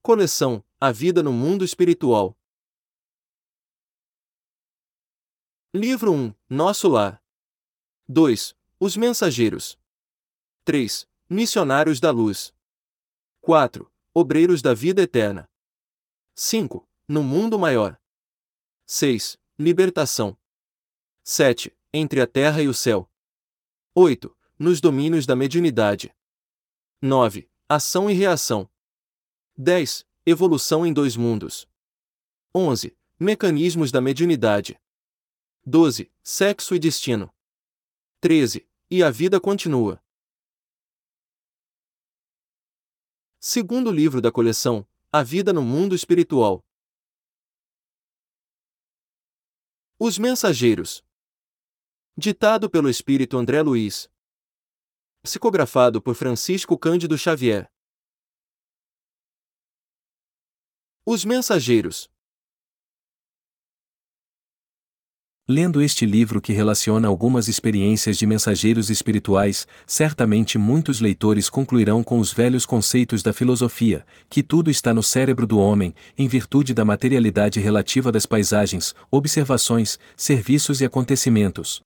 Coleção A Vida no Mundo Espiritual. Livro 1 Nosso Lar. 2. Os Mensageiros. 3. Missionários da Luz. 4. Obreiros da Vida Eterna. 5. No Mundo Maior. 6. Libertação. 7. Entre a Terra e o Céu. 8. Nos domínios da mediunidade. 9. Ação e reação. 10. Evolução em dois mundos. 11. Mecanismos da mediunidade. 12. Sexo e destino. 13. E a vida continua. Segundo livro da coleção, A Vida no Mundo Espiritual. Os Mensageiros. Ditado pelo espírito André Luiz. Psicografado por Francisco Cândido Xavier. Os Mensageiros. Lendo este livro que relaciona algumas experiências de mensageiros espirituais, certamente muitos leitores concluirão com os velhos conceitos da filosofia, que tudo está no cérebro do homem, em virtude da materialidade relativa das paisagens, observações, serviços e acontecimentos.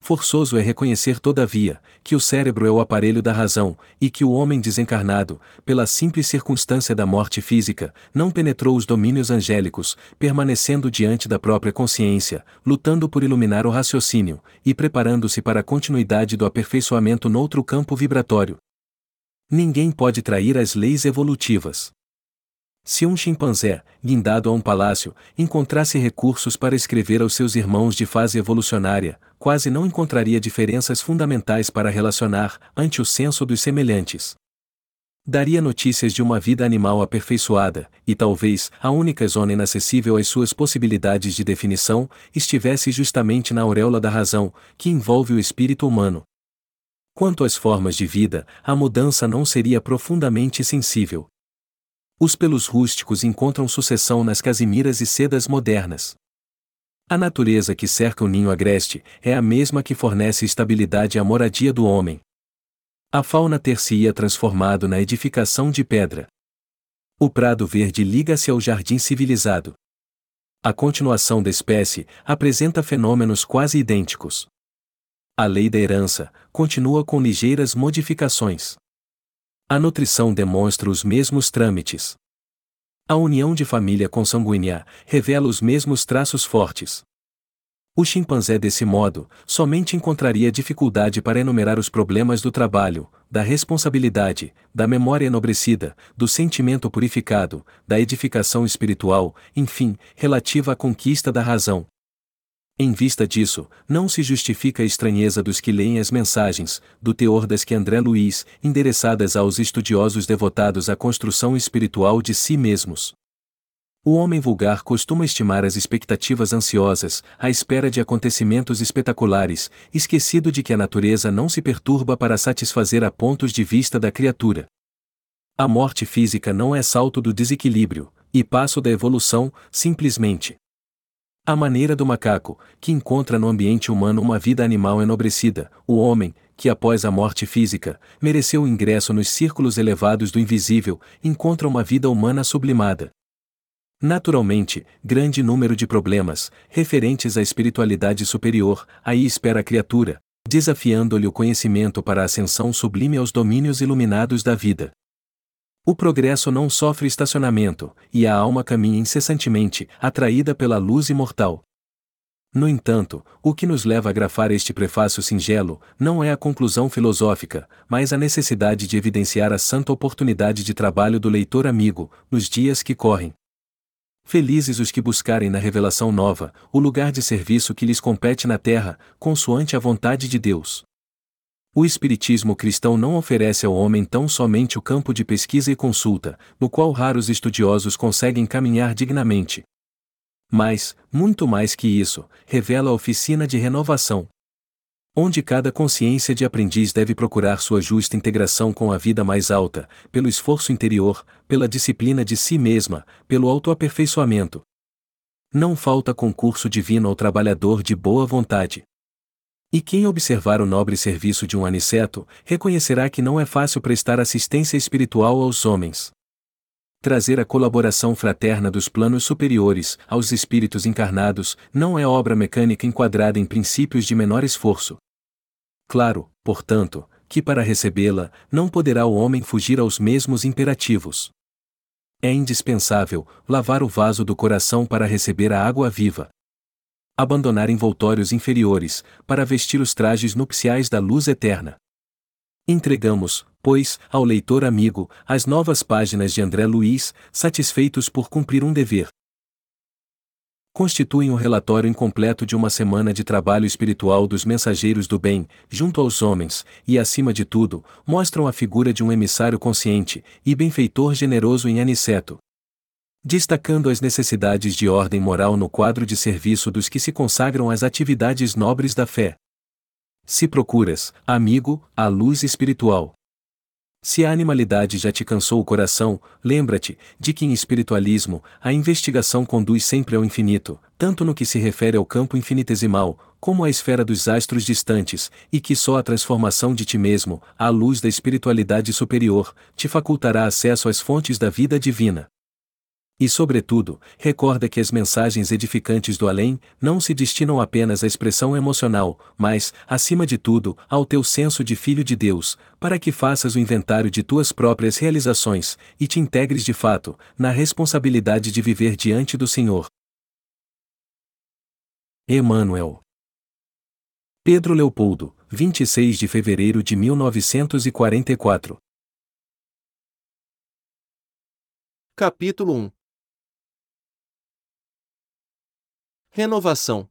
Forçoso é reconhecer, todavia, que o cérebro é o aparelho da razão, e que o homem desencarnado, pela simples circunstância da morte física, não penetrou os domínios angélicos, permanecendo diante da própria consciência, lutando por iluminar o raciocínio, e preparando-se para a continuidade do aperfeiçoamento noutro campo vibratório. Ninguém pode trair as leis evolutivas. Se um chimpanzé, guindado a um palácio, encontrasse recursos para escrever aos seus irmãos de fase evolucionária, quase não encontraria diferenças fundamentais para relacionar, ante o senso dos semelhantes. Daria notícias de uma vida animal aperfeiçoada, e talvez a única zona inacessível às suas possibilidades de definição estivesse justamente na auréola da razão, que envolve o espírito humano. Quanto às formas de vida, a mudança não seria profundamente sensível. Os pelos rústicos encontram sucessão nas casimiras e sedas modernas. A natureza que cerca o ninho agreste é a mesma que fornece estabilidade à moradia do homem. A fauna ter-se-ia transformado na edificação de pedra. O prado verde liga-se ao jardim civilizado. A continuação da espécie apresenta fenômenos quase idênticos. A lei da herança continua com ligeiras modificações. A nutrição demonstra os mesmos trâmites. A união de família consanguínea revela os mesmos traços fortes. O chimpanzé, desse modo, somente encontraria dificuldade para enumerar os problemas do trabalho, da responsabilidade, da memória enobrecida, do sentimento purificado, da edificação espiritual, enfim, relativa à conquista da razão, em vista disso, não se justifica a estranheza dos que leem as mensagens, do teor das que André Luiz, endereçadas aos estudiosos devotados à construção espiritual de si mesmos. O homem vulgar costuma estimar as expectativas ansiosas, à espera de acontecimentos espetaculares, esquecido de que a natureza não se perturba para satisfazer a pontos de vista da criatura. A morte física não é salto do desequilíbrio, e passo da evolução, simplesmente. A maneira do macaco, que encontra no ambiente humano uma vida animal enobrecida, o homem, que após a morte física, mereceu o ingresso nos círculos elevados do invisível, encontra uma vida humana sublimada. Naturalmente, grande número de problemas, referentes à espiritualidade superior, aí espera a criatura, desafiando-lhe o conhecimento para a ascensão sublime aos domínios iluminados da vida. O progresso não sofre estacionamento, e a alma caminha incessantemente, atraída pela luz imortal. No entanto, o que nos leva a grafar este prefácio singelo não é a conclusão filosófica, mas a necessidade de evidenciar a santa oportunidade de trabalho do leitor amigo, nos dias que correm. Felizes os que buscarem na revelação nova o lugar de serviço que lhes compete na terra, consoante a vontade de Deus. O Espiritismo cristão não oferece ao homem tão somente o campo de pesquisa e consulta, no qual raros estudiosos conseguem caminhar dignamente. Mas, muito mais que isso, revela a oficina de renovação. Onde cada consciência de aprendiz deve procurar sua justa integração com a vida mais alta, pelo esforço interior, pela disciplina de si mesma, pelo autoaperfeiçoamento. Não falta concurso divino ao trabalhador de boa vontade. E quem observar o nobre serviço de um aniceto, reconhecerá que não é fácil prestar assistência espiritual aos homens. Trazer a colaboração fraterna dos planos superiores aos espíritos encarnados não é obra mecânica enquadrada em princípios de menor esforço. Claro, portanto, que para recebê-la, não poderá o homem fugir aos mesmos imperativos. É indispensável lavar o vaso do coração para receber a água viva. Abandonar envoltórios inferiores, para vestir os trajes nupciais da luz eterna. Entregamos, pois, ao leitor amigo, as novas páginas de André Luiz, satisfeitos por cumprir um dever. Constituem um relatório incompleto de uma semana de trabalho espiritual dos mensageiros do bem, junto aos homens, e, acima de tudo, mostram a figura de um emissário consciente e benfeitor generoso em Aniceto, destacando as necessidades de ordem moral no quadro de serviço dos que se consagram às atividades nobres da fé. Se procuras, amigo, a luz espiritual. Se a animalidade já te cansou o coração, lembra-te de que em espiritualismo a investigação conduz sempre ao infinito, tanto no que se refere ao campo infinitesimal, como à esfera dos astros distantes, e que só a transformação de ti mesmo, à luz da espiritualidade superior, te facultará acesso às fontes da vida divina. E, sobretudo, recorda que as mensagens edificantes do além não se destinam apenas à expressão emocional, mas, acima de tudo, ao teu senso de filho de Deus, para que faças o inventário de tuas próprias realizações e te integres de fato na responsabilidade de viver diante do Senhor. Emmanuel. Pedro Leopoldo, 26 de fevereiro de 1944 Capítulo 1 Renovação.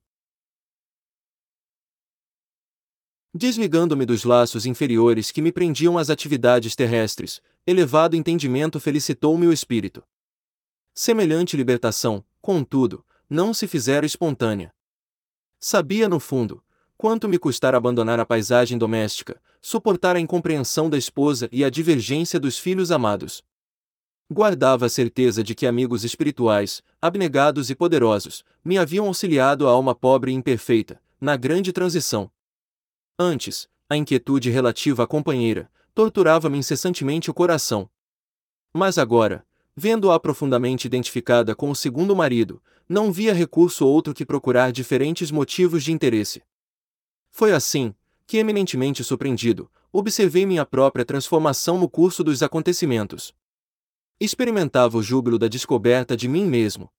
Desligando-me dos laços inferiores que me prendiam às atividades terrestres, elevado entendimento felicitou-me o espírito. Semelhante libertação, contudo, não se fizera espontânea. Sabia no fundo, quanto me custara abandonar a paisagem doméstica, suportar a incompreensão da esposa e a divergência dos filhos amados. Guardava a certeza de que amigos espirituais, abnegados e poderosos, me haviam auxiliado a alma pobre e imperfeita, na grande transição. Antes, a inquietude relativa à companheira, torturava-me incessantemente o coração. Mas agora, vendo-a profundamente identificada com o segundo marido, não via recurso outro que procurar diferentes motivos de interesse. Foi assim, que eminentemente surpreendido, observei minha própria transformação no curso dos acontecimentos. Experimentava o júbilo da descoberta de mim mesmo.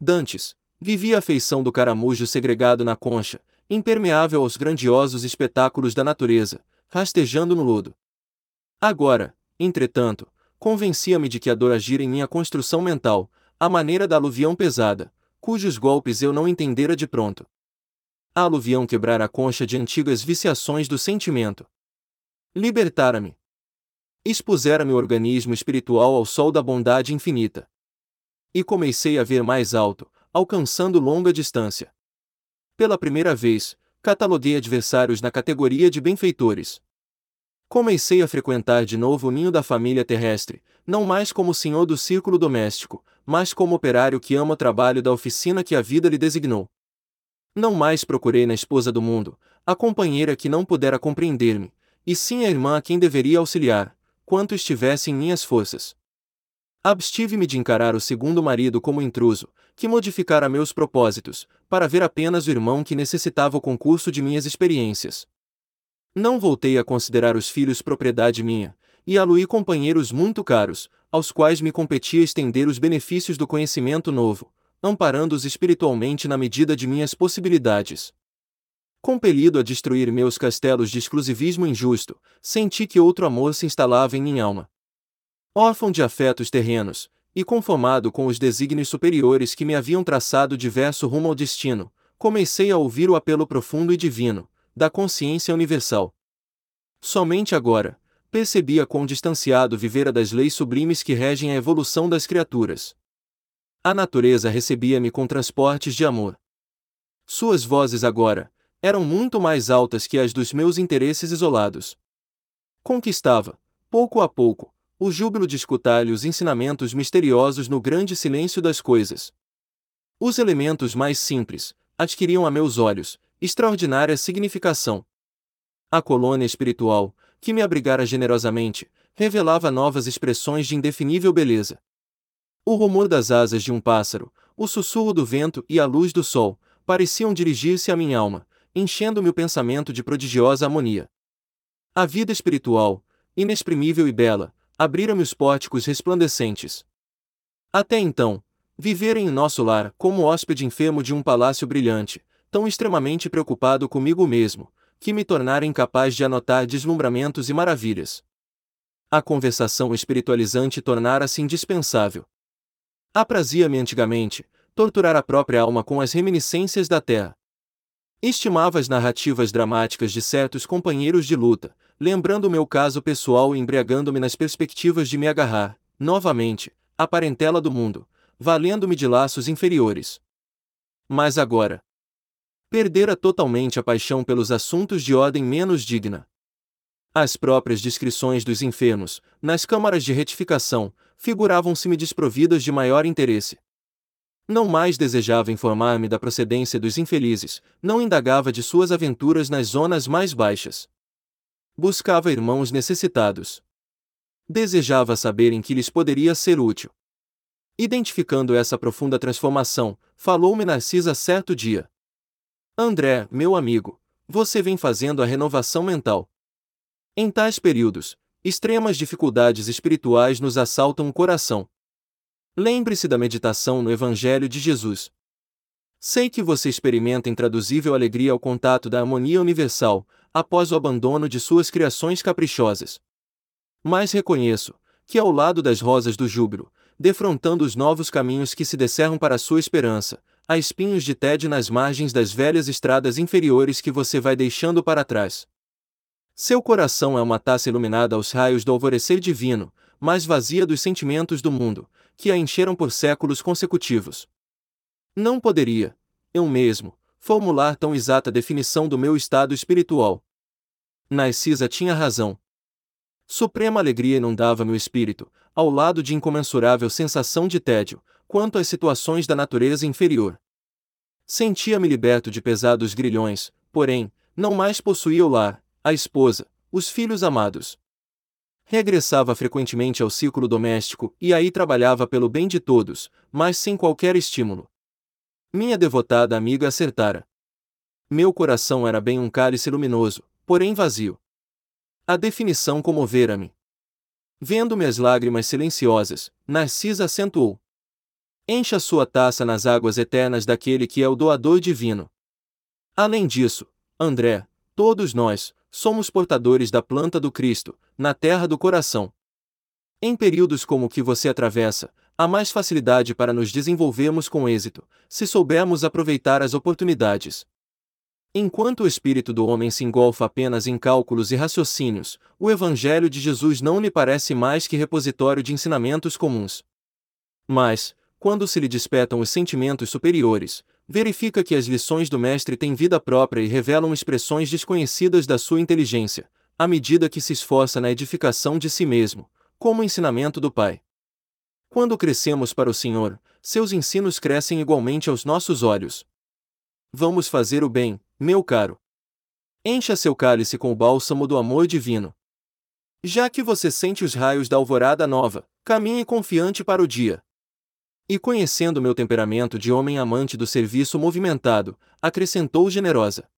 Dantes, vivia a feição do caramujo segregado na concha, impermeável aos grandiosos espetáculos da natureza, rastejando no lodo. Agora, entretanto, convencia-me de que a dor agira em minha construção mental, à maneira da aluvião pesada, cujos golpes eu não entendera de pronto. A aluvião quebrara a concha de antigas viciações do sentimento. Libertara-me, expusera meu organismo espiritual ao sol da bondade infinita. E comecei a ver mais alto, alcançando longa distância. Pela primeira vez, cataloguei adversários na categoria de benfeitores. Comecei a frequentar de novo o ninho da família terrestre, não mais como senhor do círculo doméstico, mas como operário que ama o trabalho da oficina que a vida lhe designou. Não mais procurei na esposa do mundo, a companheira que não pudera compreender-me, e sim a irmã a quem deveria auxiliar, quanto estivesse em minhas forças. Abstive-me de encarar o segundo marido como intruso, que modificara meus propósitos, para ver apenas o irmão que necessitava o concurso de minhas experiências. Não voltei a considerar os filhos propriedade minha, e aluí companheiros muito caros, aos quais me competia estender os benefícios do conhecimento novo, amparando-os espiritualmente na medida de minhas possibilidades. Compelido a destruir meus castelos de exclusivismo injusto, senti que outro amor se instalava em minha alma. Órfão de afetos terrenos, e conformado com os desígnios superiores que me haviam traçado diverso rumo ao destino, comecei a ouvir o apelo profundo e divino, da consciência universal. Somente agora, percebia quão distanciado vivera das leis sublimes que regem a evolução das criaturas. A natureza recebia-me com transportes de amor. Suas vozes agora, eram muito mais altas que as dos meus interesses isolados. Conquistava, pouco a pouco, o júbilo de escutar-lhe os ensinamentos misteriosos no grande silêncio das coisas. Os elementos mais simples adquiriam a meus olhos extraordinária significação. A colônia espiritual, que me abrigara generosamente, revelava novas expressões de indefinível beleza. O rumor das asas de um pássaro, o sussurro do vento e a luz do sol pareciam dirigir-se à minha alma, enchendo-me o pensamento de prodigiosa harmonia. A vida espiritual, inexprimível e bela, abrira-me os pórticos resplandecentes. Até então, vivera em nosso lar como hóspede enfermo de um palácio brilhante, tão extremamente preocupado comigo mesmo, que me tornara incapaz de anotar deslumbramentos e maravilhas. A conversação espiritualizante tornara-se indispensável. Aprazia-me antigamente torturar a própria alma com as reminiscências da terra. Estimava as narrativas dramáticas de certos companheiros de luta, lembrando o meu caso pessoal e embriagando-me nas perspectivas de me agarrar, novamente, à parentela do mundo, valendo-me de laços inferiores. Mas agora, perdera totalmente a paixão pelos assuntos de ordem menos digna. As próprias descrições dos enfermos, nas câmaras de retificação, figuravam-se-me desprovidas de maior interesse. Não mais desejava informar-me da procedência dos infelizes, não indagava de suas aventuras nas zonas mais baixas. Buscava irmãos necessitados. Desejava saber em que lhes poderia ser útil. Identificando essa profunda transformação, falou-me Narcisa certo dia. André, meu amigo, você vem fazendo a renovação mental. Em tais períodos, extremas dificuldades espirituais nos assaltam o coração. Lembre-se da meditação no Evangelho de Jesus. Sei que você experimenta intraduzível alegria ao contato da harmonia universal, após o abandono de suas criações caprichosas. Mas reconheço que, ao lado das rosas do júbilo, defrontando os novos caminhos que se descerram para a sua esperança, há espinhos de tédio nas margens das velhas estradas inferiores que você vai deixando para trás. Seu coração é uma taça iluminada aos raios do alvorecer divino, mas vazia dos sentimentos do mundo, que a encheram por séculos consecutivos. Não poderia, eu mesmo, formular tão exata definição do meu estado espiritual. Narcisa tinha razão. Suprema alegria inundava meu espírito, ao lado de incomensurável sensação de tédio, quanto às situações da natureza inferior. Sentia-me liberto de pesados grilhões, porém, não mais possuía o lar, a esposa, os filhos amados. Regressava frequentemente ao círculo doméstico e aí trabalhava pelo bem de todos, mas sem qualquer estímulo. Minha devotada amiga acertara. Meu coração era bem um cálice luminoso, porém vazio. A definição comovera-me. Vendo-me as lágrimas silenciosas, Narcisa acentuou: Encha sua taça nas águas eternas daquele que é o doador divino. Além disso, André, todos nós, somos portadores da planta do Cristo, na terra do coração. Em períodos como o que você atravessa, há mais facilidade para nos desenvolvermos com êxito, se soubermos aproveitar as oportunidades. Enquanto o espírito do homem se engolfa apenas em cálculos e raciocínios, o Evangelho de Jesus não lhe parece mais que repositório de ensinamentos comuns. Mas, quando se lhe despertam os sentimentos superiores, verifica que as lições do Mestre têm vida própria e revelam expressões desconhecidas da sua inteligência, à medida que se esforça na edificação de si mesmo, como o ensinamento do Pai. Quando crescemos para o Senhor, seus ensinos crescem igualmente aos nossos olhos. Vamos fazer o bem, meu caro. Encha seu cálice com o bálsamo do amor divino. Já que você sente os raios da alvorada nova, caminhe confiante para o dia. E conhecendo meu temperamento de homem amante do serviço movimentado, acrescentou generosa.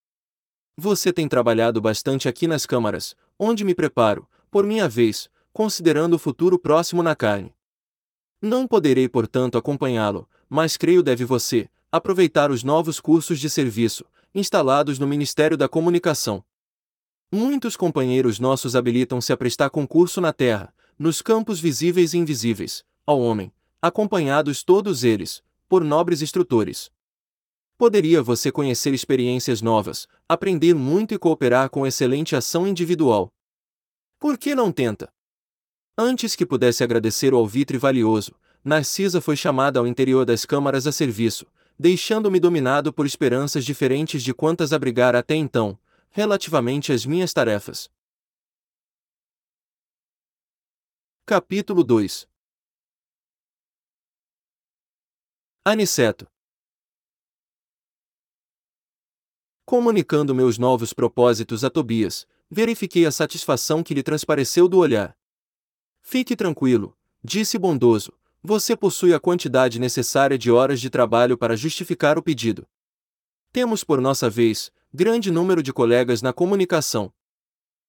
Você tem trabalhado bastante aqui nas câmaras, onde me preparo, por minha vez, considerando o futuro próximo na carne. Não poderei, portanto, acompanhá-lo, mas creio deve você aproveitar os novos cursos de serviço, instalados no Ministério da Comunicação. Muitos companheiros nossos habilitam-se a prestar concurso na Terra, nos campos visíveis e invisíveis, ao homem, acompanhados todos eles, por nobres instrutores. Poderia você conhecer experiências novas, aprender muito e cooperar com excelente ação individual. Por que não tenta? Antes que pudesse agradecer o alvitre valioso, Narcisa foi chamada ao interior das câmaras a serviço, deixando-me dominado por esperanças diferentes de quantas abrigara até então, relativamente às minhas tarefas. Capítulo 2 Aniceto. Comunicando meus novos propósitos a Tobias, verifiquei a satisfação que lhe transpareceu do olhar. Fique tranquilo, disse bondoso, você possui a quantidade necessária de horas de trabalho para justificar o pedido. Temos, por nossa vez, grande número de colegas na comunicação.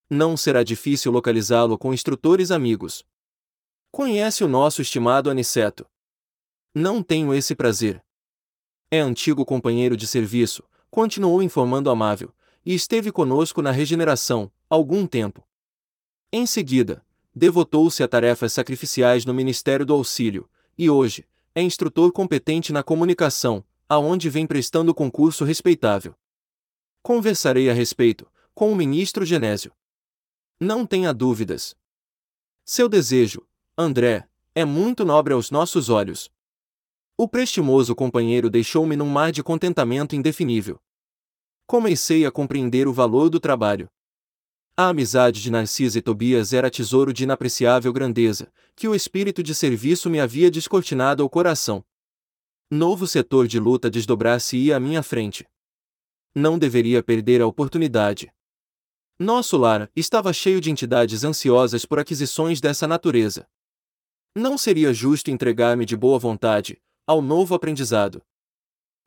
Não será difícil localizá-lo com instrutores amigos. Conhece o nosso estimado Aniceto. Não tenho esse prazer. É antigo companheiro de serviço, continuou informando amável, e esteve conosco na regeneração, algum tempo. Em seguida, devotou-se a tarefas sacrificiais no Ministério do Auxílio, e hoje, é instrutor competente na comunicação, aonde vem prestando concurso respeitável. Conversarei a respeito, com o ministro Genésio. Não tenha dúvidas. Seu desejo, André, é muito nobre aos nossos olhos. O prestimoso companheiro deixou-me num mar de contentamento indefinível. Comecei a compreender o valor do trabalho. A amizade de Narcisa e Tobias era tesouro de inapreciável grandeza, que o espírito de serviço me havia descortinado ao coração. Novo setor de luta desdobrar-se-ia à minha frente. Não deveria perder a oportunidade. Nosso lar estava cheio de entidades ansiosas por aquisições dessa natureza. Não seria justo entregar-me de boa vontade ao novo aprendizado.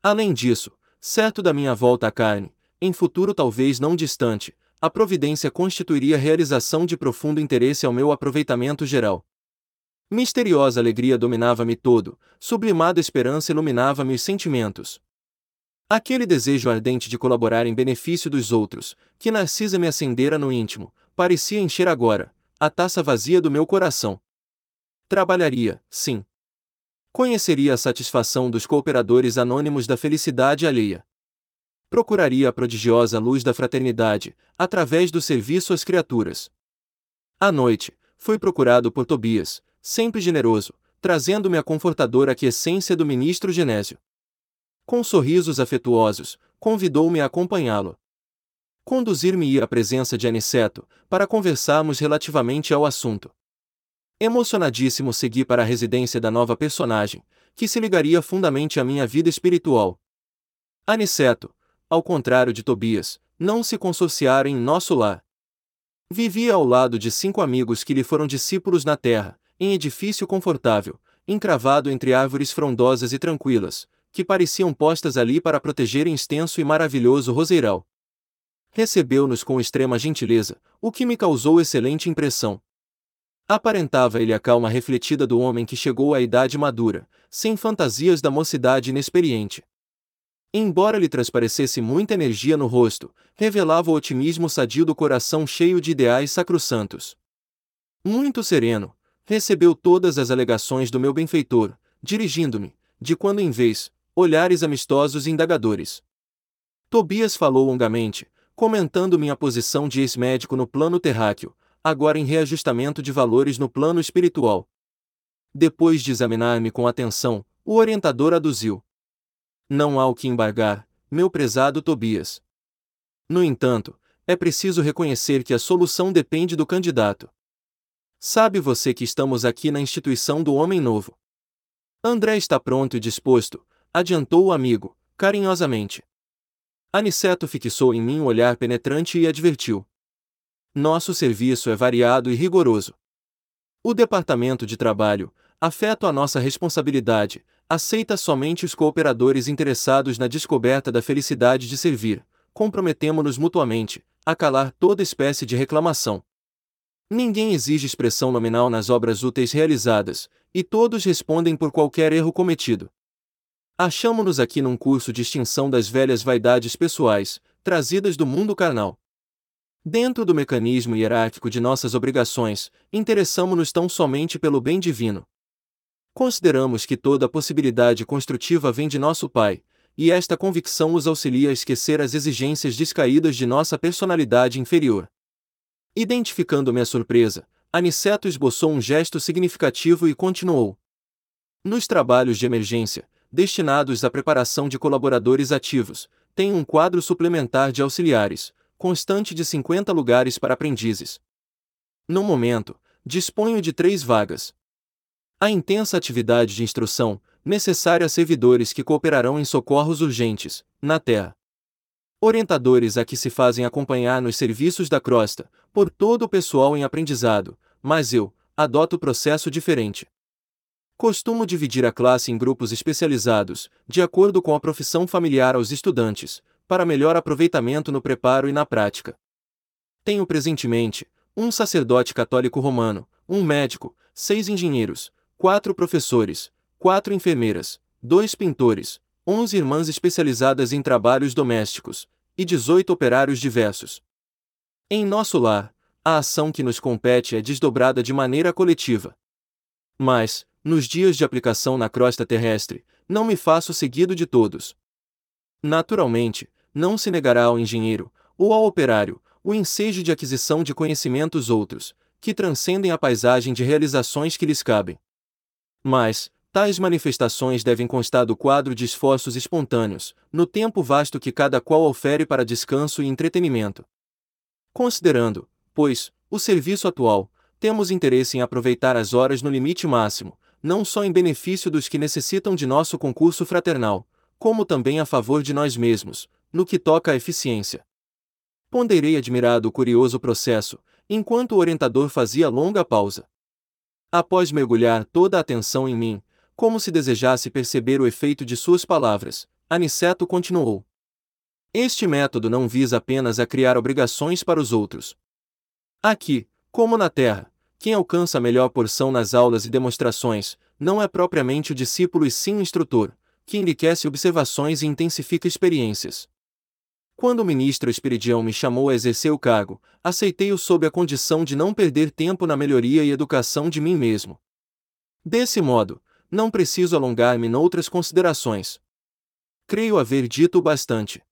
Além disso, certo da minha volta à carne, em futuro talvez não distante, a providência constituiria realização de profundo interesse ao meu aproveitamento geral. Misteriosa alegria dominava-me todo, sublimada esperança iluminava-me os sentimentos. Aquele desejo ardente de colaborar em benefício dos outros, que Narcisa me acendera no íntimo, parecia encher agora a taça vazia do meu coração. Trabalharia, sim. Conheceria a satisfação dos cooperadores anônimos da felicidade alheia procuraria a prodigiosa luz da fraternidade, através do serviço às criaturas. À noite, fui procurado por Tobias, sempre generoso, trazendo-me a confortadora aquiescência do ministro Genésio. Com sorrisos afetuosos, convidou-me a acompanhá-lo. Conduzir-me-ia à presença de Aniceto, para conversarmos relativamente ao assunto. Emocionadíssimo segui para a residência da nova personagem, que se ligaria fundamente à minha vida espiritual. Aniceto, ao contrário de Tobias, não se consorciara em nosso lar. Vivia ao lado de cinco amigos que lhe foram discípulos na terra, em edifício confortável, encravado entre árvores frondosas e tranquilas, que pareciam postas ali para protegerem extenso e maravilhoso roseiral. Recebeu-nos com extrema gentileza, o que me causou excelente impressão. Aparentava ele a calma refletida do homem que chegou à idade madura, sem fantasias da mocidade inexperiente. Embora lhe transparecesse muita energia no rosto, revelava o otimismo sadio do coração cheio de ideais sacrossantos. Muito sereno, recebeu todas as alegações do meu benfeitor, dirigindo-me, de quando em vez, olhares amistosos e indagadores. Tobias falou longamente, comentando minha posição de ex-médico no plano terráqueo, agora em reajustamento de valores no plano espiritual. Depois de examinar-me com atenção, o orientador aduziu: não há o que embargar, meu prezado Tobias. No entanto, é preciso reconhecer que a solução depende do candidato. Sabe você que estamos aqui na instituição do Homem Novo. André está pronto e disposto, adiantou o amigo, carinhosamente. Aniceto fixou em mim um olhar penetrante e advertiu. Nosso serviço é variado e rigoroso. O Departamento de Trabalho, afeto a nossa responsabilidade, aceita somente os cooperadores interessados na descoberta da felicidade de servir, comprometemo-nos mutuamente a calar toda espécie de reclamação. Ninguém exige expressão nominal nas obras úteis realizadas, e todos respondem por qualquer erro cometido. Achamo-nos aqui num curso de extinção das velhas vaidades pessoais, trazidas do mundo carnal. Dentro do mecanismo hierárquico de nossas obrigações, interessamo-nos tão somente pelo bem divino. Consideramos que toda possibilidade construtiva vem de nosso Pai, e esta convicção os auxilia a esquecer as exigências descaídas de nossa personalidade inferior. Identificando minha surpresa, Aniceto esboçou um gesto significativo e continuou. Nos trabalhos de emergência, destinados à preparação de colaboradores ativos, tem um quadro suplementar de auxiliares, constante de 50 lugares para aprendizes. No momento, disponho de três vagas, a intensa atividade de instrução, necessária a servidores que cooperarão em socorros urgentes, na Terra. Orientadores a que se fazem acompanhar nos serviços da crosta, por todo o pessoal em aprendizado, mas eu, adoto processo diferente. Costumo dividir a classe em grupos especializados, de acordo com a profissão familiar aos estudantes, para melhor aproveitamento no preparo e na prática. Tenho presentemente um sacerdote católico romano, um médico, seis engenheiros, quatro professores, quatro enfermeiras, dois pintores, onze irmãs especializadas em trabalhos domésticos e dezoito operários diversos. Em nosso lar, a ação que nos compete é desdobrada de maneira coletiva. Mas, nos dias de aplicação na crosta terrestre, não me faço seguido de todos. Naturalmente, não se negará ao engenheiro, ou ao operário, o ensejo de aquisição de conhecimentos outros, que transcendem a paisagem de realizações que lhes cabem. Mas, tais manifestações devem constar do quadro de esforços espontâneos, no tempo vasto que cada qual ofere para descanso e entretenimento. Considerando, pois, o serviço atual, temos interesse em aproveitar as horas no limite máximo, não só em benefício dos que necessitam de nosso concurso fraternal, como também a favor de nós mesmos, no que toca à eficiência. Ponderei admirado o curioso processo, enquanto o orientador fazia longa pausa. Após mergulhar toda a atenção em mim, como se desejasse perceber o efeito de suas palavras, Aniceto continuou. Este método não visa apenas a criar obrigações para os outros. Aqui, como na Terra, quem alcança a melhor porção nas aulas e demonstrações, não é propriamente o discípulo e sim o instrutor, que enriquece observações e intensifica experiências. Quando o ministro Esperidião me chamou a exercer o cargo, aceitei-o sob a condição de não perder tempo na melhoria e educação de mim mesmo. Desse modo, não preciso alongar-me noutras considerações. Creio haver dito bastante.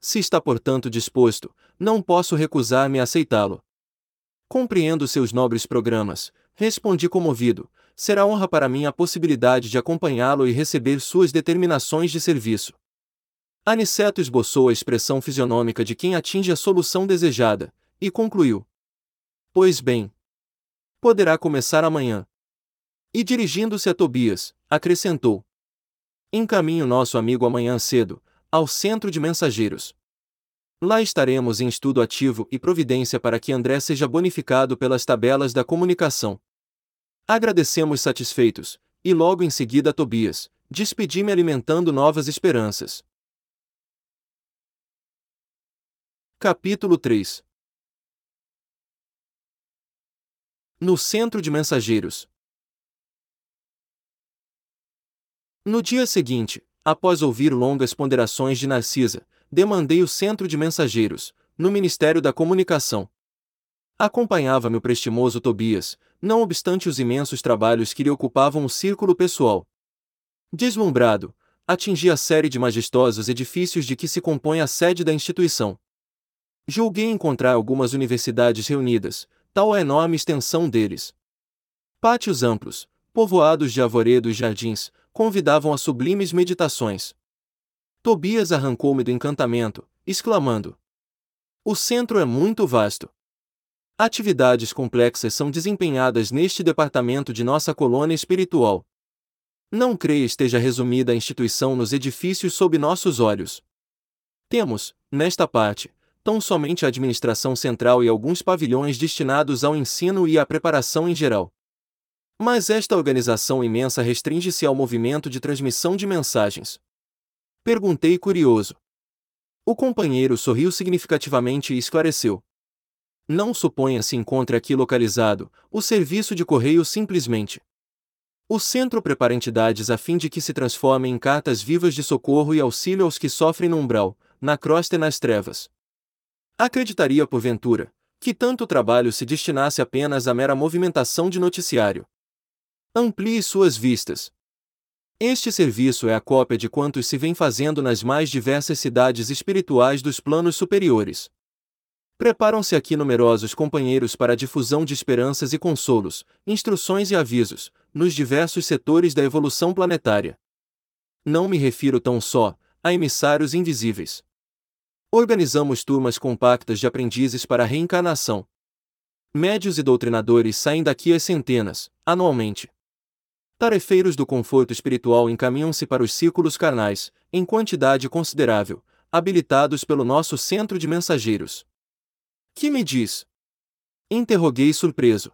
Se está portanto disposto, não posso recusar-me a aceitá-lo. Compreendo seus nobres programas, respondi comovido. Será honra para mim a possibilidade de acompanhá-lo e receber suas determinações de serviço. Aniceto esboçou a expressão fisionômica de quem atinge a solução desejada, e concluiu: Pois bem. Poderá começar amanhã. E dirigindo-se a Tobias, acrescentou: Encaminho nosso amigo amanhã cedo, ao centro de mensageiros. Lá estaremos em estudo ativo e providência para que André seja bonificado pelas tabelas da comunicação. Agradecemos satisfeitos, e logo em seguida a Tobias, despedi-me alimentando novas esperanças. Capítulo 3 No centro de mensageiros. No dia seguinte, após ouvir longas ponderações de Narcisa, demandei o centro de mensageiros, no Ministério da Comunicação. Acompanhava-me o prestimoso Tobias, não obstante os imensos trabalhos que lhe ocupavam o círculo pessoal. Deslumbrado, atingi a série de majestosos edifícios de que se compõe a sede da instituição. Julguei encontrar algumas universidades reunidas, tal a enorme extensão deles. Pátios amplos, povoados de arvoredos e jardins, convidavam a sublimes meditações. Tobias arrancou-me do encantamento, exclamando: O centro é muito vasto. Atividades complexas são desempenhadas neste departamento de nossa colônia espiritual. Não creia esteja resumida a instituição nos edifícios sob nossos olhos. Temos, nesta parte, tão somente a administração central e alguns pavilhões destinados ao ensino e à preparação em geral. Mas esta organização imensa restringe-se ao movimento de transmissão de mensagens, Perguntei curioso. O companheiro sorriu significativamente e esclareceu. Não suponha se encontre aqui localizado o serviço de correio simplesmente. O centro prepara entidades a fim de que se transformem em cartas vivas de socorro e auxílio aos que sofrem no umbral, na crosta e nas trevas. Acreditaria, porventura, que tanto trabalho se destinasse apenas à mera movimentação de noticiário. Amplie suas vistas, este serviço é a cópia de quantos se vem fazendo nas mais diversas cidades espirituais dos planos superiores. Preparam-se aqui numerosos companheiros para a difusão de esperanças e consolos, instruções e avisos, nos diversos setores da evolução planetária. Não me refiro tão só a emissários invisíveis. Organizamos turmas compactas de aprendizes para a reencarnação. Médios e doutrinadores saem daqui às centenas, anualmente. Tarefeiros do conforto espiritual encaminham-se para os círculos carnais, em quantidade considerável, habilitados pelo nosso centro de mensageiros. Que me diz? Interroguei surpreso.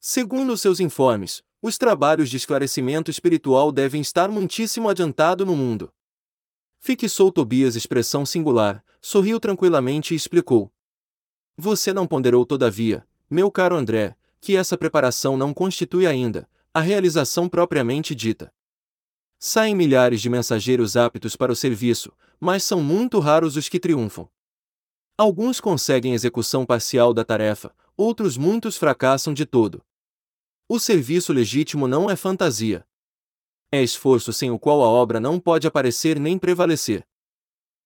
Segundo seus informes, os trabalhos de esclarecimento espiritual devem estar muitíssimo adiantado no mundo. Fixou Tobias expressão singular, sorriu tranquilamente e explicou. Você não ponderou todavia, meu caro André, que essa preparação não constitui ainda a realização propriamente dita. Saem milhares de mensageiros aptos para o serviço, mas são muito raros os que triunfam. Alguns conseguem execução parcial da tarefa, outros muitos fracassam de todo. O serviço legítimo não é fantasia. É esforço sem o qual a obra não pode aparecer nem prevalecer.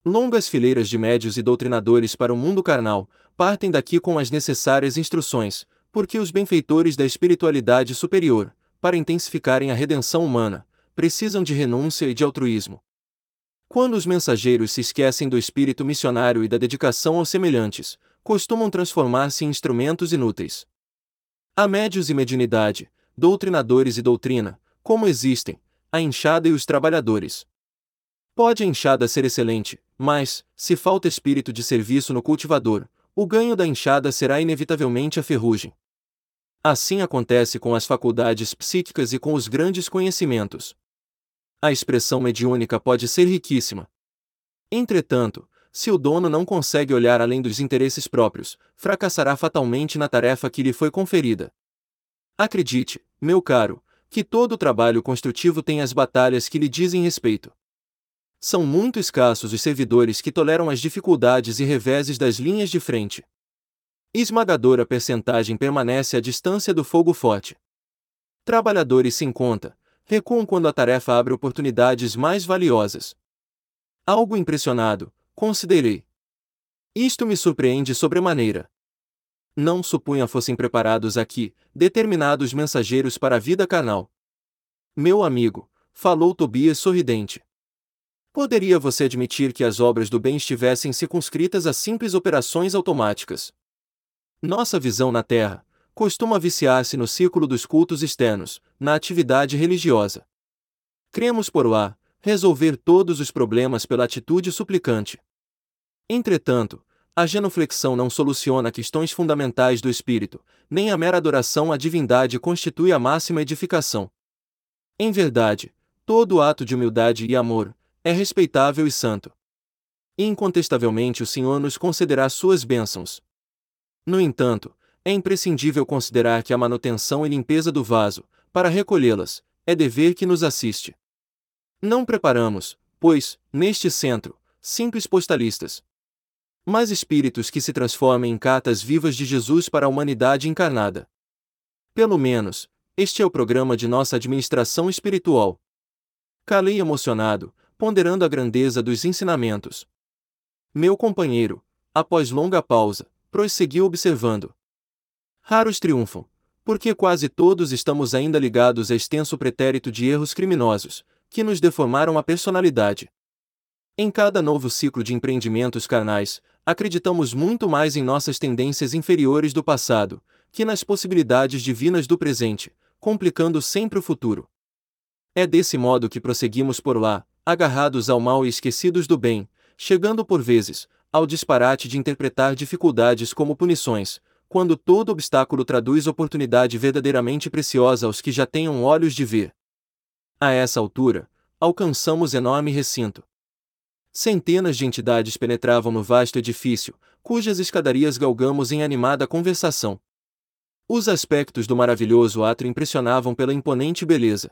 Longas fileiras de médios e doutrinadores para o mundo carnal partem daqui com as necessárias instruções, porque os benfeitores da espiritualidade superior, para intensificarem a redenção humana, precisam de renúncia e de altruísmo. Quando os mensageiros se esquecem do espírito missionário e da dedicação aos semelhantes, costumam transformar-se em instrumentos inúteis. Há médios e mediunidade, doutrinadores e doutrina, como existem, a enxada e os trabalhadores. Pode a enxada ser excelente, mas, se falta espírito de serviço no cultivador, o ganho da enxada será inevitavelmente a ferrugem. Assim acontece com as faculdades psíquicas e com os grandes conhecimentos. A expressão mediúnica pode ser riquíssima. Entretanto, se o dono não consegue olhar além dos interesses próprios, fracassará fatalmente na tarefa que lhe foi conferida. Acredite, meu caro, que todo trabalho construtivo tem as batalhas que lhe dizem respeito. São muito escassos os servidores que toleram as dificuldades e reveses das linhas de frente. Esmagadora percentagem permanece à distância do fogo forte. Trabalhadores sem conta, recuam quando a tarefa abre oportunidades mais valiosas. Algo impressionado, Considerei. Isto me surpreende sobremaneira. Não supunha fossem preparados aqui, determinados mensageiros para a vida carnal. Meu amigo, falou Tobias sorridente. Poderia você admitir que as obras do bem estivessem circunscritas a simples operações automáticas? Nossa visão na Terra costuma viciar-se no círculo dos cultos externos, na atividade religiosa. Cremos por lá, resolver todos os problemas pela atitude suplicante. Entretanto, a genuflexão não soluciona questões fundamentais do espírito, nem a mera adoração à divindade constitui a máxima edificação. Em verdade, todo ato de humildade e amor é respeitável e santo. E incontestavelmente o Senhor nos concederá suas bênçãos. No entanto, é imprescindível considerar que a manutenção e limpeza do vaso, para recolhê-las, é dever que nos assiste. Não preparamos, pois, neste centro, simples postalistas. Mas espíritos que se transformem em cartas vivas de Jesus para a humanidade encarnada. Pelo menos, este é o programa de nossa administração espiritual. Calei emocionado, ponderando a grandeza dos ensinamentos. Meu companheiro, após longa pausa, prosseguiu observando. Raros triunfam, porque quase todos estamos ainda ligados a extenso pretérito de erros criminosos, que nos deformaram a personalidade. Em cada novo ciclo de empreendimentos carnais, acreditamos muito mais em nossas tendências inferiores do passado, que nas possibilidades divinas do presente, complicando sempre o futuro. É desse modo que prosseguimos por lá, agarrados ao mal e esquecidos do bem, chegando por vezes, ao disparate de interpretar dificuldades como punições, quando todo obstáculo traduz oportunidade verdadeiramente preciosa aos que já tenham olhos de ver. A essa altura, alcançamos enorme recinto. Centenas de entidades penetravam no vasto edifício, cujas escadarias galgamos em animada conversação. Os aspectos do maravilhoso átrio impressionavam pela imponente beleza.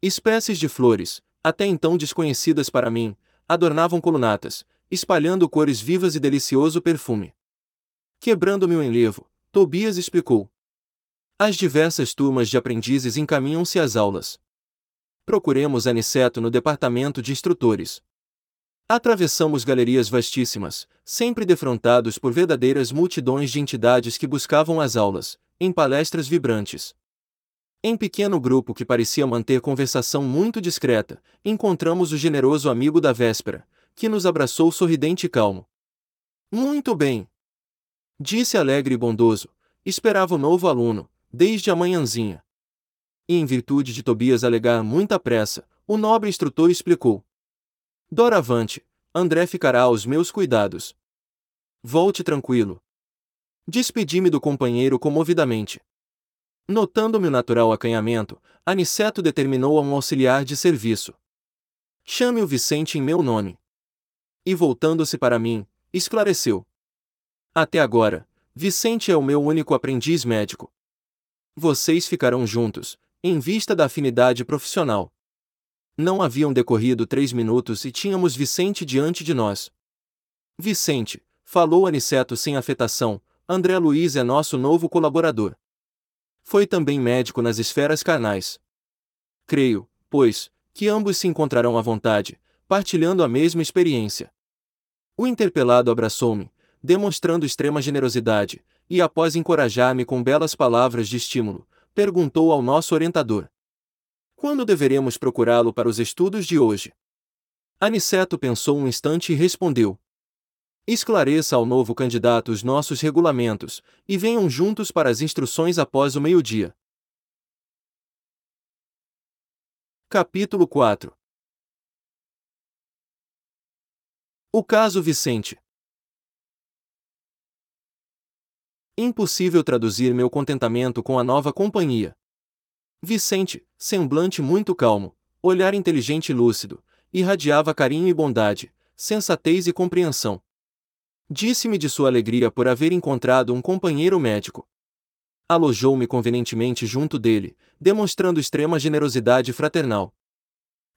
Espécies de flores, até então desconhecidas para mim, adornavam colunatas, espalhando cores vivas e delicioso perfume. Quebrando-me o enlevo, Tobias explicou. As diversas turmas de aprendizes encaminham-se às aulas procuremos Aniceto no departamento de instrutores. Atravessamos galerias vastíssimas, sempre defrontados por verdadeiras multidões de entidades que buscavam as aulas, em palestras vibrantes. Em pequeno grupo que parecia manter conversação muito discreta, encontramos o generoso amigo da véspera, que nos abraçou sorridente e calmo. Muito bem! Disse alegre e bondoso, esperava o novo aluno, desde a manhãzinha e em virtude de Tobias alegar muita pressa, o nobre instrutor explicou. Doravante, André ficará aos meus cuidados. Volte tranquilo. Despedi-me do companheiro comovidamente. Notando-me o natural acanhamento, Aniceto determinou a um auxiliar de serviço. Chame o Vicente em meu nome. E voltando-se para mim, esclareceu. Até agora, Vicente é o meu único aprendiz médico. Vocês ficarão juntos, em vista da afinidade profissional. Não haviam decorrido três minutos e tínhamos Vicente diante de nós. Vicente, falou Aniceto sem afetação, André Luiz é nosso novo colaborador. Foi também médico nas esferas carnais. Creio, pois, que ambos se encontrarão à vontade, partilhando a mesma experiência. O interpelado abraçou-me, demonstrando extrema generosidade, e após encorajar-me com belas palavras de estímulo, perguntou ao nosso orientador: Quando deveremos procurá-lo para os estudos de hoje? Aniceto pensou um instante e respondeu: Esclareça ao novo candidato os nossos regulamentos, e venham juntos para as instruções após o meio-dia. Capítulo 4 O caso Vicente Impossível traduzir meu contentamento com a nova companhia. Vicente, semblante muito calmo, olhar inteligente e lúcido, irradiava carinho e bondade, sensatez e compreensão. Disse-me de sua alegria por haver encontrado um companheiro médico. Alojou-me convenientemente junto dele, demonstrando extrema generosidade fraternal.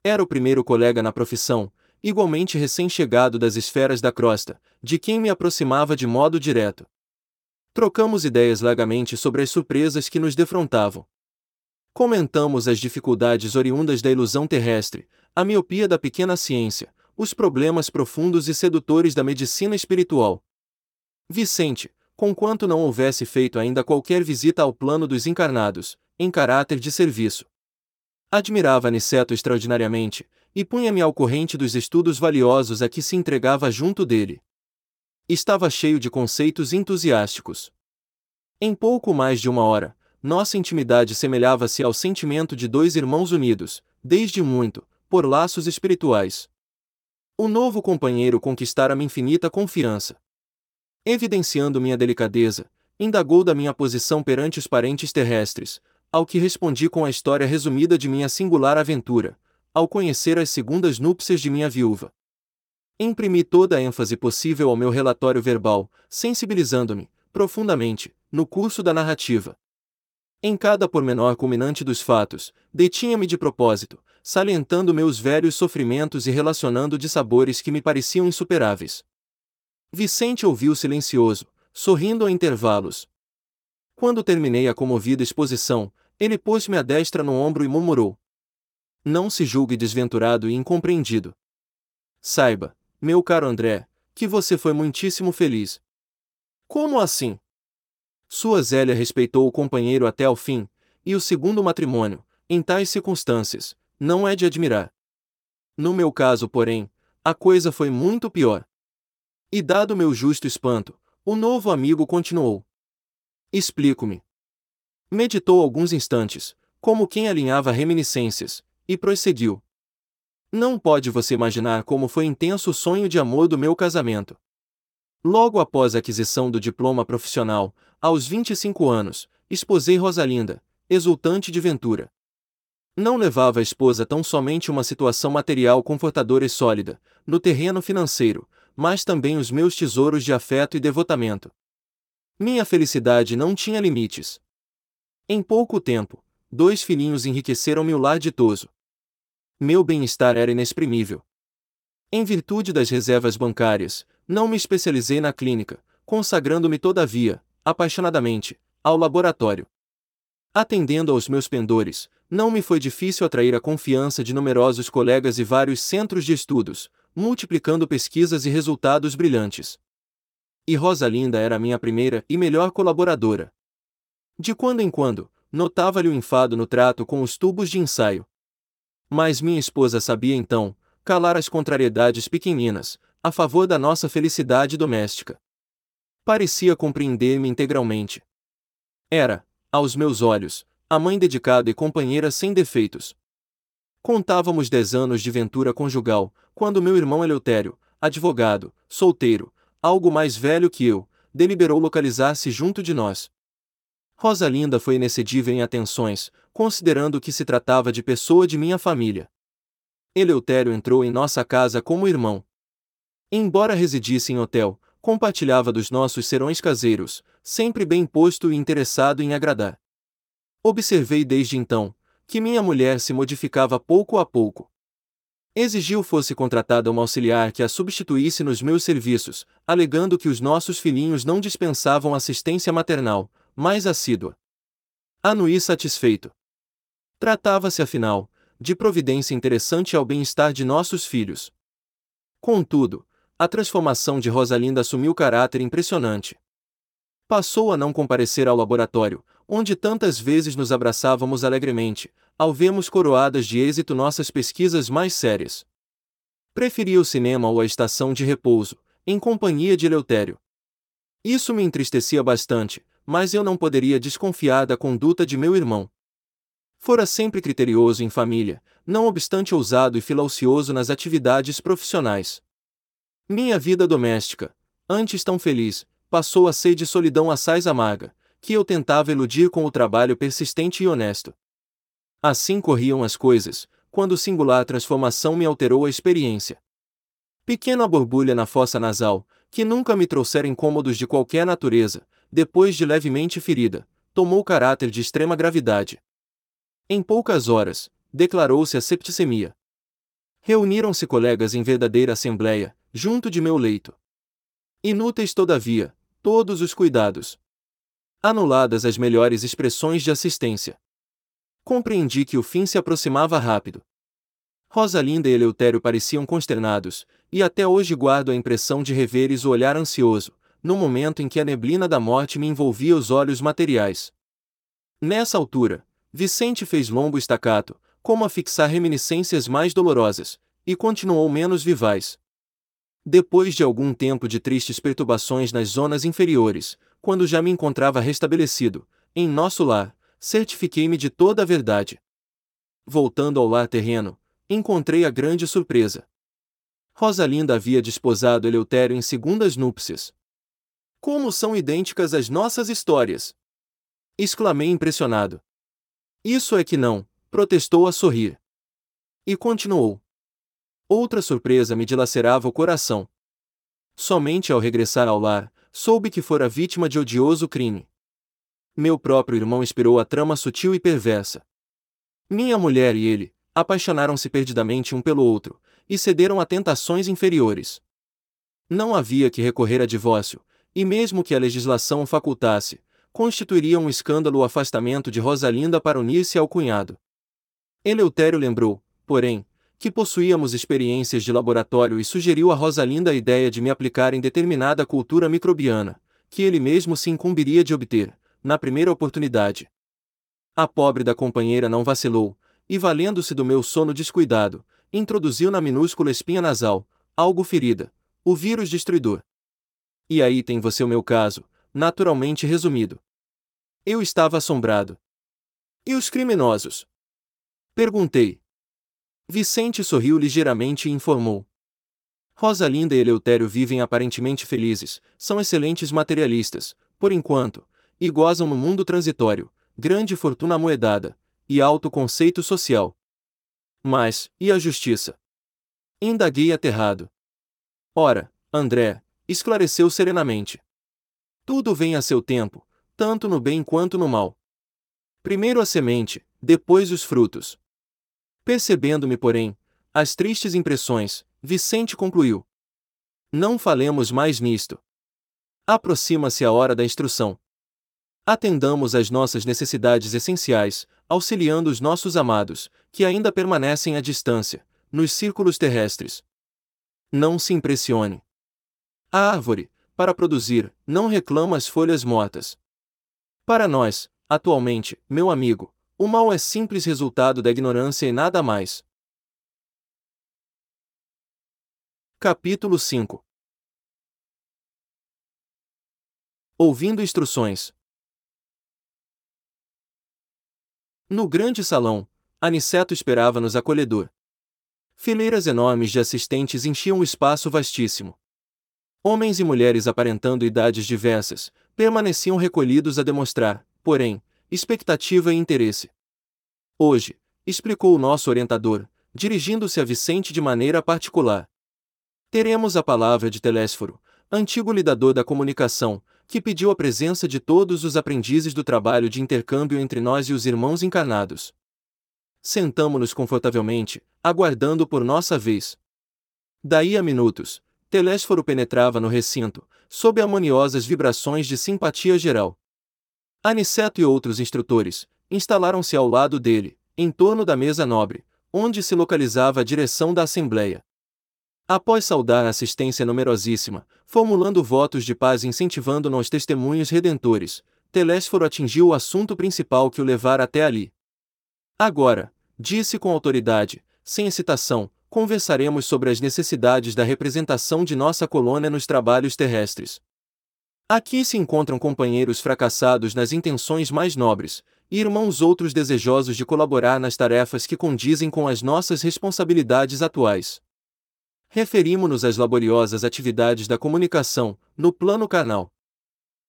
Era o primeiro colega na profissão, igualmente recém-chegado das esferas da crosta, de quem me aproximava de modo direto. Trocamos ideias largamente sobre as surpresas que nos defrontavam. Comentamos as dificuldades oriundas da ilusão terrestre, a miopia da pequena ciência, os problemas profundos e sedutores da medicina espiritual. Vicente, conquanto não houvesse feito ainda qualquer visita ao plano dos encarnados, em caráter de serviço. Admirava Aniceto extraordinariamente, e punha-me ao corrente dos estudos valiosos a que se entregava junto dele. Estava cheio de conceitos entusiásticos. Em pouco mais de uma hora, nossa intimidade semelhava-se ao sentimento de dois irmãos unidos, desde muito, por laços espirituais. O novo companheiro conquistara-me infinita confiança. Evidenciando minha delicadeza, indagou da minha posição perante os parentes terrestres, ao que respondi com a história resumida de minha singular aventura, ao conhecer as segundas núpcias de minha viúva. Imprimi toda a ênfase possível ao meu relatório verbal, sensibilizando-me, profundamente, no curso da narrativa. Em cada pormenor culminante dos fatos, detinha-me de propósito, salientando meus velhos sofrimentos e relacionando dissabores que me pareciam insuperáveis. Vicente ouviu silencioso, sorrindo a intervalos. Quando terminei a comovida exposição, ele pôs-me a destra no ombro e murmurou: Não se julgue desventurado e incompreendido. Saiba, meu caro André, que você foi muitíssimo feliz. Como assim? Sua Zélia respeitou o companheiro até ao fim, e o segundo matrimônio, em tais circunstâncias, não é de admirar. No meu caso, porém, a coisa foi muito pior. E dado meu justo espanto, o novo amigo continuou. Explico-me. Meditou alguns instantes, como quem alinhava reminiscências, e prosseguiu. Não pode você imaginar como foi intenso o sonho de amor do meu casamento. Logo após a aquisição do diploma profissional, aos 25 anos, esposei Rosalinda, exultante de ventura. Não levava a esposa tão somente uma situação material confortadora e sólida, no terreno financeiro, mas também os meus tesouros de afeto e devotamento. Minha felicidade não tinha limites. Em pouco tempo, dois filhinhos enriqueceram-me o lar ditoso meu bem-estar era inexprimível. Em virtude das reservas bancárias, não me especializei na clínica, consagrando-me todavia, apaixonadamente, ao laboratório. Atendendo aos meus pendores, não me foi difícil atrair a confiança de numerosos colegas e vários centros de estudos, multiplicando pesquisas e resultados brilhantes. E Rosalinda era minha primeira e melhor colaboradora. De quando em quando, notava-lhe o enfado no trato com os tubos de ensaio, mas minha esposa sabia então, calar as contrariedades pequeninas, a favor da nossa felicidade doméstica. Parecia compreender-me integralmente. Era, aos meus olhos, a mãe dedicada e companheira sem defeitos. Contávamos dez anos de ventura conjugal, quando meu irmão Eleutério, advogado, solteiro, algo mais velho que eu, deliberou localizar-se junto de nós. Rosalinda foi inexcedível em atenções, considerando que se tratava de pessoa de minha família. Eleutério entrou em nossa casa como irmão. Embora residisse em hotel, compartilhava dos nossos serões caseiros, sempre bem posto e interessado em agradar. Observei desde então que minha mulher se modificava pouco a pouco. Exigiu fosse contratada uma auxiliar que a substituísse nos meus serviços, alegando que os nossos filhinhos não dispensavam assistência maternal, mais assídua. Anuí satisfeito. Tratava-se, afinal, de providência interessante ao bem-estar de nossos filhos. Contudo, a transformação de Rosalinda assumiu caráter impressionante. Passou a não comparecer ao laboratório, onde tantas vezes nos abraçávamos alegremente, ao vermos coroadas de êxito nossas pesquisas mais sérias. Preferia o cinema ou a estação de repouso, em companhia de Eleutério. Isso me entristecia bastante, mas eu não poderia desconfiar da conduta de meu irmão. Fora sempre criterioso em família, não obstante ousado e filaucioso nas atividades profissionais. Minha vida doméstica, antes tão feliz, passou a ser de solidão assaz amarga, que eu tentava eludir com o trabalho persistente e honesto. Assim corriam as coisas, quando singular transformação me alterou a experiência. Pequena borbulha na fossa nasal, que nunca me trouxera incômodos de qualquer natureza, depois de levemente ferida, tomou caráter de extrema gravidade. Em poucas horas, declarou-se a septicemia. Reuniram-se colegas em verdadeira assembleia, junto de meu leito. Inúteis, todavia, todos os cuidados. Anuladas as melhores expressões de assistência. Compreendi que o fim se aproximava rápido. Rosalinda e Eleutério pareciam consternados, e até hoje guardo a impressão de reveres o olhar ansioso, no momento em que a neblina da morte me envolvia os olhos materiais. Nessa altura, Vicente fez longo estacato, como a fixar reminiscências mais dolorosas, e continuou menos vivaz. Depois de algum tempo de tristes perturbações nas zonas inferiores, quando já me encontrava restabelecido, em nosso lar, certifiquei-me de toda a verdade. Voltando ao lar terreno, encontrei a grande surpresa. Rosalinda havia desposado Eleutério em segundas núpcias. Como são idênticas as nossas histórias! Exclamei impressionado. Isso é que não, protestou a sorrir. E continuou. Outra surpresa me dilacerava o coração. Somente ao regressar ao lar, soube que fora vítima de odioso crime. Meu próprio irmão inspirou a trama sutil e perversa. Minha mulher e ele apaixonaram-se perdidamente um pelo outro e cederam a tentações inferiores. Não havia que recorrer a divórcio, e mesmo que a legislação o facultasse, constituiria um escândalo o afastamento de Rosalinda para unir-se ao cunhado. Eleutério lembrou, porém, que possuíamos experiências de laboratório e sugeriu a Rosalinda a ideia de me aplicar em determinada cultura microbiana, que ele mesmo se incumbiria de obter, na primeira oportunidade. A pobre da companheira não vacilou, e valendo-se do meu sono descuidado, introduziu na minúscula espinha nasal, algo ferida, o vírus destruidor. E aí tem você o meu caso, naturalmente resumido. Eu estava assombrado. E os criminosos? Perguntei. Vicente sorriu ligeiramente e informou. Rosalinda e Eleutério vivem aparentemente felizes, são excelentes materialistas, por enquanto, e gozam no mundo transitório, grande fortuna amoedada, e alto conceito social. Mas, e a justiça? Indaguei aterrado. Ora, André, esclareceu serenamente. Tudo vem a seu tempo, tanto no bem quanto no mal. Primeiro a semente, depois os frutos. Percebendo-me, porém, as tristes impressões, Vicente concluiu. Não falemos mais nisto. Aproxima-se a hora da instrução. Atendamos às nossas necessidades essenciais, auxiliando os nossos amados, que ainda permanecem à distância, nos círculos terrestres. Não se impressione. A árvore, para produzir, não reclama as folhas mortas. Para nós, atualmente, meu amigo, o mal é simples resultado da ignorância e nada mais. Capítulo 5 Ouvindo instruções. No grande salão, Aniceto esperava-nos acolhedor. Fileiras enormes de assistentes enchiam o espaço vastíssimo. Homens e mulheres aparentando idades diversas, permaneciam recolhidos a demonstrar, porém, expectativa e interesse. Hoje, explicou o nosso orientador, dirigindo-se a Vicente de maneira particular. Teremos a palavra de Telésforo, antigo lidador da comunicação, que pediu a presença de todos os aprendizes do trabalho de intercâmbio entre nós e os irmãos encarnados. Sentamo-nos confortavelmente, aguardando por nossa vez. Daí a minutos, Telésforo penetrava no recinto, sob harmoniosas vibrações de simpatia geral. Aniceto e outros instrutores instalaram-se ao lado dele, em torno da mesa nobre, onde se localizava a direção da Assembleia. Após saudar a assistência numerosíssima, formulando votos de paz incentivando-nos testemunhos redentores, Telésforo atingiu o assunto principal que o levara até ali. Agora, disse com autoridade, sem hesitação, conversaremos sobre as necessidades da representação de nossa colônia nos trabalhos terrestres. Aqui se encontram companheiros fracassados nas intenções mais nobres, e irmãos outros desejosos de colaborar nas tarefas que condizem com as nossas responsabilidades atuais. Referimos-nos às laboriosas atividades da comunicação, no plano carnal.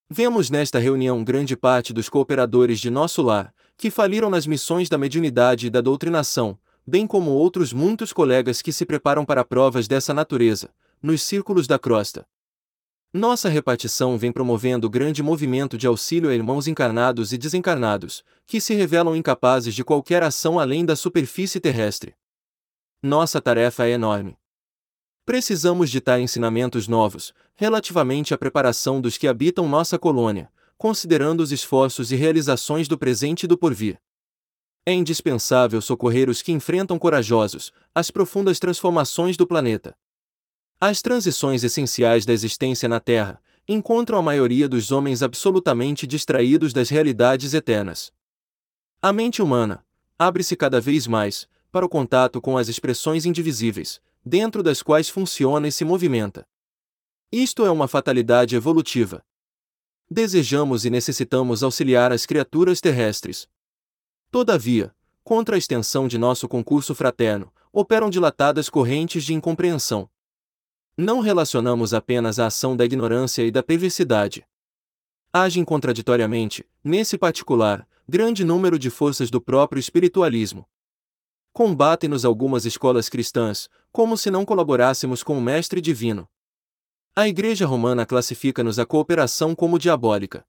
Vemos nesta reunião grande parte dos cooperadores de nosso lar, que faliram nas missões da mediunidade e da doutrinação, bem como outros muitos colegas que se preparam para provas dessa natureza, nos círculos da crosta. Nossa repartição vem promovendo grande movimento de auxílio a irmãos encarnados e desencarnados, que se revelam incapazes de qualquer ação além da superfície terrestre. Nossa tarefa é enorme. Precisamos ditar ensinamentos novos, relativamente à preparação dos que habitam nossa colônia, considerando os esforços e realizações do presente e do porvir. É indispensável socorrer os que enfrentam corajosos as profundas transformações do planeta. As transições essenciais da existência na Terra encontram a maioria dos homens absolutamente distraídos das realidades eternas. A mente humana abre-se cada vez mais para o contato com as expressões indivisíveis, dentro das quais funciona e se movimenta. Isto é uma fatalidade evolutiva. Desejamos e necessitamos auxiliar as criaturas terrestres, Todavia, contra a extensão de nosso concurso fraterno, operam dilatadas correntes de incompreensão. Não relacionamos apenas a ação da ignorância e da perversidade. Agem contraditoriamente, nesse particular, grande número de forças do próprio espiritualismo. Combatem-nos algumas escolas cristãs, como se não colaborássemos com o Mestre Divino. A Igreja Romana classifica-nos a cooperação como diabólica.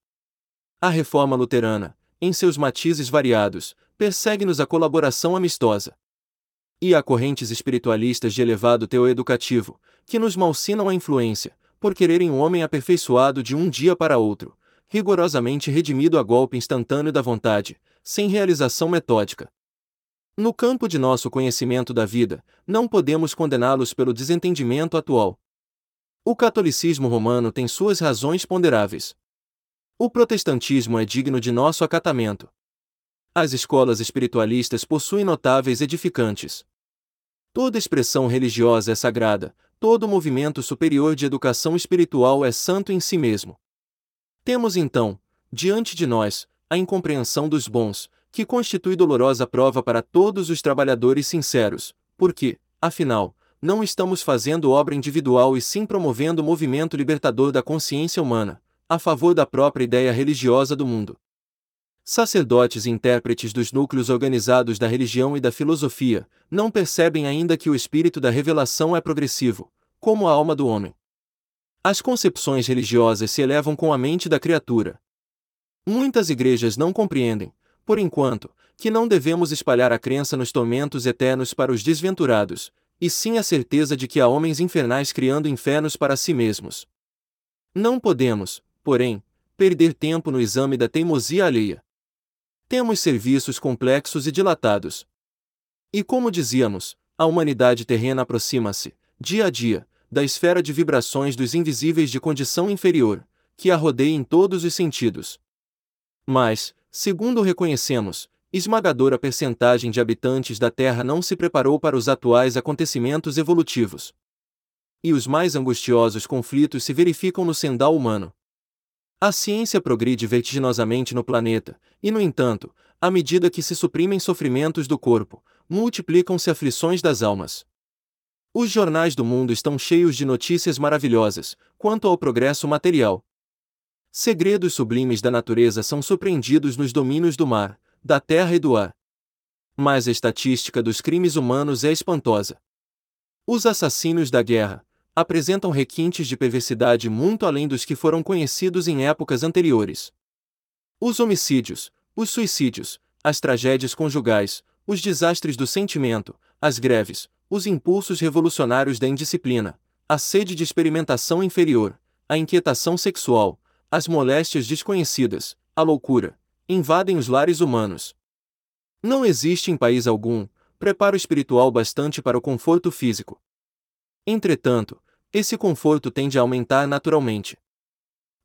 A Reforma Luterana, em seus matizes variados, persegue-nos a colaboração amistosa. E há correntes espiritualistas de elevado teu educativo, que nos malsinam a influência, por quererem um homem aperfeiçoado de um dia para outro, rigorosamente redimido a golpe instantâneo da vontade, sem realização metódica. No campo de nosso conhecimento da vida, não podemos condená-los pelo desentendimento atual. O catolicismo romano tem suas razões ponderáveis. O protestantismo é digno de nosso acatamento. As escolas espiritualistas possuem notáveis edificantes. Toda expressão religiosa é sagrada, todo movimento superior de educação espiritual é santo em si mesmo. Temos então, diante de nós, a incompreensão dos bons, que constitui dolorosa prova para todos os trabalhadores sinceros, porque, afinal, não estamos fazendo obra individual e sim promovendo o movimento libertador da consciência humana, a favor da própria ideia religiosa do mundo. Sacerdotes e intérpretes dos núcleos organizados da religião e da filosofia não percebem ainda que o espírito da revelação é progressivo, como a alma do homem. As concepções religiosas se elevam com a mente da criatura. Muitas igrejas não compreendem, por enquanto, que não devemos espalhar a crença nos tormentos eternos para os desventurados, e sim a certeza de que há homens infernais criando infernos para si mesmos. Não podemos, porém, perder tempo no exame da teimosia alheia. Temos serviços complexos e dilatados. E como dizíamos, a humanidade terrena aproxima-se, dia a dia, da esfera de vibrações dos invisíveis de condição inferior, que a rodeia em todos os sentidos. Mas, segundo reconhecemos, esmagadora percentagem de habitantes da Terra não se preparou para os atuais acontecimentos evolutivos. E os mais angustiosos conflitos se verificam no sendal humano. A ciência progride vertiginosamente no planeta, e no entanto, à medida que se suprimem sofrimentos do corpo, multiplicam-se aflições das almas. Os jornais do mundo estão cheios de notícias maravilhosas quanto ao progresso material. Segredos sublimes da natureza são surpreendidos nos domínios do mar, da terra e do ar. Mas a estatística dos crimes humanos é espantosa. Os assassinos da guerra apresentam requintes de perversidade muito além dos que foram conhecidos em épocas anteriores. Os homicídios, os suicídios, as tragédias conjugais, os desastres do sentimento, as greves, os impulsos revolucionários da indisciplina, a sede de experimentação inferior, a inquietação sexual, as moléstias desconhecidas, a loucura, invadem os lares humanos. Não existe em país algum preparo espiritual bastante para o conforto físico. Entretanto, esse conforto tende a aumentar naturalmente.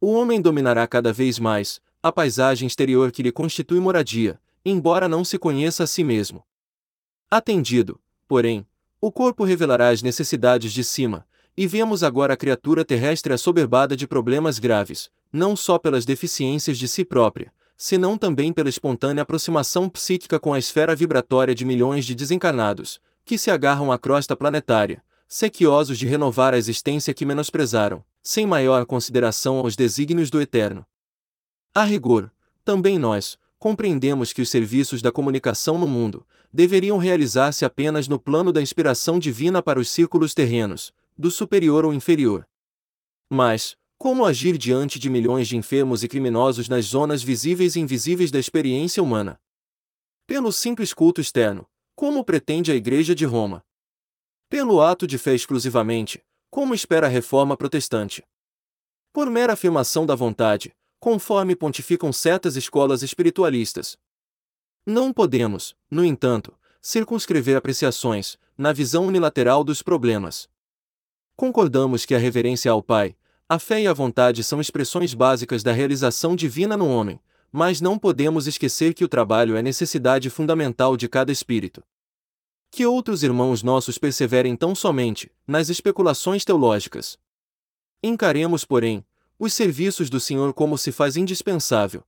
O homem dominará cada vez mais a paisagem exterior que lhe constitui moradia, embora não se conheça a si mesmo. Atendido, porém, o corpo revelará as necessidades de cima, e vemos agora a criatura terrestre assoberbada de problemas graves, não só pelas deficiências de si própria, senão também pela espontânea aproximação psíquica com a esfera vibratória de milhões de desencarnados, que se agarram à crosta planetária, sequiosos de renovar a existência que menosprezaram, sem maior consideração aos desígnios do Eterno. A rigor, também nós, compreendemos que os serviços da comunicação no mundo deveriam realizar-se apenas no plano da inspiração divina para os círculos terrenos, do superior ou inferior. Mas, como agir diante de milhões de enfermos e criminosos nas zonas visíveis e invisíveis da experiência humana? Pelo simples culto externo, como pretende a Igreja de Roma? Pelo ato de fé exclusivamente, como espera a reforma protestante? Por mera afirmação da vontade, conforme pontificam certas escolas espiritualistas. Não podemos, no entanto, circunscrever apreciações, na visão unilateral dos problemas. Concordamos que a reverência ao Pai, a fé e a vontade são expressões básicas da realização divina no homem, mas não podemos esquecer que o trabalho é necessidade fundamental de cada espírito. Que outros irmãos nossos perseverem tão somente nas especulações teológicas. Encaremos, porém, os serviços do Senhor como se faz indispensável.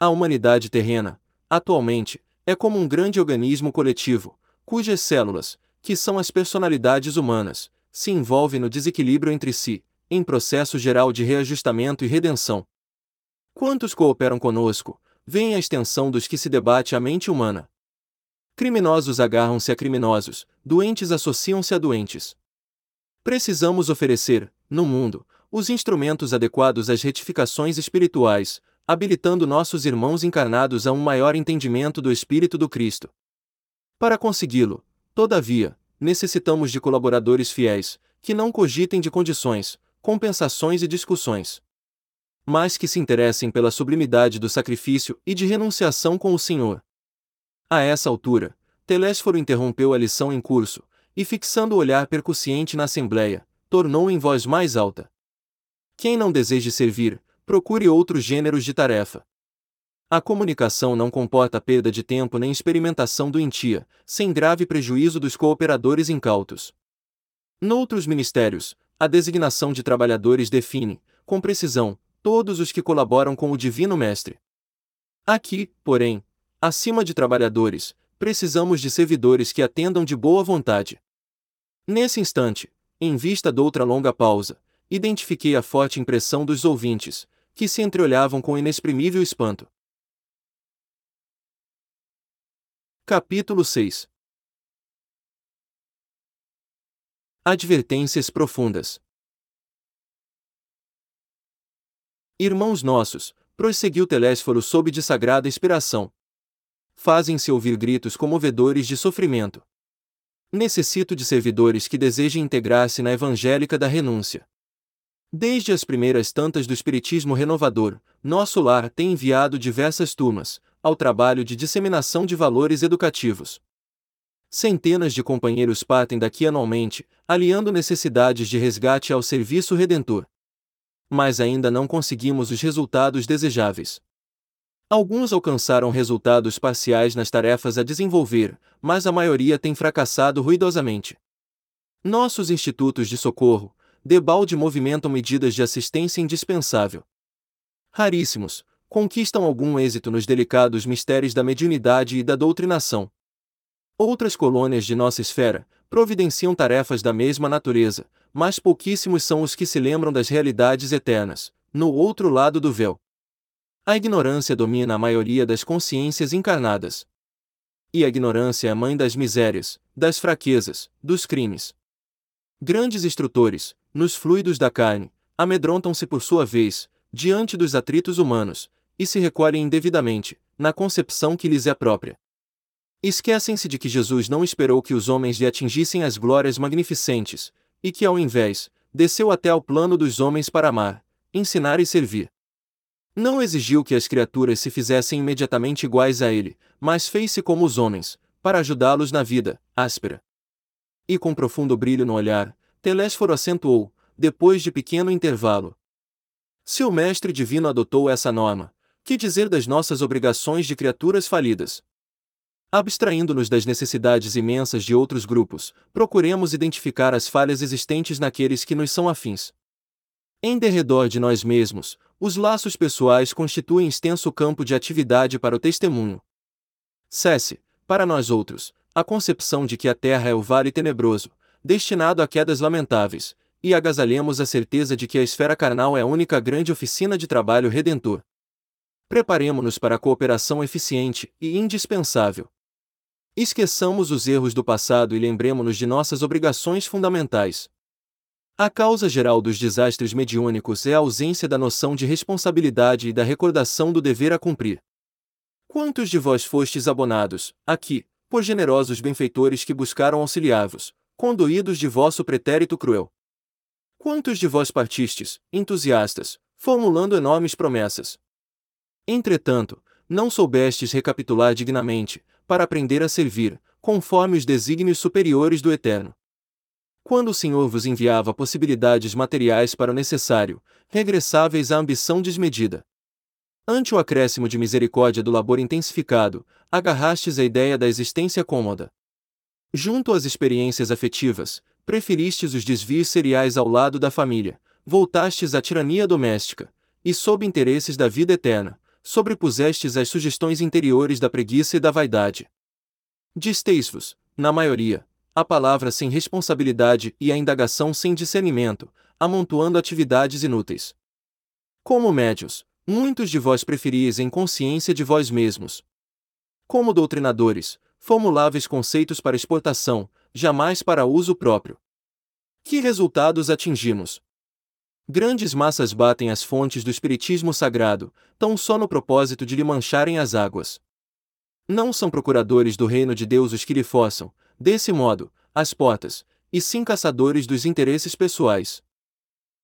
A humanidade terrena, atualmente, é como um grande organismo coletivo, cujas células, que são as personalidades humanas, se envolvem no desequilíbrio entre si, em processo geral de reajustamento e redenção. Quantos cooperam conosco, veem a extensão dos que se debate a mente humana. Criminosos agarram-se a criminosos, doentes associam-se a doentes. Precisamos oferecer, no mundo, os instrumentos adequados às retificações espirituais, habilitando nossos irmãos encarnados a um maior entendimento do Espírito do Cristo. Para consegui-lo, todavia, necessitamos de colaboradores fiéis, que não cogitem de condições, compensações e discussões. Mas que se interessem pela sublimidade do sacrifício e de renunciação com o Senhor. A essa altura, Telésforo interrompeu a lição em curso, e fixando o olhar percussiente na assembleia, tornou em voz mais alta: quem não deseje servir, procure outros gêneros de tarefa. A comunicação não comporta perda de tempo nem experimentação doentia, sem grave prejuízo dos cooperadores incautos. Noutros ministérios, a designação de trabalhadores define, com precisão, todos os que colaboram com o Divino Mestre. Aqui, porém, acima de trabalhadores, precisamos de servidores que atendam de boa vontade. Nesse instante, em vista de outra longa pausa, identifiquei a forte impressão dos ouvintes, que se entreolhavam com inexprimível espanto. Capítulo 6 Advertências profundas Irmãos nossos, prosseguiu Telésforo sob de sagrada inspiração. Fazem-se ouvir gritos comovedores de sofrimento. Necessito de servidores que desejem integrar-se na evangélica da renúncia. Desde as primeiras tantas do Espiritismo Renovador, nosso lar tem enviado diversas turmas ao trabalho de disseminação de valores educativos. Centenas de companheiros partem daqui anualmente, aliando necessidades de resgate ao serviço redentor. Mas ainda não conseguimos os resultados desejáveis. Alguns alcançaram resultados parciais nas tarefas a desenvolver, mas a maioria tem fracassado ruidosamente. Nossos institutos de socorro, debalde movimentam medidas de assistência indispensável. Raríssimos, conquistam algum êxito nos delicados mistérios da mediunidade e da doutrinação. Outras colônias de nossa esfera providenciam tarefas da mesma natureza, mas pouquíssimos são os que se lembram das realidades eternas, no outro lado do véu. A ignorância domina a maioria das consciências encarnadas. E a ignorância é a mãe das misérias, das fraquezas, dos crimes. Grandes instrutores, nos fluidos da carne, amedrontam-se por sua vez, diante dos atritos humanos, e se recolhem indevidamente, na concepção que lhes é própria. Esquecem-se de que Jesus não esperou que os homens lhe atingissem as glórias magnificentes, e que, ao invés, desceu até ao plano dos homens para amar, ensinar e servir. Não exigiu que as criaturas se fizessem imediatamente iguais a ele, mas fez-se como os homens, para ajudá-los na vida, áspera. E com profundo brilho no olhar, Telésforo acentuou, depois de pequeno intervalo. Se o Mestre Divino adotou essa norma, que dizer das nossas obrigações de criaturas falidas? Abstraindo-nos das necessidades imensas de outros grupos, procuremos identificar as falhas existentes naqueles que nos são afins. Em derredor de nós mesmos, os laços pessoais constituem extenso campo de atividade para o testemunho. Cesse, para nós outros, a concepção de que a terra é o vale tenebroso, destinado a quedas lamentáveis, e agasalhemos a certeza de que a esfera carnal é a única grande oficina de trabalho redentor. Preparemo-nos para a cooperação eficiente e indispensável. Esqueçamos os erros do passado e lembremos-nos de nossas obrigações fundamentais. A causa geral dos desastres mediúnicos é a ausência da noção de responsabilidade e da recordação do dever a cumprir. Quantos de vós fostes abonados, aqui, por generosos benfeitores que buscaram auxiliar-vos, conduídos de vosso pretérito cruel? Quantos de vós partistes, entusiastas, formulando enormes promessas? Entretanto, não soubestes recapitular dignamente, para aprender a servir, conforme os desígnios superiores do Eterno. Quando o Senhor vos enviava possibilidades materiais para o necessário, regressáveis à ambição desmedida. Ante o acréscimo de misericórdia do labor intensificado, agarrastes a ideia da existência cômoda. Junto às experiências afetivas, preferistes os desvios seriais ao lado da família, voltastes à tirania doméstica, e sob interesses da vida eterna, sobrepusestes as sugestões interiores da preguiça e da vaidade. Disteis-vos, na maioria, a palavra sem responsabilidade e a indagação sem discernimento, amontoando atividades inúteis. Como médios, muitos de vós preferis em consciência de vós mesmos. Como doutrinadores, formuláveis conceitos para exportação, jamais para uso próprio. Que resultados atingimos? Grandes massas batem as fontes do espiritismo sagrado, tão só no propósito de lhe mancharem as águas. Não são procuradores do reino de Deus os que lhe forçam, desse modo, as portas, e sim caçadores dos interesses pessoais.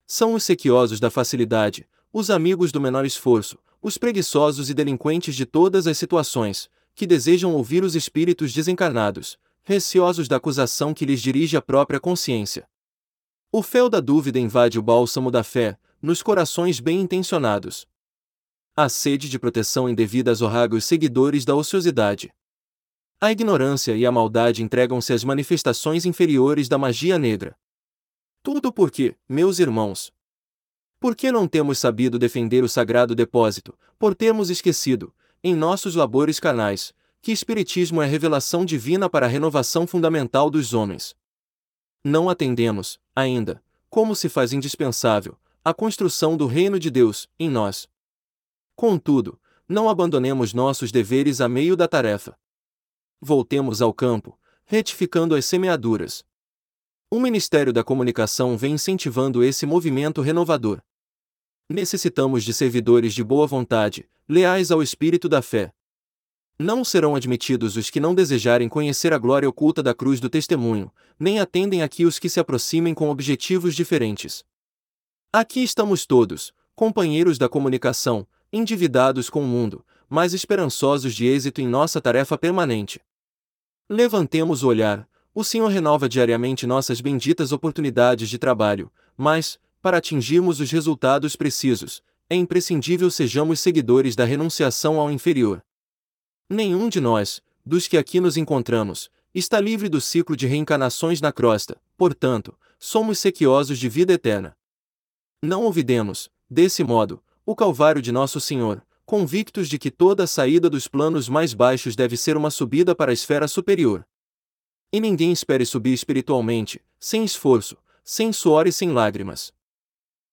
São os sequiosos da facilidade, os amigos do menor esforço, os preguiçosos e delinquentes de todas as situações, que desejam ouvir os espíritos desencarnados, receosos da acusação que lhes dirige a própria consciência. O fel da dúvida invade o bálsamo da fé, nos corações bem intencionados. A sede de proteção indevida azorraga os seguidores da ociosidade. A ignorância e a maldade entregam-se às manifestações inferiores da magia negra. Tudo porque, meus irmãos, por que não temos sabido defender o sagrado depósito, por termos esquecido, em nossos labores canais, que Espiritismo é revelação divina para a renovação fundamental dos homens? não atendemos, ainda, como se faz indispensável, a construção do reino de Deus, em nós. Contudo, não abandonemos nossos deveres a meio da tarefa. Voltemos ao campo, retificando as semeaduras. O Ministério da Comunicação vem incentivando esse movimento renovador. Necessitamos de servidores de boa vontade, leais ao espírito da fé. Não serão admitidos os que não desejarem conhecer a glória oculta da cruz do testemunho, nem atendem aqui os que se aproximem com objetivos diferentes. Aqui estamos todos, companheiros da comunicação, endividados com o mundo, mas esperançosos de êxito em nossa tarefa permanente. Levantemos o olhar, o Senhor renova diariamente nossas benditas oportunidades de trabalho, mas, para atingirmos os resultados precisos, é imprescindível sejamos seguidores da renunciação ao inferior. Nenhum de nós, dos que aqui nos encontramos, está livre do ciclo de reencarnações na crosta, portanto, somos sequiosos de vida eterna. Não ouvidemos, desse modo, o calvário de nosso Senhor, convictos de que toda saída dos planos mais baixos deve ser uma subida para a esfera superior. E ninguém espere subir espiritualmente, sem esforço, sem suor e sem lágrimas.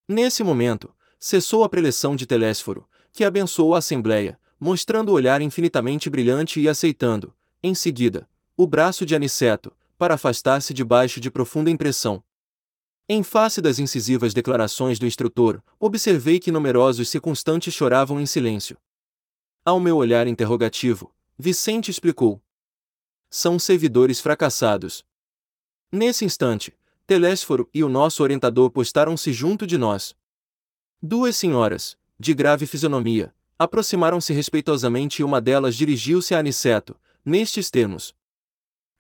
Nesse momento, cessou a preleção de Telésforo, que abençoou a Assembleia, mostrando o olhar infinitamente brilhante e aceitando, em seguida, o braço de Aniceto, para afastar-se debaixo de profunda impressão. Em face das incisivas declarações do instrutor, observei que numerosos circunstantes choravam em silêncio. Ao meu olhar interrogativo, Vicente explicou. São servidores fracassados. Nesse instante, Telésforo e o nosso orientador postaram-se junto de nós. Duas senhoras, de grave fisionomia, aproximaram-se respeitosamente e uma delas dirigiu-se a Aniceto, nestes termos.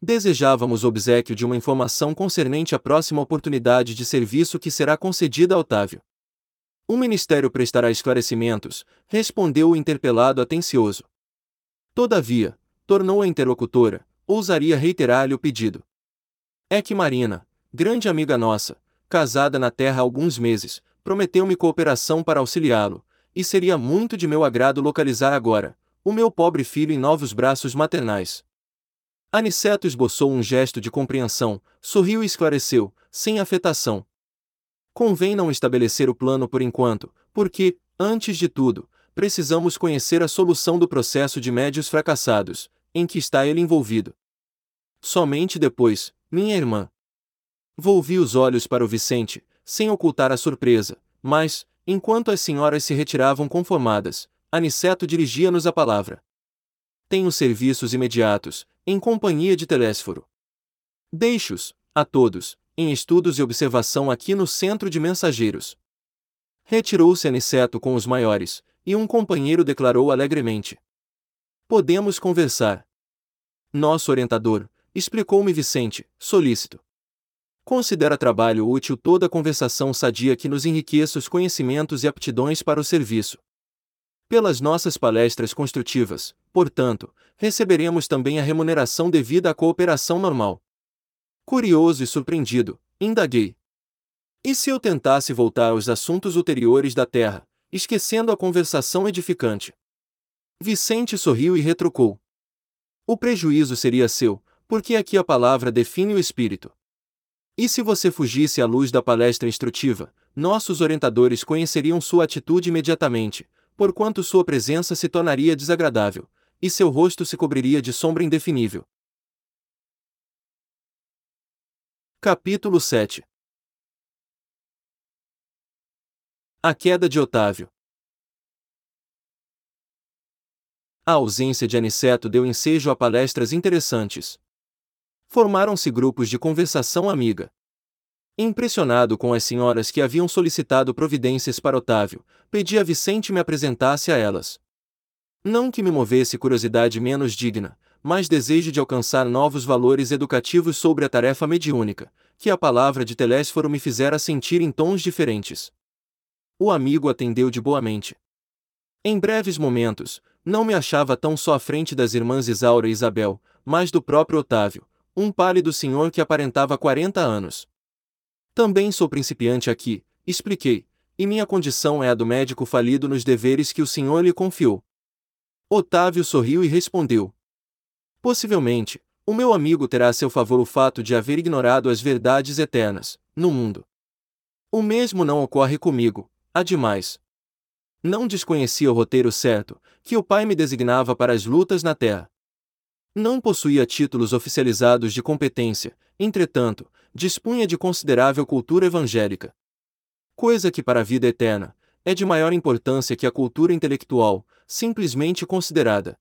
Desejávamos obsequio de uma informação concernente à próxima oportunidade de serviço que será concedida a Otávio. O Ministério prestará esclarecimentos, respondeu o interpelado atencioso. Todavia, tornou a interlocutora, ousaria reiterar-lhe o pedido. É que Marina, grande amiga nossa, casada na terra há alguns meses, prometeu-me cooperação para auxiliá-lo, e seria muito de meu agrado localizar agora, o meu pobre filho em novos braços maternais. Aniceto esboçou um gesto de compreensão, sorriu e esclareceu, sem afetação. Convém não estabelecer o plano por enquanto, porque, antes de tudo, precisamos conhecer a solução do processo de médios fracassados, em que está ele envolvido. Somente depois, minha irmã. Volvi os olhos para o Vicente, sem ocultar a surpresa, mas, enquanto as senhoras se retiravam conformadas, Aniceto dirigia-nos a palavra. Tenho serviços imediatos, em companhia de Telésforo. Deixo-os, a todos, em estudos e observação aqui no centro de mensageiros. Retirou-se Aniceto com os maiores, e um companheiro declarou alegremente: Podemos conversar. Nosso orientador, explicou-me Vicente, solícito. Considera trabalho útil toda conversação sadia que nos enriqueça os conhecimentos e aptidões para o serviço. Pelas nossas palestras construtivas, portanto, receberemos também a remuneração devida à cooperação normal. Curioso e surpreendido, indaguei. E se eu tentasse voltar aos assuntos ulteriores da Terra, esquecendo a conversação edificante? Vicente sorriu e retrucou. O prejuízo seria seu, porque aqui a palavra define o espírito. E se você fugisse à luz da palestra instrutiva, nossos orientadores conheceriam sua atitude imediatamente, porquanto sua presença se tornaria desagradável, e seu rosto se cobriria de sombra indefinível. Capítulo 7 A queda de Otávio A ausência de Aniceto deu ensejo a palestras interessantes. Formaram-se grupos de conversação amiga. Impressionado com as senhoras que haviam solicitado providências para Otávio, pedi a Vicente me apresentasse a elas. Não que me movesse curiosidade menos digna, mas desejo de alcançar novos valores educativos sobre a tarefa mediúnica, que a palavra de Telésforo me fizera sentir em tons diferentes. O amigo atendeu de boa mente. Em breves momentos, não me achava tão só à frente das irmãs Isaura e Isabel, mas do próprio Otávio, um pálido senhor que aparentava 40 anos. Também sou principiante aqui, expliquei, e minha condição é a do médico falido nos deveres que o senhor lhe confiou. Otávio sorriu e respondeu: Possivelmente, o meu amigo terá a seu favor o fato de haver ignorado as verdades eternas, no mundo. O mesmo não ocorre comigo, ademais. Não desconhecia o roteiro certo, que o pai me designava para as lutas na terra. Não possuía títulos oficializados de competência, entretanto, dispunha de considerável cultura evangélica. Coisa que para a vida eterna, é de maior importância que a cultura intelectual, simplesmente considerada.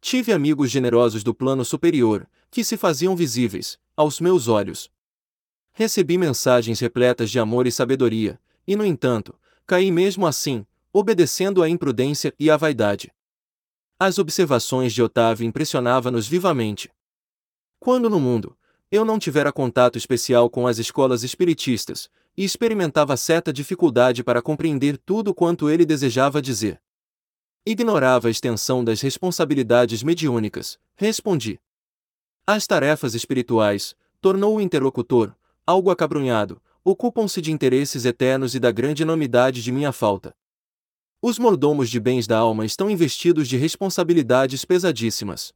Tive amigos generosos do plano superior, que se faziam visíveis, aos meus olhos. Recebi mensagens repletas de amor e sabedoria, e no entanto, caí mesmo assim, obedecendo à imprudência e à vaidade. As observações de Otávio impressionava-nos vivamente. Quando no mundo, eu não tivera contato especial com as escolas espiritistas, e experimentava certa dificuldade para compreender tudo quanto ele desejava dizer. Ignorava a extensão das responsabilidades mediúnicas, respondi. As tarefas espirituais, tornou o interlocutor, algo acabrunhado, ocupam-se de interesses eternos e da grande enormidade de minha falta. Os mordomos de bens da alma estão investidos de responsabilidades pesadíssimas.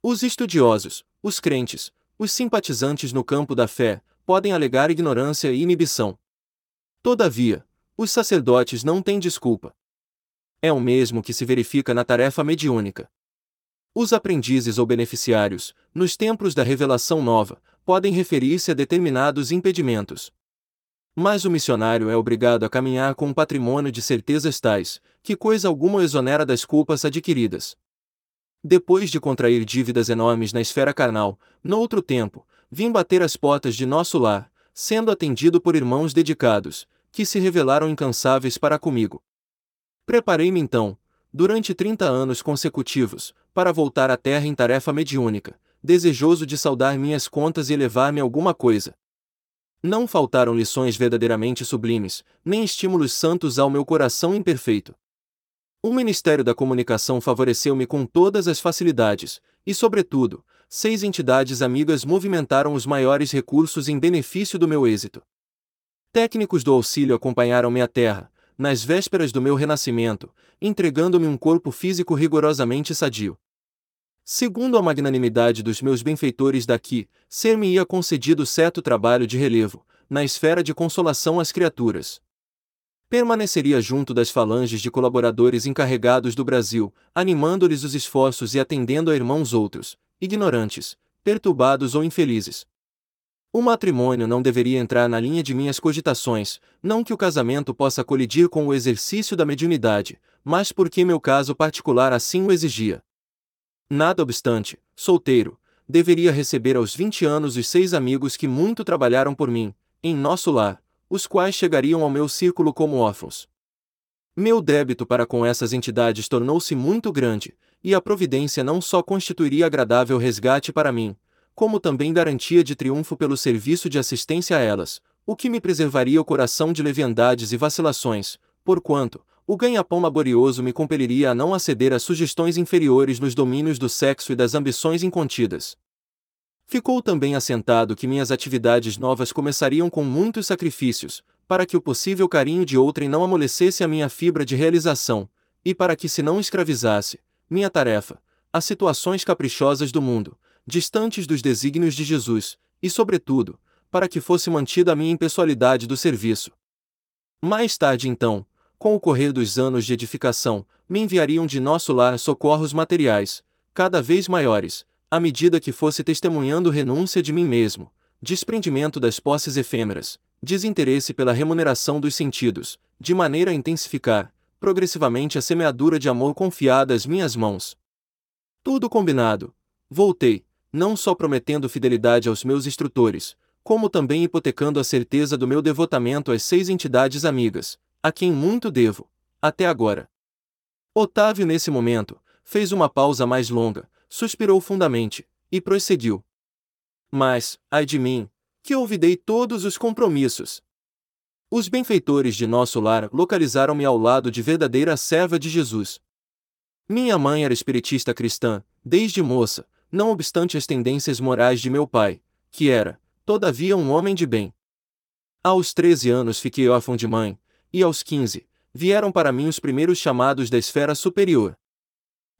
Os estudiosos, os crentes, os simpatizantes no campo da fé, podem alegar ignorância e inibição. Todavia, Os sacerdotes não têm desculpa. É o mesmo que se verifica na tarefa mediúnica. Os aprendizes ou beneficiários, nos templos da revelação nova, podem referir-se a determinados impedimentos. Mas o missionário é obrigado a caminhar com um patrimônio de certezas tais, que coisa alguma exonera das culpas adquiridas. Depois de contrair dívidas enormes na esfera carnal, noutro tempo, vim bater as portas de nosso lar, sendo atendido por irmãos dedicados, que se revelaram incansáveis para comigo. Preparei-me então, durante trinta anos consecutivos, para voltar à terra em tarefa mediúnica, desejoso de saldar minhas contas e elevar-me alguma coisa. Não faltaram lições verdadeiramente sublimes, nem estímulos santos ao meu coração imperfeito. O Ministério da Comunicação favoreceu-me com todas as facilidades, e, sobretudo, seis entidades amigas movimentaram os maiores recursos em benefício do meu êxito. Técnicos do auxílio acompanharam-me à terra, nas vésperas do meu renascimento, entregando-me um corpo físico rigorosamente sadio. Segundo a magnanimidade dos meus benfeitores daqui, ser-me-ia concedido certo trabalho de relevo, na esfera de consolação às criaturas. Permaneceria junto das falanges de colaboradores encarregados do Brasil, animando-lhes os esforços e atendendo a irmãos outros, ignorantes, perturbados ou infelizes. O matrimônio não deveria entrar na linha de minhas cogitações, não que o casamento possa colidir com o exercício da mediunidade, mas porque meu caso particular assim o exigia. Nada obstante, solteiro, deveria receber aos 20 anos os seis amigos que muito trabalharam por mim, em nosso lar, os quais chegariam ao meu círculo como órfãos. Meu débito para com essas entidades tornou-se muito grande, e a providência não só constituiria agradável resgate para mim, como também garantia de triunfo pelo serviço de assistência a elas, o que me preservaria o coração de leviandades e vacilações, porquanto, o ganha-pão laborioso me compeliria a não aceder a sugestões inferiores nos domínios do sexo e das ambições incontidas. Ficou também assentado que minhas atividades novas começariam com muitos sacrifícios, para que o possível carinho de outrem não amolecesse a minha fibra de realização, e para que se não escravizasse, minha tarefa, as situações caprichosas do mundo, distantes dos desígnios de Jesus, e sobretudo, para que fosse mantida a minha impessoalidade do serviço. Mais tarde então, com o correr dos anos de edificação, me enviariam de nosso lar socorros materiais, cada vez maiores, à medida que fosse testemunhando renúncia de mim mesmo, desprendimento das posses efêmeras, desinteresse pela remuneração dos sentidos, de maneira a intensificar, progressivamente a semeadura de amor confiada às minhas mãos. Tudo combinado. Voltei, não só prometendo fidelidade aos meus instrutores, como também hipotecando a certeza do meu devotamento às seis entidades amigas, a quem muito devo, até agora. Otávio, nesse momento, fez uma pausa mais longa, suspirou fundamente, e prosseguiu. Mas, ai de mim, que olvidei todos os compromissos. Os benfeitores de nosso lar localizaram-me ao lado de verdadeira serva de Jesus. Minha mãe era espiritista cristã, desde moça, não obstante as tendências morais de meu pai, que era, todavia, um homem de bem. Aos 13 anos fiquei órfão de mãe, e aos 15, vieram para mim os primeiros chamados da esfera superior.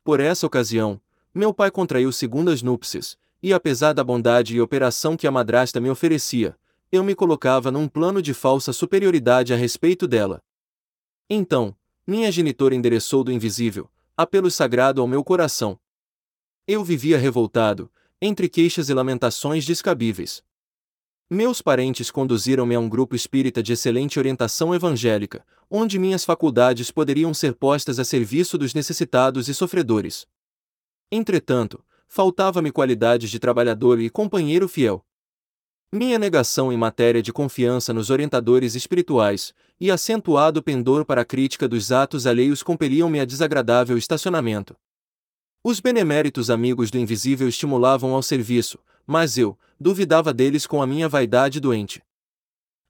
Por essa ocasião, meu pai contraiu segundas núpcias, e apesar da bondade e operação que a madrasta me oferecia, eu me colocava num plano de falsa superioridade a respeito dela. Então, minha genitora endereçou do invisível, apelo sagrado ao meu coração. Eu vivia revoltado, entre queixas e lamentações descabíveis. Meus parentes conduziram-me a um grupo espírita de excelente orientação evangélica, onde minhas faculdades poderiam ser postas a serviço dos necessitados e sofredores. Entretanto, faltava-me qualidades de trabalhador e companheiro fiel. Minha negação em matéria de confiança nos orientadores espirituais, e acentuado pendor para a crítica dos atos alheios compeliam-me a desagradável estacionamento. Os beneméritos amigos do invisível estimulavam ao serviço, mas eu, duvidava deles com a minha vaidade doente.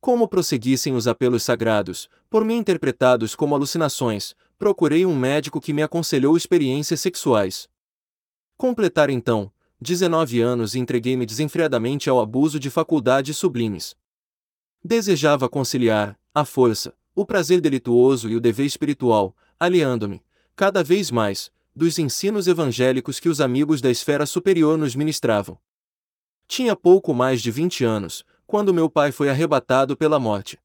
Como prosseguissem os apelos sagrados, por mim interpretados como alucinações, procurei um médico que me aconselhou experiências sexuais. Completar então, 19 anos e entreguei-me desenfreadamente ao abuso de faculdades sublimes. Desejava conciliar, à força, o prazer delituoso e o dever espiritual, aliando-me, cada vez mais, dos ensinos evangélicos que os amigos da esfera superior nos ministravam. Tinha pouco mais de vinte anos, quando meu pai foi arrebatado pela morte.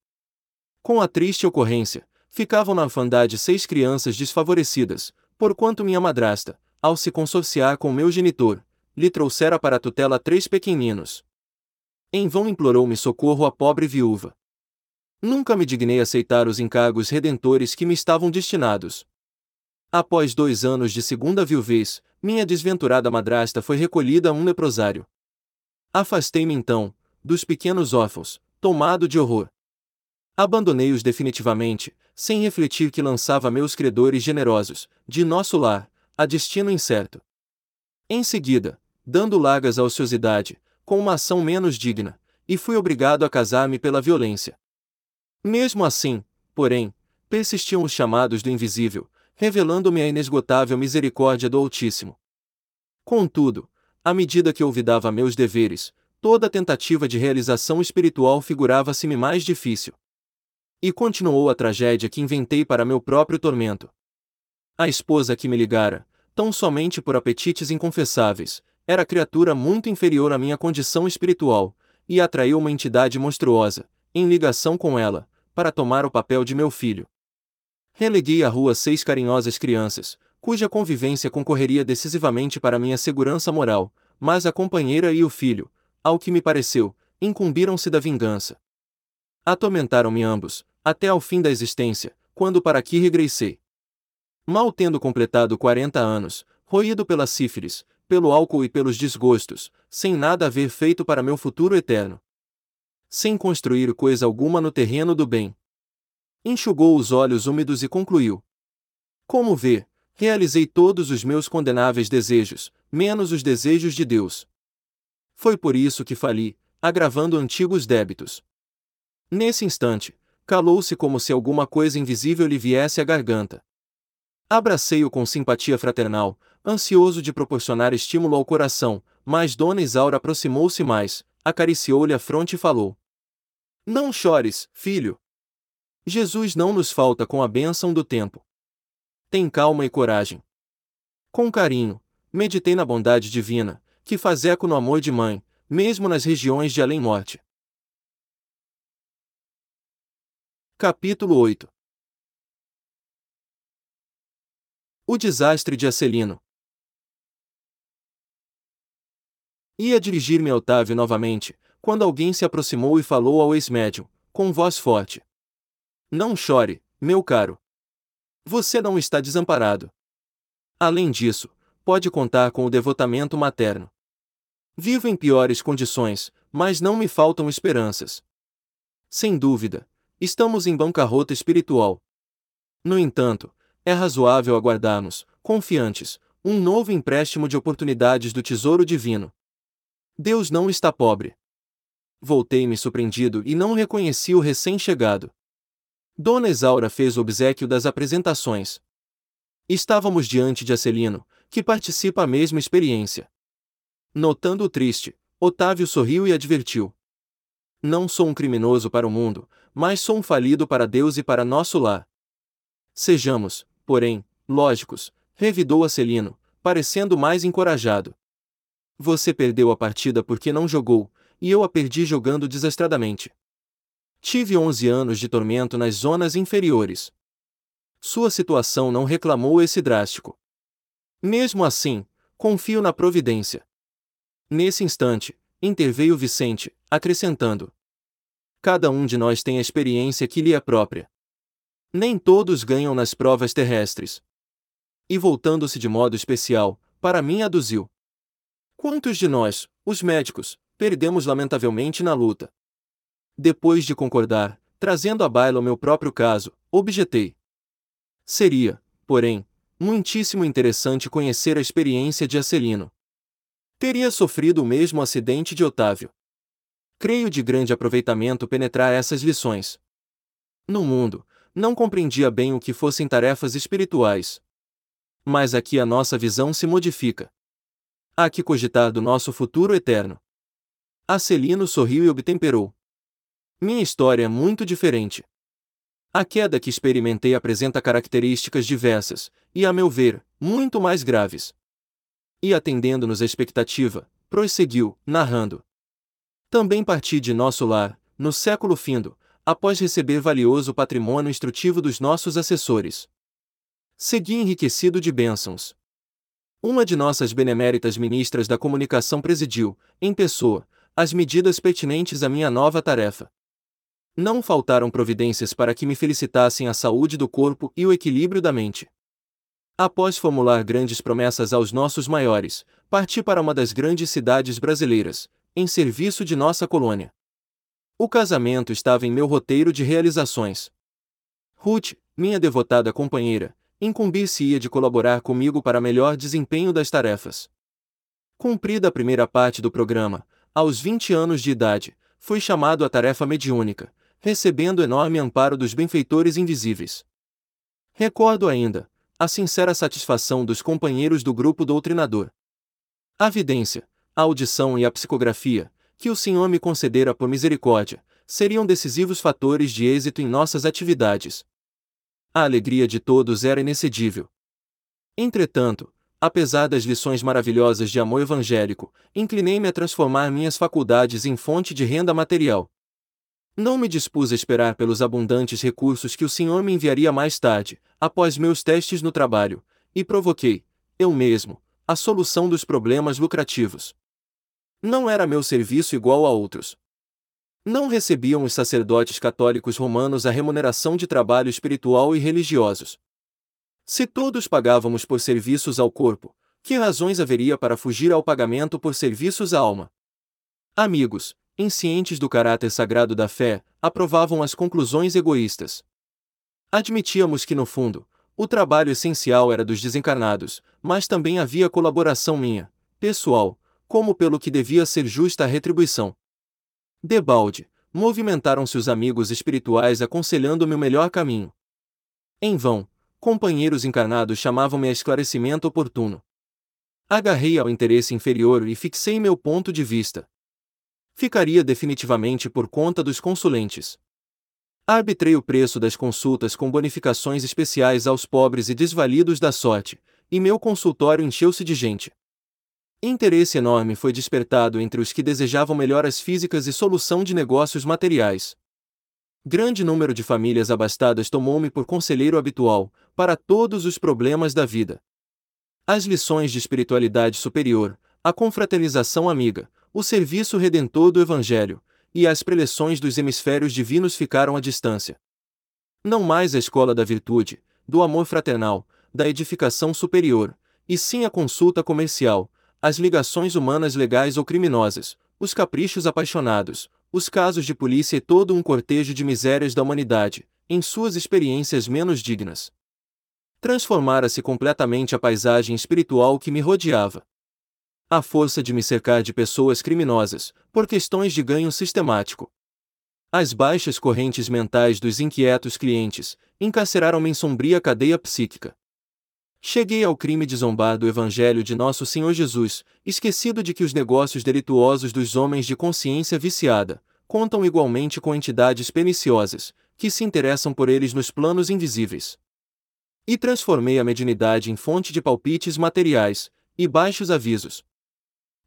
Com a triste ocorrência, ficavam na orfandade seis crianças desfavorecidas, porquanto minha madrasta, ao se consorciar com meu genitor, lhe trouxera para tutela três pequeninos. Em vão implorou-me socorro a pobre viúva. Nunca me dignei aceitar os encargos redentores que me estavam destinados. Após dois anos de segunda viuvez, minha desventurada madrasta foi recolhida a um leprosário. Afastei-me então, dos pequenos órfãos, tomado de horror. Abandonei-os definitivamente, sem refletir que lançava meus credores generosos, de nosso lar, a destino incerto. Em seguida, dando largas à ociosidade, com uma ação menos digna, e fui obrigado a casar-me pela violência. Mesmo assim, porém, persistiam os chamados do invisível, revelando-me a inesgotável misericórdia do Altíssimo. Contudo, à medida que olvidava meus deveres, toda tentativa de realização espiritual figurava-se-me mais difícil. E continuou a tragédia que inventei para meu próprio tormento. A esposa que me ligara, tão somente por apetites inconfessáveis, era criatura muito inferior à minha condição espiritual, e atraiu uma entidade monstruosa, em ligação com ela, para tomar o papel de meu filho. Releguei à rua seis carinhosas crianças, cuja convivência concorreria decisivamente para minha segurança moral, mas a companheira e o filho, ao que me pareceu, incumbiram-se da vingança. Atormentaram-me ambos, até ao fim da existência, quando para aqui regressei. Mal tendo completado quarenta anos, roído pela sífilis, pelo álcool e pelos desgostos, sem nada haver feito para meu futuro eterno sem construir coisa alguma no terreno do bem. Enxugou os olhos úmidos e concluiu: Como vê, realizei todos os meus condenáveis desejos, menos os desejos de Deus. Foi por isso que fali, agravando antigos débitos. Nesse instante, calou-se como se alguma coisa invisível lhe viesse à garganta. Abracei-o com simpatia fraternal, ansioso de proporcionar estímulo ao coração, mas Dona Isaura aproximou-se mais, acariciou-lhe a fronte e falou: não chores, filho. Jesus não nos falta com a bênção do tempo. Tem calma e coragem. Com carinho, meditei na bondade divina, que faz eco no amor de mãe, mesmo nas regiões de além-morte. Capítulo 8 O desastre de Acelino. Ia dirigir-me a Otávio novamente, quando alguém se aproximou e falou ao ex-médium, com voz forte: Não chore, meu caro. Você não está desamparado. Além disso, pode contar com o devotamento materno. Vivo em piores condições, mas não me faltam esperanças. Sem dúvida, estamos em bancarrota espiritual. No entanto, é razoável aguardarmos, confiantes, um novo empréstimo de oportunidades do tesouro divino. Deus não está pobre voltei-me surpreendido e não reconheci o recém-chegado. Dona Isaura fez o obsequio das apresentações. Estávamos diante de Acelino, que participa a mesma experiência. Notando o triste, Otávio sorriu e advertiu: Não sou um criminoso para o mundo, mas sou um falido para Deus e para nosso lar. Sejamos, porém, lógicos, revidou Acelino, parecendo mais encorajado. Você perdeu a partida porque não jogou, e eu a perdi jogando desastradamente. Tive 11 anos de tormento nas zonas inferiores. Sua situação não reclamou esse drástico. Mesmo assim, confio na providência. Nesse instante, interveio Vicente, acrescentando: Cada um de nós tem a experiência que lhe é própria. Nem todos ganham nas provas terrestres. E voltando-se de modo especial, para mim aduziu: Quantos de nós, os médicos, perdemos lamentavelmente na luta. Depois de concordar, trazendo à baila o meu próprio caso, objetei. Seria, porém, muitíssimo interessante conhecer a experiência de Acelino. Teria sofrido o mesmo acidente de Otávio. Creio de grande aproveitamento penetrar essas lições. No mundo, não compreendia bem o que fossem tarefas espirituais. Mas aqui a nossa visão se modifica. Há que cogitar do nosso futuro eterno. Acelino sorriu e obtemperou. Minha história é muito diferente. A queda que experimentei apresenta características diversas, e, a meu ver, muito mais graves. E atendendo-nos a expectativa, prosseguiu, narrando. Também parti de nosso lar, no século findo, após receber valioso patrimônio instrutivo dos nossos assessores. Segui enriquecido de bênçãos. Uma de nossas beneméritas ministras da comunicação presidiu, em pessoa, as medidas pertinentes à minha nova tarefa. Não faltaram providências para que me felicitassem a saúde do corpo e o equilíbrio da mente. Após formular grandes promessas aos nossos maiores, parti para uma das grandes cidades brasileiras, em serviço de nossa colônia. O casamento estava em meu roteiro de realizações. Ruth, minha devotada companheira, incumbir-se-ia de colaborar comigo para melhor desempenho das tarefas. Cumprida a primeira parte do programa, aos 20 anos de idade, fui chamado à tarefa mediúnica, recebendo enorme amparo dos benfeitores invisíveis. Recordo ainda a sincera satisfação dos companheiros do grupo doutrinador. A vidência, a audição e a psicografia, que o Senhor me concedera por misericórdia, seriam decisivos fatores de êxito em nossas atividades, a alegria de todos era inexcedível. Entretanto, apesar das lições maravilhosas de amor evangélico, inclinei-me a transformar minhas faculdades em fonte de renda material. Não me dispus a esperar pelos abundantes recursos que o Senhor me enviaria mais tarde, após meus testes no trabalho, e provoquei, eu mesmo, a solução dos problemas lucrativos. Não era meu serviço igual a outros. Não recebiam os sacerdotes católicos romanos a remuneração de trabalho espiritual e religiosos. Se todos pagávamos por serviços ao corpo, que razões haveria para fugir ao pagamento por serviços à alma? Amigos, inscientes do caráter sagrado da fé, aprovavam as conclusões egoístas. Admitíamos que, no fundo, o trabalho essencial era dos desencarnados, mas também havia colaboração minha, pessoal, como pelo que devia ser justa a retribuição. Debalde, movimentaram-se os amigos espirituais aconselhando-me o melhor caminho. Em vão, companheiros encarnados chamavam-me a esclarecimento oportuno. Agarrei ao interesse inferior e fixei meu ponto de vista. Ficaria definitivamente por conta dos consulentes. Arbitrei o preço das consultas com bonificações especiais aos pobres e desvalidos da sorte, e meu consultório encheu-se de gente. Interesse enorme foi despertado entre os que desejavam melhoras físicas e solução de negócios materiais. Grande número de famílias abastadas tomou-me por conselheiro habitual, para todos os problemas da vida. As lições de espiritualidade superior, a confraternização amiga, o serviço redentor do Evangelho, e as preleções dos hemisférios divinos ficaram à distância. Não mais a escola da virtude, do amor fraternal, da edificação superior, e sim a consulta comercial, as ligações humanas legais ou criminosas, os caprichos apaixonados, os casos de polícia e todo um cortejo de misérias da humanidade, em suas experiências menos dignas. Transformara-se completamente a paisagem espiritual que me rodeava. A força de me cercar de pessoas criminosas, por questões de ganho sistemático. As baixas correntes mentais dos inquietos clientes encarceraram-me em sombria cadeia psíquica. Cheguei ao crime de zombar do Evangelho de Nosso Senhor Jesus, esquecido de que os negócios delituosos dos homens de consciência viciada contam igualmente com entidades perniciosas, que se interessam por eles nos planos invisíveis. E transformei a mediunidade em fonte de palpites materiais e baixos avisos.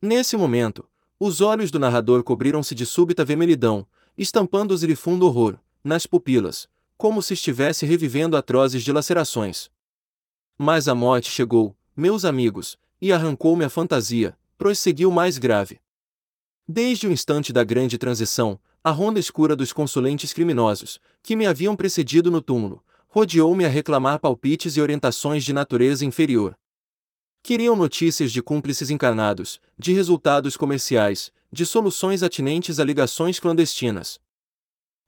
Nesse momento, os olhos do narrador cobriram-se de súbita vermelhidão, estampando-os-lhe fundo horror, nas pupilas, como se estivesse revivendo atrozes dilacerações. Mas a morte chegou, meus amigos, e arrancou-me a fantasia, prosseguiu mais grave. Desde o instante da grande transição, a ronda escura dos consulentes criminosos, que me haviam precedido no túmulo, rodeou-me a reclamar palpites e orientações de natureza inferior. Queriam notícias de cúmplices encarnados, de resultados comerciais, de soluções atinentes a ligações clandestinas.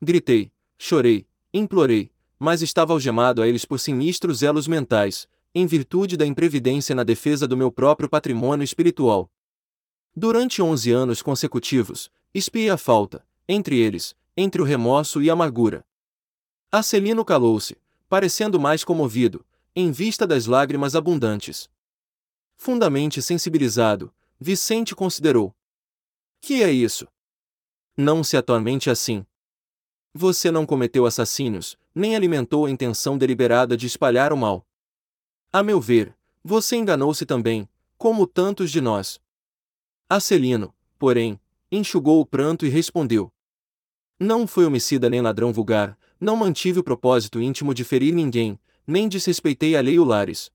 Gritei, chorei, implorei, mas estava algemado a eles por sinistros elos mentais, em virtude da imprevidência na defesa do meu próprio patrimônio espiritual. Durante onze anos consecutivos, espiei a falta, entre eles, entre o remorso e a amargura. Acelino calou-se, parecendo mais comovido, em vista das lágrimas abundantes. Fundamente sensibilizado, Vicente considerou: Que é isso? Não se atormente assim. Você não cometeu assassínios, nem alimentou a intenção deliberada de espalhar o mal. A meu ver, você enganou-se também, como tantos de nós. Acelino, porém, enxugou o pranto e respondeu: Não fui homicida nem ladrão vulgar, não mantive o propósito íntimo de ferir ninguém, nem desrespeitei a lei Lares.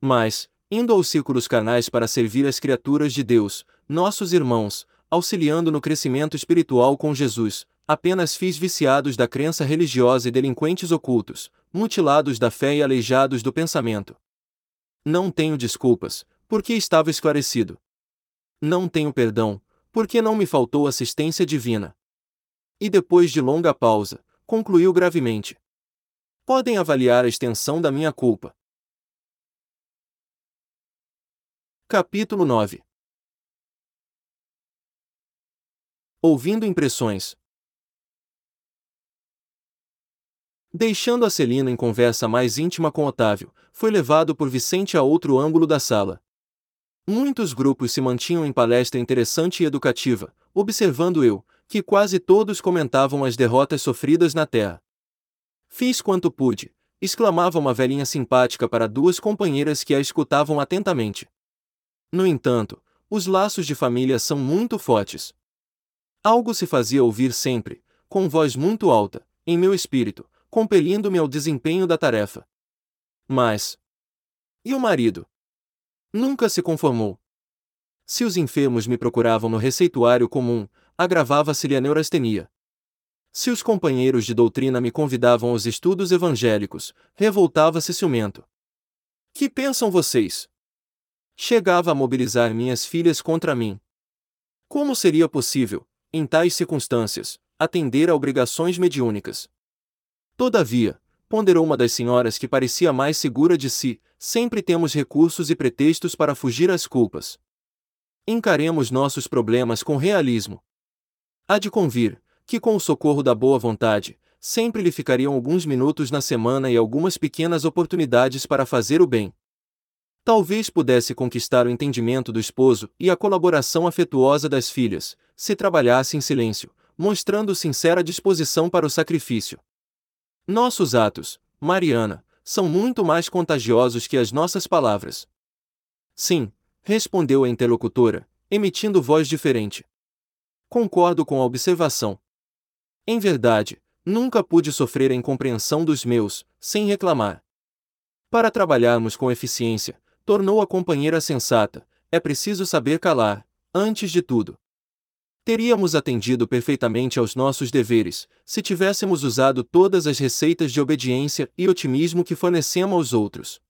Mas, indo aos círculos carnais para servir as criaturas de Deus, nossos irmãos, auxiliando no crescimento espiritual com Jesus, apenas fiz viciados da crença religiosa e delinquentes ocultos, mutilados da fé e aleijados do pensamento. Não tenho desculpas, porque estava esclarecido. Não tenho perdão, porque não me faltou assistência divina. E depois de longa pausa, concluiu gravemente: Podem avaliar a extensão da minha culpa. Capítulo 9 Ouvindo impressões. Deixando a Celina em conversa mais íntima com Otávio, foi levado por Vicente a outro ângulo da sala. Muitos grupos se mantinham em palestra interessante e educativa, observando eu, que quase todos comentavam as derrotas sofridas na terra. Fiz quanto pude, exclamava uma velhinha simpática para duas companheiras que a escutavam atentamente. No entanto, os laços de família são muito fortes. Algo se fazia ouvir sempre, com voz muito alta, em meu espírito, compelindo-me ao desempenho da tarefa. Mas. E o marido? Nunca se conformou. Se os enfermos me procuravam no receituário comum, agravava-se-lhe a neurastenia. Se os companheiros de doutrina me convidavam aos estudos evangélicos, revoltava-se ciumento. Que pensam vocês? Chegava a mobilizar minhas filhas contra mim. Como seria possível, em tais circunstâncias, atender a obrigações mediúnicas. Todavia, ponderou uma das senhoras que parecia mais segura de si, sempre temos recursos e pretextos para fugir às culpas. Encaremos nossos problemas com realismo. Há de convir, que com o socorro da boa vontade, sempre lhe ficariam alguns minutos na semana e algumas pequenas oportunidades para fazer o bem. Talvez pudesse conquistar o entendimento do esposo e a colaboração afetuosa das filhas, se trabalhasse em silêncio, mostrando sincera disposição para o sacrifício. Nossos atos, Mariana, são muito mais contagiosos que as nossas palavras. Sim, respondeu a interlocutora, emitindo voz diferente. Concordo com a observação. Em verdade, nunca pude sofrer a incompreensão dos meus, sem reclamar. Para trabalharmos com eficiência, tornou a companheira sensata, é preciso saber calar, antes de tudo. Teríamos atendido perfeitamente aos nossos deveres, se tivéssemos usado todas as receitas de obediência e otimismo que fornecemos aos outros.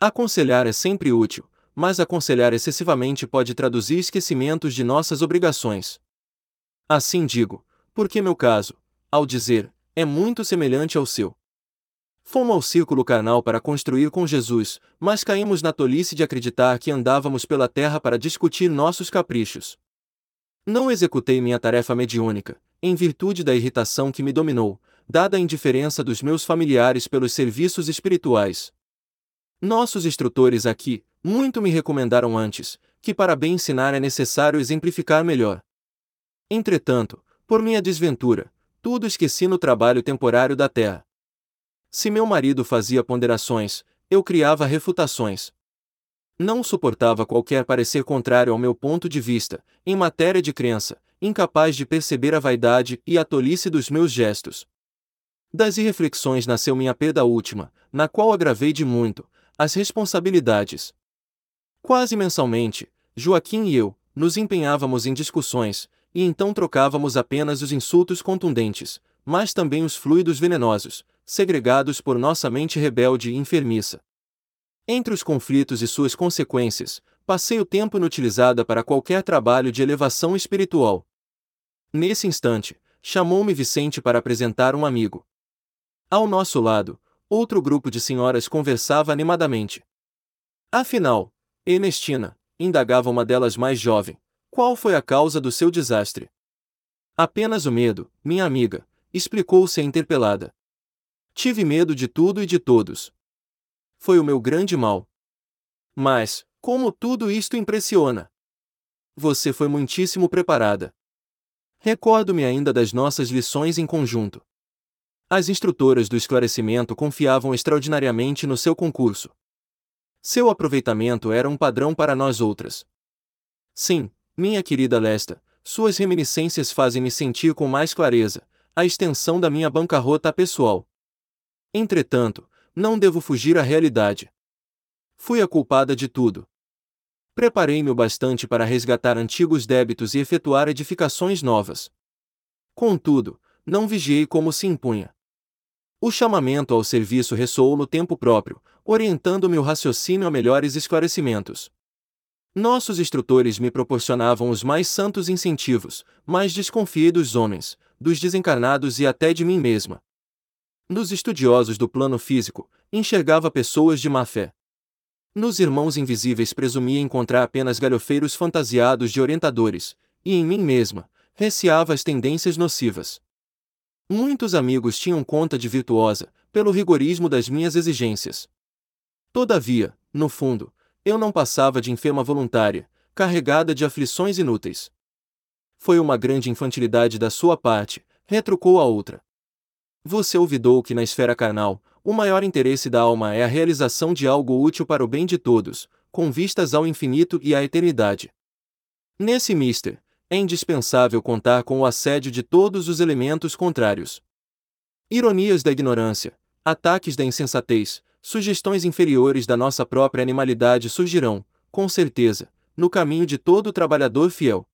Aconselhar é sempre útil, mas aconselhar excessivamente pode traduzir esquecimentos de nossas obrigações. Assim digo, porque meu caso, ao dizer, é muito semelhante ao seu. Fomos ao círculo carnal para construir com Jesus, mas caímos na tolice de acreditar que andávamos pela terra para discutir nossos caprichos. Não executei minha tarefa mediúnica, em virtude da irritação que me dominou, dada a indiferença dos meus familiares pelos serviços espirituais. Nossos instrutores aqui, muito me recomendaram antes, que para bem ensinar é necessário exemplificar melhor. Entretanto, por minha desventura, tudo esqueci no trabalho temporário da terra. Se meu marido fazia ponderações, eu criava refutações. Não suportava qualquer parecer contrário ao meu ponto de vista, em matéria de crença, incapaz de perceber a vaidade e a tolice dos meus gestos. Das irreflexões nasceu minha perda última, na qual agravei de muito as responsabilidades. Quase mensalmente, Joaquim e eu nos empenhávamos em discussões, e então trocávamos apenas os insultos contundentes, mas também os fluidos venenosos, segregados por nossa mente rebelde e enfermiça. Entre os conflitos e suas consequências, passei o tempo inutilizada para qualquer trabalho de elevação espiritual. Nesse instante, chamou-me Vicente para apresentar um amigo. Ao nosso lado, outro grupo de senhoras conversava animadamente. Afinal, Ernestina, indagava uma delas mais jovem, qual foi a causa do seu desastre? Apenas o medo, minha amiga, explicou-se a interpelada. Tive medo de tudo e de todos. Foi o meu grande mal. Mas, como tudo isto impressiona! Você foi muitíssimo preparada. Recordo-me ainda das nossas lições em conjunto. As instrutoras do esclarecimento confiavam extraordinariamente no seu concurso. Seu aproveitamento era um padrão para nós outras. Sim, minha querida Lesta, suas reminiscências fazem-me sentir com mais clareza a extensão da minha bancarrota pessoal. Entretanto, não devo fugir à realidade. Fui a culpada de tudo. Preparei-me o bastante para resgatar antigos débitos e efetuar edificações novas. Contudo, não vigiei como se impunha. O chamamento ao serviço ressoou no tempo próprio, orientando-me o raciocínio a melhores esclarecimentos. Nossos instrutores me proporcionavam os mais santos incentivos, mas desconfiei dos homens, dos desencarnados e até de mim mesma. Nos estudiosos do plano físico, enxergava pessoas de má fé. Nos irmãos invisíveis presumia encontrar apenas galhofeiros fantasiados de orientadores, e em mim mesma, receava as tendências nocivas. Muitos amigos tinham conta de virtuosa, pelo rigorismo das minhas exigências. Todavia, no fundo, eu não passava de enferma voluntária, carregada de aflições inúteis. Foi uma grande infantilidade da sua parte, retrucou a outra. Você olvidou que na esfera carnal, o maior interesse da alma é a realização de algo útil para o bem de todos, com vistas ao infinito e à eternidade. Nesse mister, é indispensável contar com o assédio de todos os elementos contrários. Ironias da ignorância, ataques da insensatez, sugestões inferiores da nossa própria animalidade surgirão, com certeza, no caminho de todo trabalhador fiel.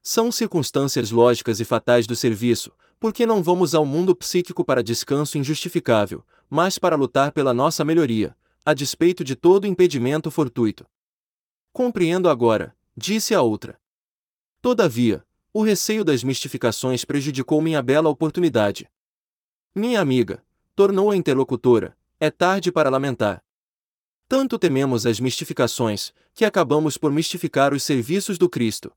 São circunstâncias lógicas e fatais do serviço, porque não vamos ao mundo psíquico para descanso injustificável, mas para lutar pela nossa melhoria, a despeito de todo impedimento fortuito. Compreendo agora, disse a outra. Todavia, o receio das mistificações prejudicou minha bela oportunidade. Minha amiga, tornou a interlocutora, é tarde para lamentar. Tanto tememos as mistificações, que acabamos por mistificar os serviços do Cristo.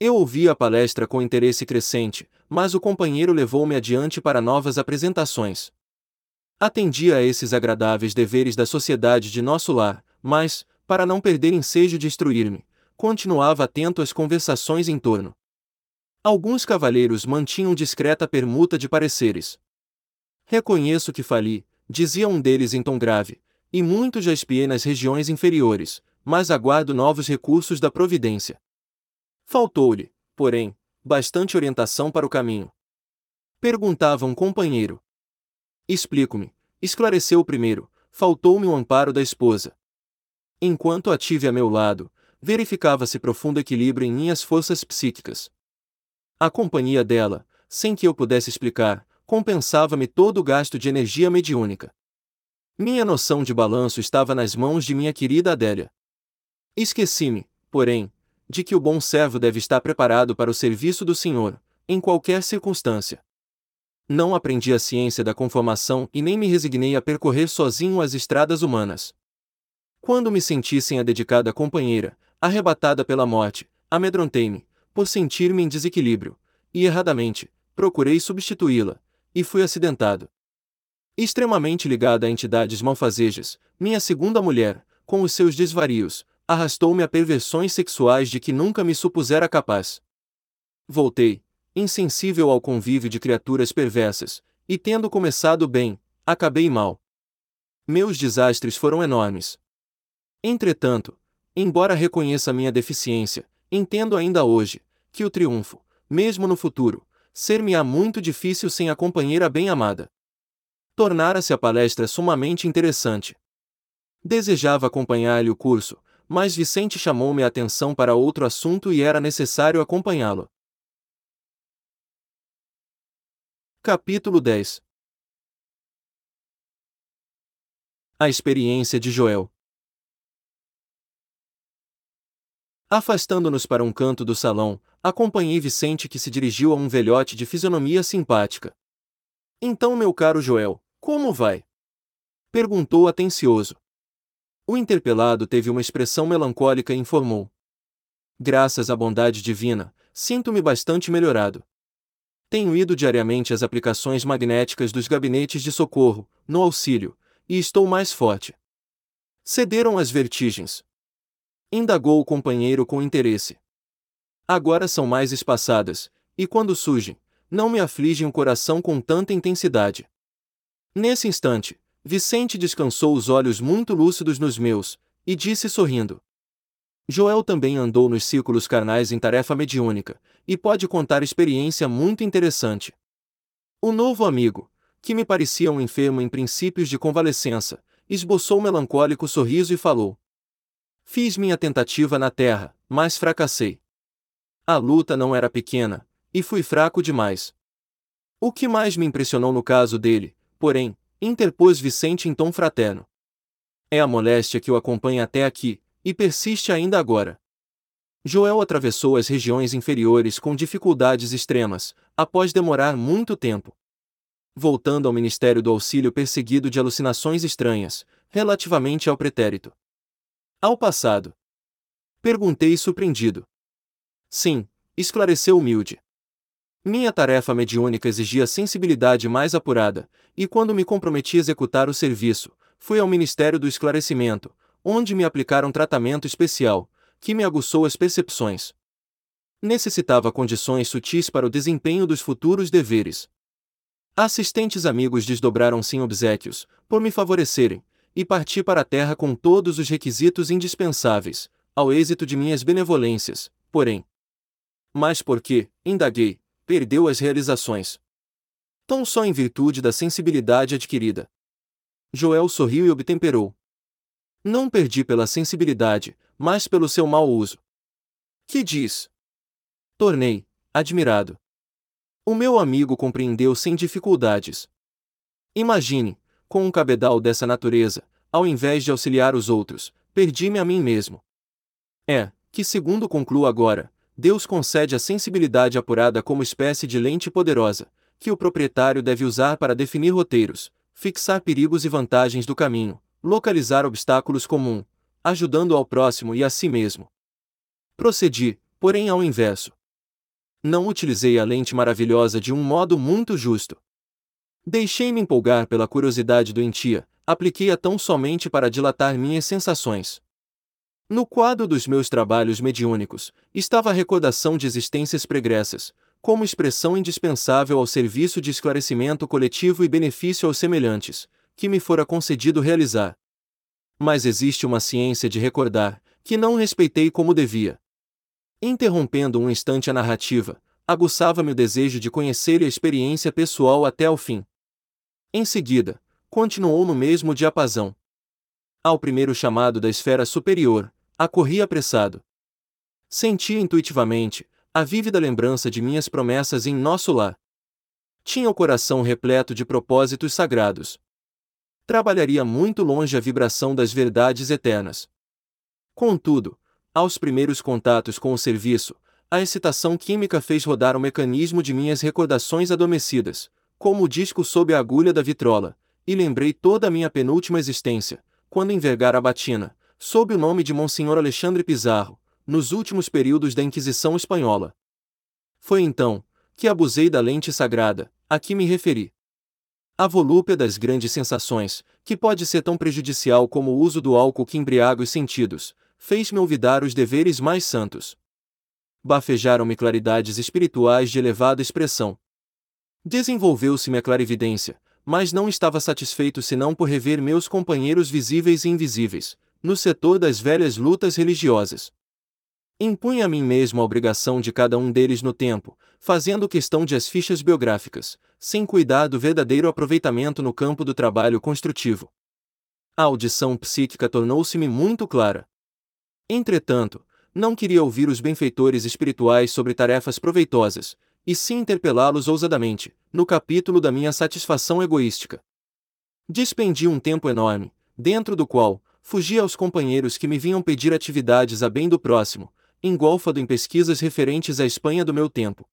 Eu ouvi a palestra com interesse crescente, mas o companheiro levou-me adiante para novas apresentações. Atendi a esses agradáveis deveres da sociedade de nosso lar, mas, para não perder ensejo de instruir-me, continuava atento às conversações em torno. Alguns cavalheiros mantinham discreta permuta de pareceres. Reconheço que fali, dizia um deles em tom grave, e muito já espiei nas regiões inferiores, mas aguardo novos recursos da providência. Faltou-lhe, porém, bastante orientação para o caminho. Perguntava um companheiro. Explico-me, esclareceu o primeiro, faltou-me o amparo da esposa. Enquanto a tive a meu lado, verificava-se profundo equilíbrio em minhas forças psíquicas. A companhia dela, sem que eu pudesse explicar, compensava-me todo o gasto de energia mediúnica. Minha noção de balanço estava nas mãos de minha querida Adélia. Esqueci-me, porém, de que o bom servo deve estar preparado para o serviço do Senhor, em qualquer circunstância. Não aprendi a ciência da conformação e nem me resignei a percorrer sozinho as estradas humanas. Quando me senti sem a dedicada companheira, arrebatada pela morte, amedrontei-me, por sentir-me em desequilíbrio, e erradamente, procurei substituí-la, e fui acidentado. Extremamente ligada a entidades malfazejas, minha segunda mulher, com os seus desvarios, arrastou-me a perversões sexuais de que nunca me supusera capaz. Voltei, insensível ao convívio de criaturas perversas, e tendo começado bem, acabei mal. Meus desastres foram enormes. Entretanto, Embora reconheça minha deficiência, entendo ainda hoje que o triunfo, mesmo no futuro, ser-me-á muito difícil sem a companheira bem-amada. Tornara-se a palestra sumamente interessante. Desejava acompanhar-lhe o curso, mas Vicente chamou-me a atenção para outro assunto e era necessário acompanhá-lo. Capítulo 10 A experiência de Joel Afastando-nos para um canto do salão, acompanhei Vicente que se dirigiu a um velhote de fisionomia simpática. Então, meu caro Joel, como vai? Perguntou atencioso. O interpelado teve uma expressão melancólica e informou. Graças à bondade divina, sinto-me bastante melhorado. Tenho ido diariamente às aplicações magnéticas dos gabinetes de socorro, no auxílio, e estou mais forte. Cederam as vertigens, Indagou o companheiro com interesse. Agora são mais espaçadas, e quando surgem, não me afligem o coração com tanta intensidade. Nesse instante, Vicente descansou os olhos muito lúcidos nos meus, e disse sorrindo: Joel também andou nos círculos carnais em tarefa mediúnica, e pode contar experiência muito interessante. O novo amigo, que me parecia um enfermo em princípios de convalescença, esboçou melancólico sorriso e falou: Fiz minha tentativa na terra, mas fracassei. A luta não era pequena, e fui fraco demais. O que mais me impressionou no caso dele, porém, interpôs Vicente em tom fraterno. É a moléstia que o acompanha até aqui, e persiste ainda agora. Joel atravessou as regiões inferiores com dificuldades extremas, após demorar muito tempo. Voltando ao Ministério do Auxílio perseguido de alucinações estranhas, relativamente ao pretérito. Ao passado. Perguntei surpreendido. Sim, esclareceu humilde. Minha tarefa mediúnica exigia sensibilidade mais apurada, e quando me comprometi a executar o serviço, fui ao Ministério do Esclarecimento, onde me aplicaram tratamento especial, que me aguçou as percepções. Necessitava condições sutis para o desempenho dos futuros deveres. Assistentes amigos desdobraram-se em obsequios, por me favorecerem, e parti para a terra com todos os requisitos indispensáveis, ao êxito de minhas benevolências, porém. Mas por que, indaguei, perdeu as realizações? Tão só em virtude da sensibilidade adquirida. Joel sorriu e obtemperou. Não perdi pela sensibilidade, mas pelo seu mau uso. Que diz? Tornei, admirado. O meu amigo compreendeu sem dificuldades. Imagine, com um cabedal dessa natureza, ao invés de auxiliar os outros, perdi-me a mim mesmo. É, que segundo concluo agora, Deus concede a sensibilidade apurada como espécie de lente poderosa, que o proprietário deve usar para definir roteiros, fixar perigos e vantagens do caminho, localizar obstáculos comum, ajudando ao próximo e a si mesmo. Procedi, porém ao inverso. Não utilizei a lente maravilhosa de um modo muito justo. Deixei-me empolgar pela curiosidade doentia, apliquei-a tão somente para dilatar minhas sensações. No quadro dos meus trabalhos mediúnicos, estava a recordação de existências pregressas, como expressão indispensável ao serviço de esclarecimento coletivo e benefício aos semelhantes, que me fora concedido realizar. Mas existe uma ciência de recordar, que não respeitei como devia. Interrompendo um instante a narrativa, aguçava-me o desejo de conhecer a experiência pessoal até ao fim. Em seguida, continuou no mesmo diapasão. Ao primeiro chamado da esfera superior, acorri apressado. Sentia intuitivamente a vívida lembrança de minhas promessas em nosso lar. Tinha o coração repleto de propósitos sagrados, trabalharia muito longe a vibração das verdades eternas. Contudo, aos primeiros contatos com o serviço, a excitação química fez rodar o mecanismo de minhas recordações adormecidas, como o disco sob a agulha da vitrola, e lembrei toda a minha penúltima existência, quando envergara a batina, sob o nome de Monsenhor Alexandre Pizarro, nos últimos períodos da Inquisição Espanhola. Foi então que abusei da lente sagrada, a que me referi. A volúpia das grandes sensações, que pode ser tão prejudicial como o uso do álcool que embriaga os sentidos, fez-me olvidar os deveres mais santos. Bafejaram-me claridades espirituais de elevada expressão. Desenvolveu-se-me a clarividência, mas não estava satisfeito senão por rever meus companheiros visíveis e invisíveis, no setor das velhas lutas religiosas. Impunha a mim mesmo a obrigação de cada um deles no tempo, fazendo questão de as fichas biográficas, sem cuidar do verdadeiro aproveitamento no campo do trabalho construtivo. A audição psíquica tornou-se-me muito clara. Entretanto, não queria ouvir os benfeitores espirituais sobre tarefas proveitosas, e sim interpelá-los ousadamente, no capítulo da minha satisfação egoística. Dispendi um tempo enorme, dentro do qual, fugia aos companheiros que me vinham pedir atividades a bem do próximo, engolfado em pesquisas referentes à Espanha do meu tempo.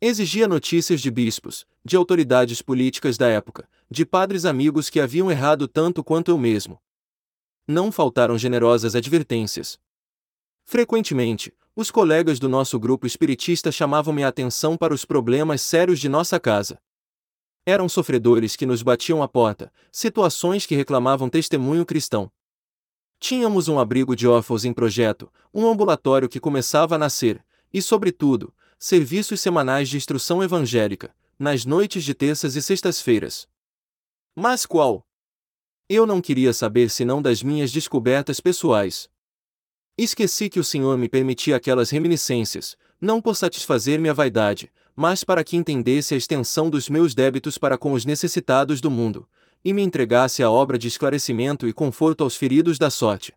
Exigia notícias de bispos, de autoridades políticas da época, de padres amigos que haviam errado tanto quanto eu mesmo. Não faltaram generosas advertências. Frequentemente, os colegas do nosso grupo espiritista chamavam-me a atenção para os problemas sérios de nossa casa. Eram sofredores que nos batiam à porta, situações que reclamavam testemunho cristão. Tínhamos um abrigo de órfãos em projeto, um ambulatório que começava a nascer, e, sobretudo, serviços semanais de instrução evangélica, nas noites de terças e sextas-feiras. Mas qual? Eu não queria saber senão das minhas descobertas pessoais. Esqueci que o Senhor me permitia aquelas reminiscências, não por satisfazer minha vaidade, mas para que entendesse a extensão dos meus débitos para com os necessitados do mundo, e me entregasse a obra de esclarecimento e conforto aos feridos da sorte.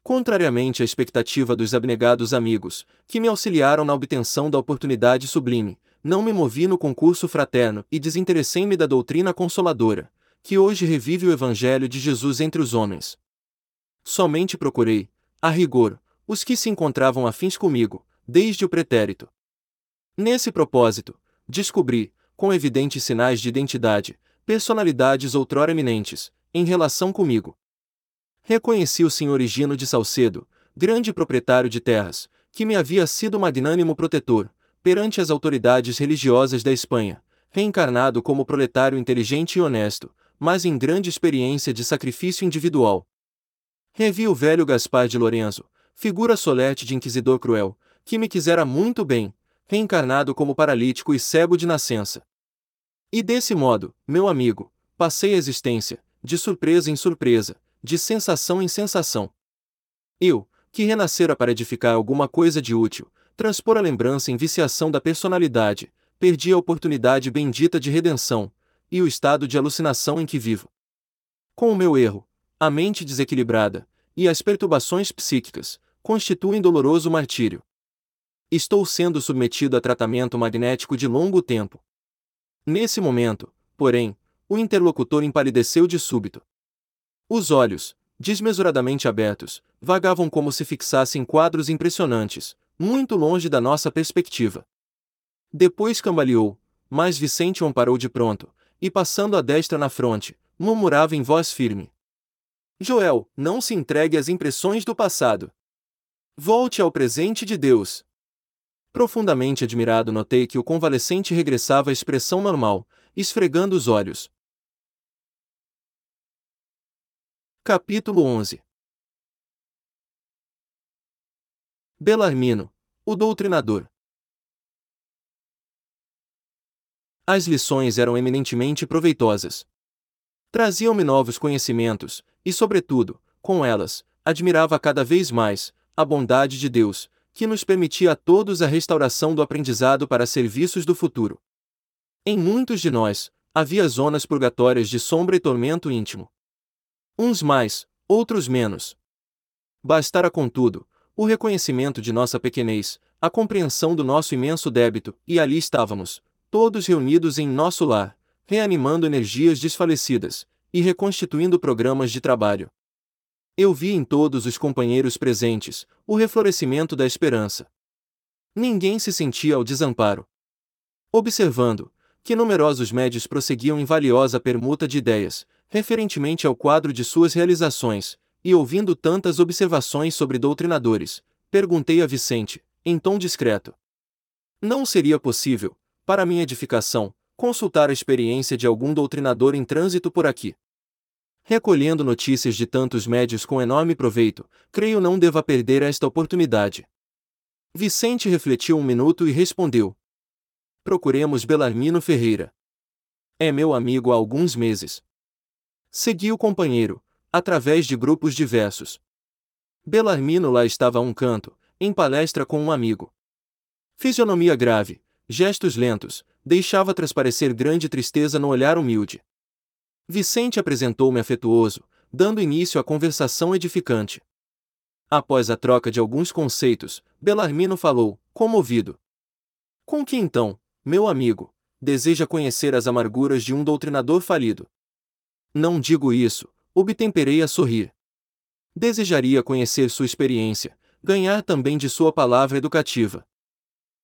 Contrariamente à expectativa dos abnegados amigos, que me auxiliaram na obtenção da oportunidade sublime, não me movi no concurso fraterno e desinteressei-me da doutrina consoladora, que hoje revive o Evangelho de Jesus entre os homens. Somente procurei, a rigor, os que se encontravam afins comigo, desde o pretérito. Nesse propósito, descobri, com evidentes sinais de identidade, personalidades outrora eminentes, em relação comigo. Reconheci o senhor Higino de Salcedo, grande proprietário de terras, que me havia sido magnânimo protetor, perante as autoridades religiosas da Espanha, reencarnado como proletário inteligente e honesto, mas em grande experiência de sacrifício individual, Revi o velho Gaspar de Lorenzo, figura solerte de inquisidor cruel, que me quisera muito bem, reencarnado como paralítico e cego de nascença. E desse modo, meu amigo, passei a existência, de surpresa em surpresa, de sensação em sensação. Eu, que renascera para edificar alguma coisa de útil, transpor a lembrança em viciação da personalidade, perdi a oportunidade bendita de redenção, e o estado de alucinação em que vivo. Com o meu erro, a mente desequilibrada e as perturbações psíquicas constituem doloroso martírio. Estou sendo submetido a tratamento magnético de longo tempo. Nesse momento, porém, o interlocutor empalideceu de súbito. Os olhos, desmesuradamente abertos, vagavam como se fixassem quadros impressionantes, muito longe da nossa perspectiva. Depois cambaleou, mas Vicente amparou de pronto, e passando a destra na fronte, murmurava em voz firme: Joel, não se entregue às impressões do passado. Volte ao presente de Deus. Profundamente admirado, notei que o convalescente regressava à expressão normal, esfregando os olhos. Capítulo 11 Belarmino, o doutrinador. As lições eram eminentemente proveitosas. Traziam-me novos conhecimentos, e, sobretudo, com elas, admirava cada vez mais a bondade de Deus, que nos permitia a todos a restauração do aprendizado para serviços do futuro. Em muitos de nós, havia zonas purgatórias de sombra e tormento íntimo. Uns mais, outros menos. Bastara, contudo, o reconhecimento de nossa pequenez, a compreensão do nosso imenso débito, e ali estávamos, todos reunidos em nosso lar, reanimando energias desfalecidas, e reconstituindo programas de trabalho. Eu vi em todos os companheiros presentes o reflorescimento da esperança. Ninguém se sentia ao desamparo. Observando que numerosos médios prosseguiam em valiosa permuta de ideias, referentemente ao quadro de suas realizações, e ouvindo tantas observações sobre doutrinadores, perguntei a Vicente, em tom discreto: Não seria possível, para minha edificação, consultar a experiência de algum doutrinador em trânsito por aqui? Recolhendo notícias de tantos médios com enorme proveito, creio não deva perder esta oportunidade. Vicente refletiu um minuto e respondeu: Procuremos Belarmino Ferreira. É meu amigo há alguns meses. Segui o companheiro, através de grupos diversos. Belarmino lá estava a um canto, em palestra com um amigo. Fisionomia grave, gestos lentos, deixava transparecer grande tristeza no olhar humilde. Vicente apresentou-me afetuoso, dando início à conversação edificante. Após a troca de alguns conceitos, Belarmino falou, comovido. Com que então, meu amigo, deseja conhecer as amarguras de um doutrinador falido? Não digo isso, obtemperei a sorrir. Desejaria conhecer sua experiência, ganhar também de sua palavra educativa.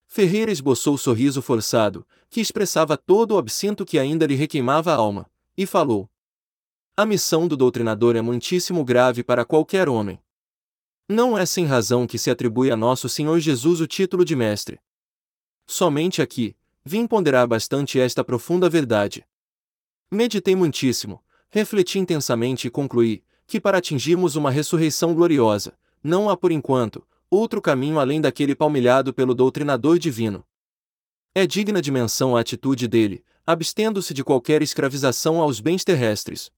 Ferreira esboçou sorriso forçado, que expressava todo o absinto que ainda lhe requeimava a alma e falou: A missão do doutrinador é muitíssimo grave para qualquer homem. Não é sem razão que se atribui a nosso Senhor Jesus o título de mestre. Somente aqui, vim ponderar bastante esta profunda verdade. Meditei muitíssimo, refleti intensamente e concluí que para atingirmos uma ressurreição gloriosa, não há por enquanto outro caminho além daquele palmilhado pelo doutrinador divino. É digna de menção a atitude dele, abstendo-se de qualquer escravização aos bens terrestres.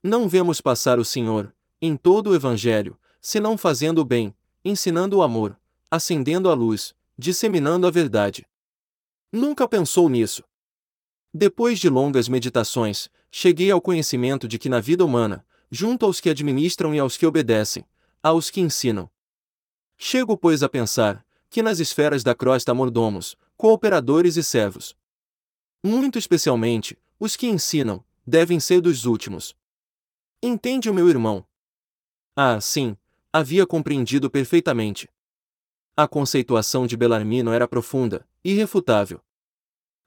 Não vemos passar o Senhor, em todo o Evangelho, senão fazendo o bem, ensinando o amor, acendendo a luz, disseminando a verdade. Nunca pensou nisso. Depois de longas meditações, cheguei ao conhecimento de que na vida humana, junto aos que administram e aos que obedecem, há os que ensinam. Chego, pois, a pensar que nas esferas da crosta mordomos, cooperadores e servos. Muito especialmente, os que ensinam, devem ser dos últimos. Entende o meu irmão? Ah, sim, havia compreendido perfeitamente. A conceituação de Belarmino era profunda, irrefutável.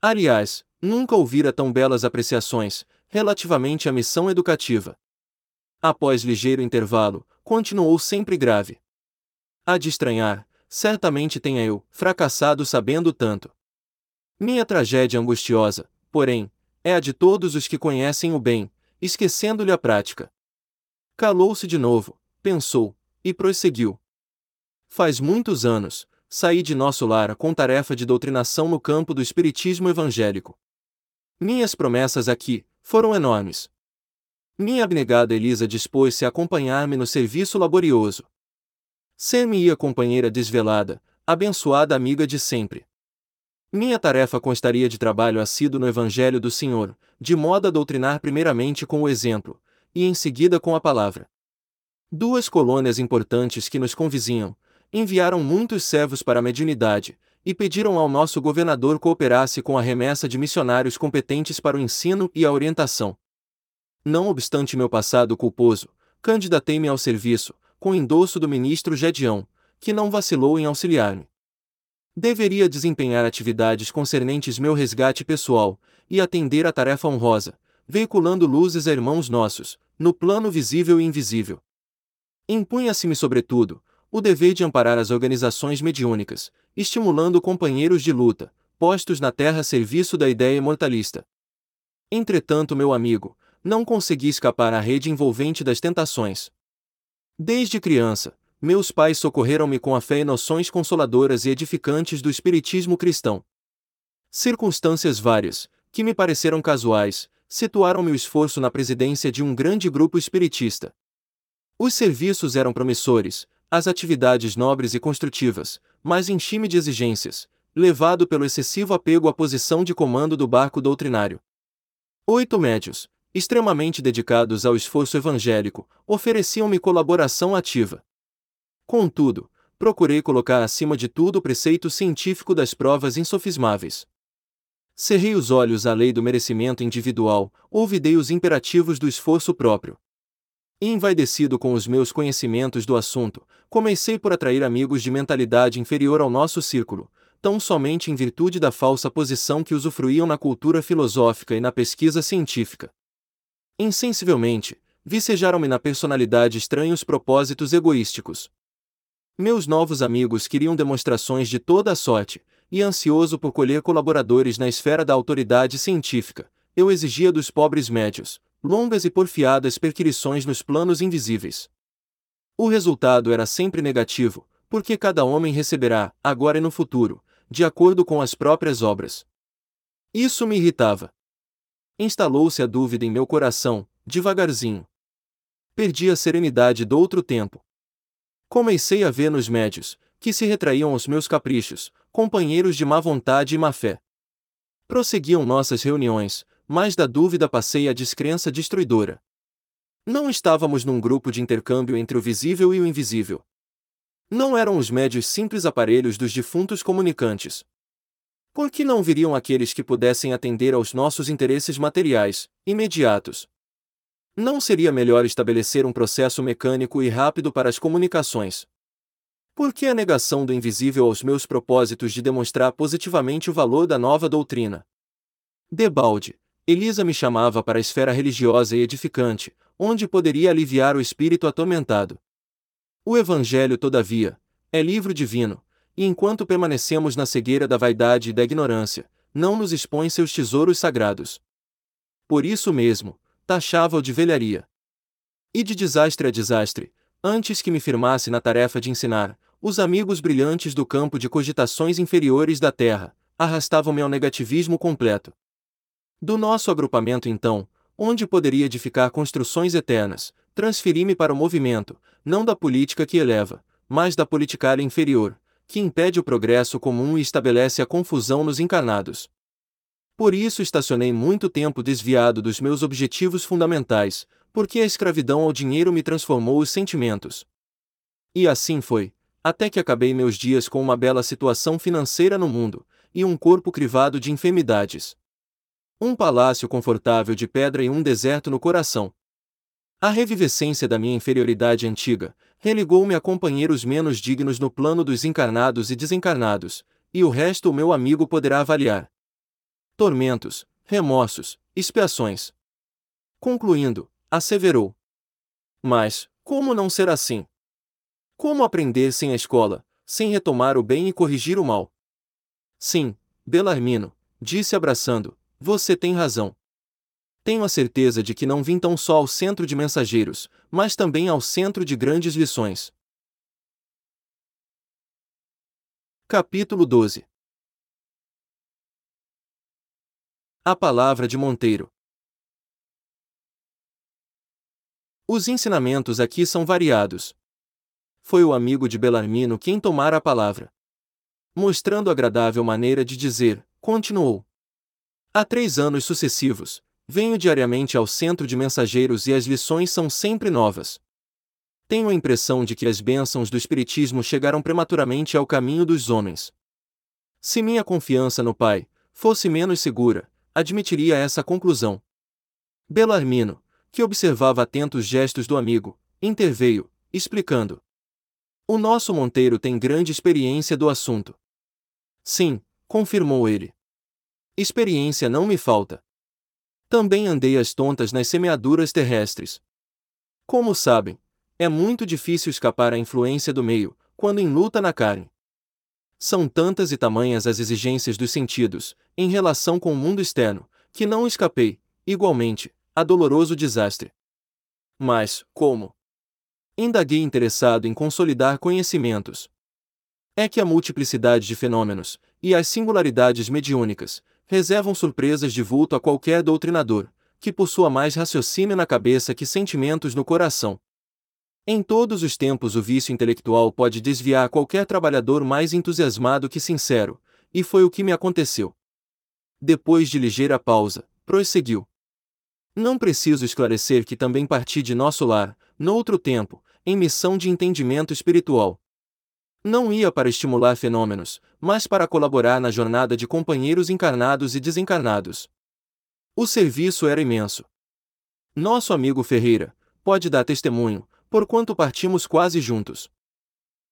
Aliás, nunca ouvira tão belas apreciações, relativamente à missão educativa. Após ligeiro intervalo, continuou sempre grave. Há de estranhar, certamente tenha eu, fracassado sabendo tanto. Minha tragédia angustiosa, porém, é a de todos os que conhecem o bem, esquecendo-lhe a prática. Calou-se de novo, pensou, e prosseguiu. Faz muitos anos, saí de nosso lar com tarefa de doutrinação no campo do espiritismo evangélico. Minhas promessas aqui foram enormes. Minha abnegada Elisa dispôs-se a acompanhar-me no serviço laborioso. Ser-me-ia companheira desvelada, abençoada amiga de sempre. Minha tarefa constaria de trabalho assíduo no Evangelho do Senhor, de modo a doutrinar primeiramente com o exemplo, e em seguida com a palavra. Duas colônias importantes que nos convizinham, enviaram muitos servos para a mediunidade, e pediram ao nosso governador cooperasse com a remessa de missionários competentes para o ensino e a orientação. Não obstante meu passado culposo, candidatei-me ao serviço, com endosso do ministro Gedião, que não vacilou em auxiliar-me. Deveria desempenhar atividades concernentes meu resgate pessoal, e atender à tarefa honrosa, veiculando luzes a irmãos nossos, no plano visível e invisível. Impunha-se-me, sobretudo, o dever de amparar as organizações mediúnicas, estimulando companheiros de luta, postos na terra a serviço da ideia imortalista. Entretanto, meu amigo, não consegui escapar à rede envolvente das tentações. Desde criança, meus pais socorreram-me com a fé e noções consoladoras e edificantes do espiritismo cristão. Circunstâncias várias, que me pareceram casuais, situaram-me o esforço na presidência de um grande grupo espiritista. Os serviços eram promissores, as atividades nobres e construtivas, mas enchime de exigências, levado pelo excessivo apego à posição de comando do barco doutrinário. Oito médios, extremamente dedicados ao esforço evangélico, ofereciam-me colaboração ativa. Contudo, procurei colocar acima de tudo o preceito científico das provas insofismáveis. Cerrei os olhos à lei do merecimento individual, ouvidei os imperativos do esforço próprio. Envaidecido com os meus conhecimentos do assunto, comecei por atrair amigos de mentalidade inferior ao nosso círculo, tão somente em virtude da falsa posição que usufruíam na cultura filosófica e na pesquisa científica. Insensivelmente, vicejaram-me na personalidade estranhos propósitos egoísticos. Meus novos amigos queriam demonstrações de toda a sorte, e ansioso por colher colaboradores na esfera da autoridade científica, eu exigia dos pobres médios, longas e porfiadas perquirições nos planos invisíveis. O resultado era sempre negativo, porque cada homem receberá, agora e no futuro, de acordo com as próprias obras. Isso me irritava. Instalou-se a dúvida em meu coração, devagarzinho. Perdi a serenidade do outro tempo. Comecei a ver nos médios, que se retraíam aos meus caprichos, companheiros de má vontade e má fé. Prosseguiam nossas reuniões, mas da dúvida passei à descrença destruidora. Não estávamos num grupo de intercâmbio entre o visível e o invisível. Não eram os médios simples aparelhos dos defuntos comunicantes. Por que não viriam aqueles que pudessem atender aos nossos interesses materiais, imediatos? Não seria melhor estabelecer um processo mecânico e rápido para as comunicações? Por que a negação do invisível aos meus propósitos de demonstrar positivamente o valor da nova doutrina? Debalde, Elisa me chamava para a esfera religiosa e edificante, onde poderia aliviar o espírito atormentado. O Evangelho, todavia, é livro divino, e enquanto permanecemos na cegueira da vaidade e da ignorância, não nos expõe seus tesouros sagrados. Por isso mesmo, taxava-o de velharia. E de desastre a desastre, antes que me firmasse na tarefa de ensinar, os amigos brilhantes do campo de cogitações inferiores da Terra, arrastavam-me ao negativismo completo. Do nosso agrupamento, então, onde poderia edificar construções eternas, transferi-me para o movimento, não da política que eleva, mas da politicária inferior, que impede o progresso comum e estabelece a confusão nos encarnados. Por isso estacionei muito tempo desviado dos meus objetivos fundamentais, porque a escravidão ao dinheiro me transformou os sentimentos. E assim foi, até que acabei meus dias com uma bela situação financeira no mundo, e um corpo crivado de enfermidades. Um palácio confortável de pedra e um deserto no coração. A revivescência da minha inferioridade antiga religou-me a companheiros menos dignos no plano dos encarnados e desencarnados, e o resto o meu amigo poderá avaliar. Tormentos, remorsos, expiações. Concluindo, asseverou. Mas, como não ser assim? Como aprender sem a escola, sem retomar o bem e corrigir o mal? Sim, Belarmino, disse abraçando, você tem razão. Tenho a certeza de que não vim tão só ao centro de mensageiros, mas também ao centro de grandes lições. Capítulo 12 A Palavra de Monteiro Os ensinamentos aqui são variados, foi o amigo de Belarmino quem tomara a palavra. Mostrando agradável maneira de dizer, continuou. Há três anos sucessivos, venho diariamente ao centro de mensageiros e as lições são sempre novas. Tenho a impressão de que as bênçãos do Espiritismo chegaram prematuramente ao caminho dos homens. Se minha confiança no Pai fosse menos segura, admitiria essa conclusão. Belarmino, que observava atentos gestos do amigo, interveio, explicando: o nosso Monteiro tem grande experiência do assunto. Sim, confirmou ele. Experiência não me falta. Também andei às tontas nas semeaduras terrestres. Como sabem, é muito difícil escapar à influência do meio, quando em luta na carne. São tantas e tamanhas as exigências dos sentidos, em relação com o mundo externo, que não escapei, igualmente, a doloroso desastre. Mas, como? Indaguei interessado em consolidar conhecimentos. É que a multiplicidade de fenômenos, e as singularidades mediúnicas, reservam surpresas de vulto a qualquer doutrinador, que possua mais raciocínio na cabeça que sentimentos no coração. Em todos os tempos o vício intelectual pode desviar qualquer trabalhador mais entusiasmado que sincero, e foi o que me aconteceu. Depois de ligeira pausa, prosseguiu. Não preciso esclarecer que também parti de nosso lar, noutro tempo, em missão de entendimento espiritual. Não ia para estimular fenômenos, mas para colaborar na jornada de companheiros encarnados e desencarnados. O serviço era imenso. Nosso amigo Ferreira pode dar testemunho, porquanto partimos quase juntos.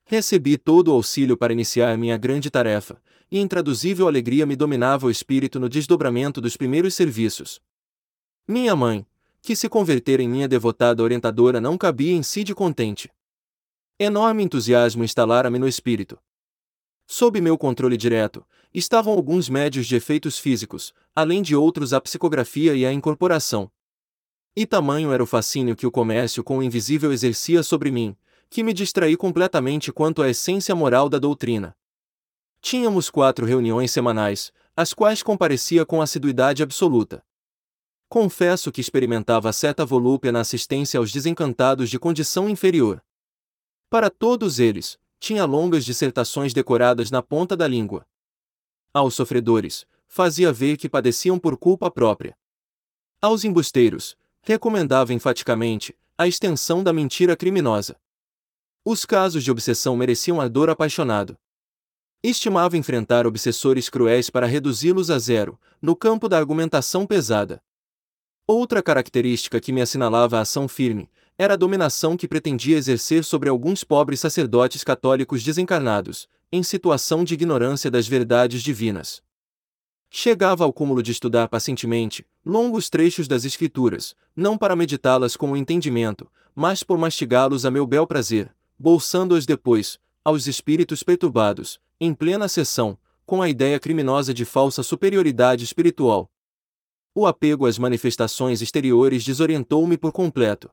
Recebi todo o auxílio para iniciar minha grande tarefa, e intraduzível alegria me dominava o espírito no desdobramento dos primeiros serviços. Minha mãe, que se converter em minha devotada orientadora não cabia em si de contente. Enorme entusiasmo instalara-me no espírito. Sob meu controle direto, estavam alguns médios de efeitos físicos, além de outros a psicografia e a incorporação. E tamanho era o fascínio que o comércio com o invisível exercia sobre mim, que me distraí completamente quanto à essência moral da doutrina. Tínhamos quatro reuniões semanais, às quais comparecia com assiduidade absoluta. Confesso que experimentava certa volúpia na assistência aos desencantados de condição inferior. Para todos eles, tinha longas dissertações decoradas na ponta da língua. Aos sofredores, fazia ver que padeciam por culpa própria. Aos embusteiros, recomendava enfaticamente a extensão da mentira criminosa. Os casos de obsessão mereciam ardor apaixonado. Estimava enfrentar obsessores cruéis para reduzi-los a zero, no campo da argumentação pesada. Outra característica que me assinalava a ação firme era a dominação que pretendia exercer sobre alguns pobres sacerdotes católicos desencarnados, em situação de ignorância das verdades divinas. Chegava ao cúmulo de estudar pacientemente longos trechos das Escrituras, não para meditá-las com o entendimento, mas por mastigá-los a meu bel prazer, bolsando-os depois, aos espíritos perturbados, em plena sessão, com a ideia criminosa de falsa superioridade espiritual, o apego às manifestações exteriores desorientou-me por completo.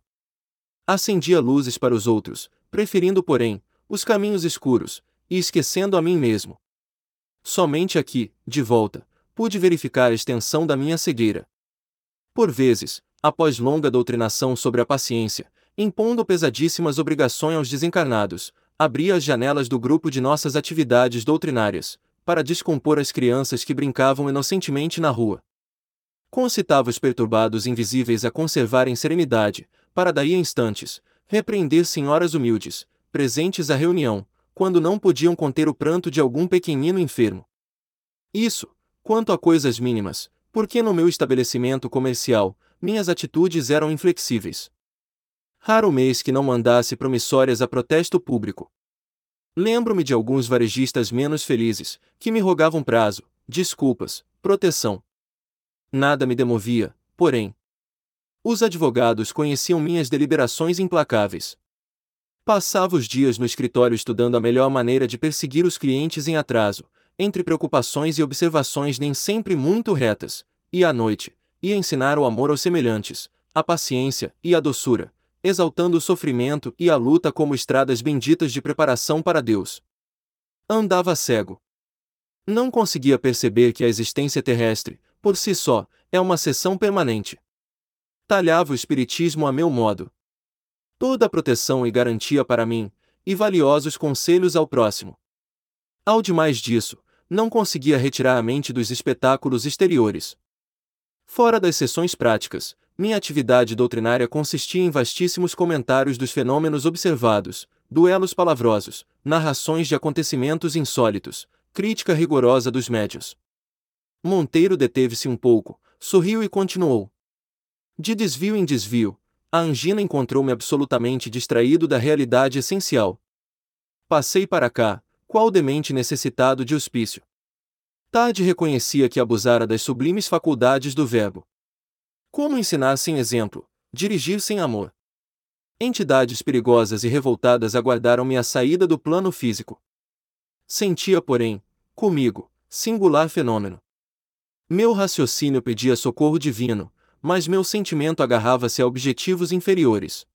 Acendia luzes para os outros, preferindo, porém, os caminhos escuros, e esquecendo a mim mesmo. Somente aqui, de volta, pude verificar a extensão da minha cegueira. Por vezes, após longa doutrinação sobre a paciência, impondo pesadíssimas obrigações aos desencarnados, abria as janelas do grupo de nossas atividades doutrinárias, para descompor as crianças que brincavam inocentemente na rua. Concitava os perturbados invisíveis a conservarem serenidade, para daí a instantes, repreender senhoras humildes, presentes à reunião, quando não podiam conter o pranto de algum pequenino enfermo. Isso, quanto a coisas mínimas, porque no meu estabelecimento comercial, minhas atitudes eram inflexíveis. Raro mês que não mandasse promissórias a protesto público. Lembro-me de alguns varejistas menos felizes, que me rogavam prazo, desculpas, proteção. Nada me demovia, porém. Os advogados conheciam minhas deliberações implacáveis. Passava os dias no escritório estudando a melhor maneira de perseguir os clientes em atraso, entre preocupações e observações nem sempre muito retas, e à noite, ia ensinar o amor aos semelhantes, a paciência e a doçura, exaltando o sofrimento e a luta como estradas benditas de preparação para Deus. Andava cego. Não conseguia perceber que a existência terrestre, por si só, é uma sessão permanente. Talhava o Espiritismo a meu modo. Toda a proteção e garantia para mim, e valiosos conselhos ao próximo. Ao demais disso, não conseguia retirar a mente dos espetáculos exteriores. Fora das sessões práticas, minha atividade doutrinária consistia em vastíssimos comentários dos fenômenos observados, duelos palavrosos, narrações de acontecimentos insólitos, crítica rigorosa dos médios. Monteiro deteve-se um pouco, sorriu e continuou. De desvio em desvio, a angina encontrou-me absolutamente distraído da realidade essencial. Passei para cá, qual demente necessitado de hospício. Tarde reconhecia que abusara das sublimes faculdades do verbo. Como ensinar sem exemplo, dirigir sem amor? Entidades perigosas e revoltadas aguardaram-me a saída do plano físico. Sentia, porém, comigo, singular fenômeno. Meu raciocínio pedia socorro divino, mas meu sentimento agarrava-se a objetivos inferiores.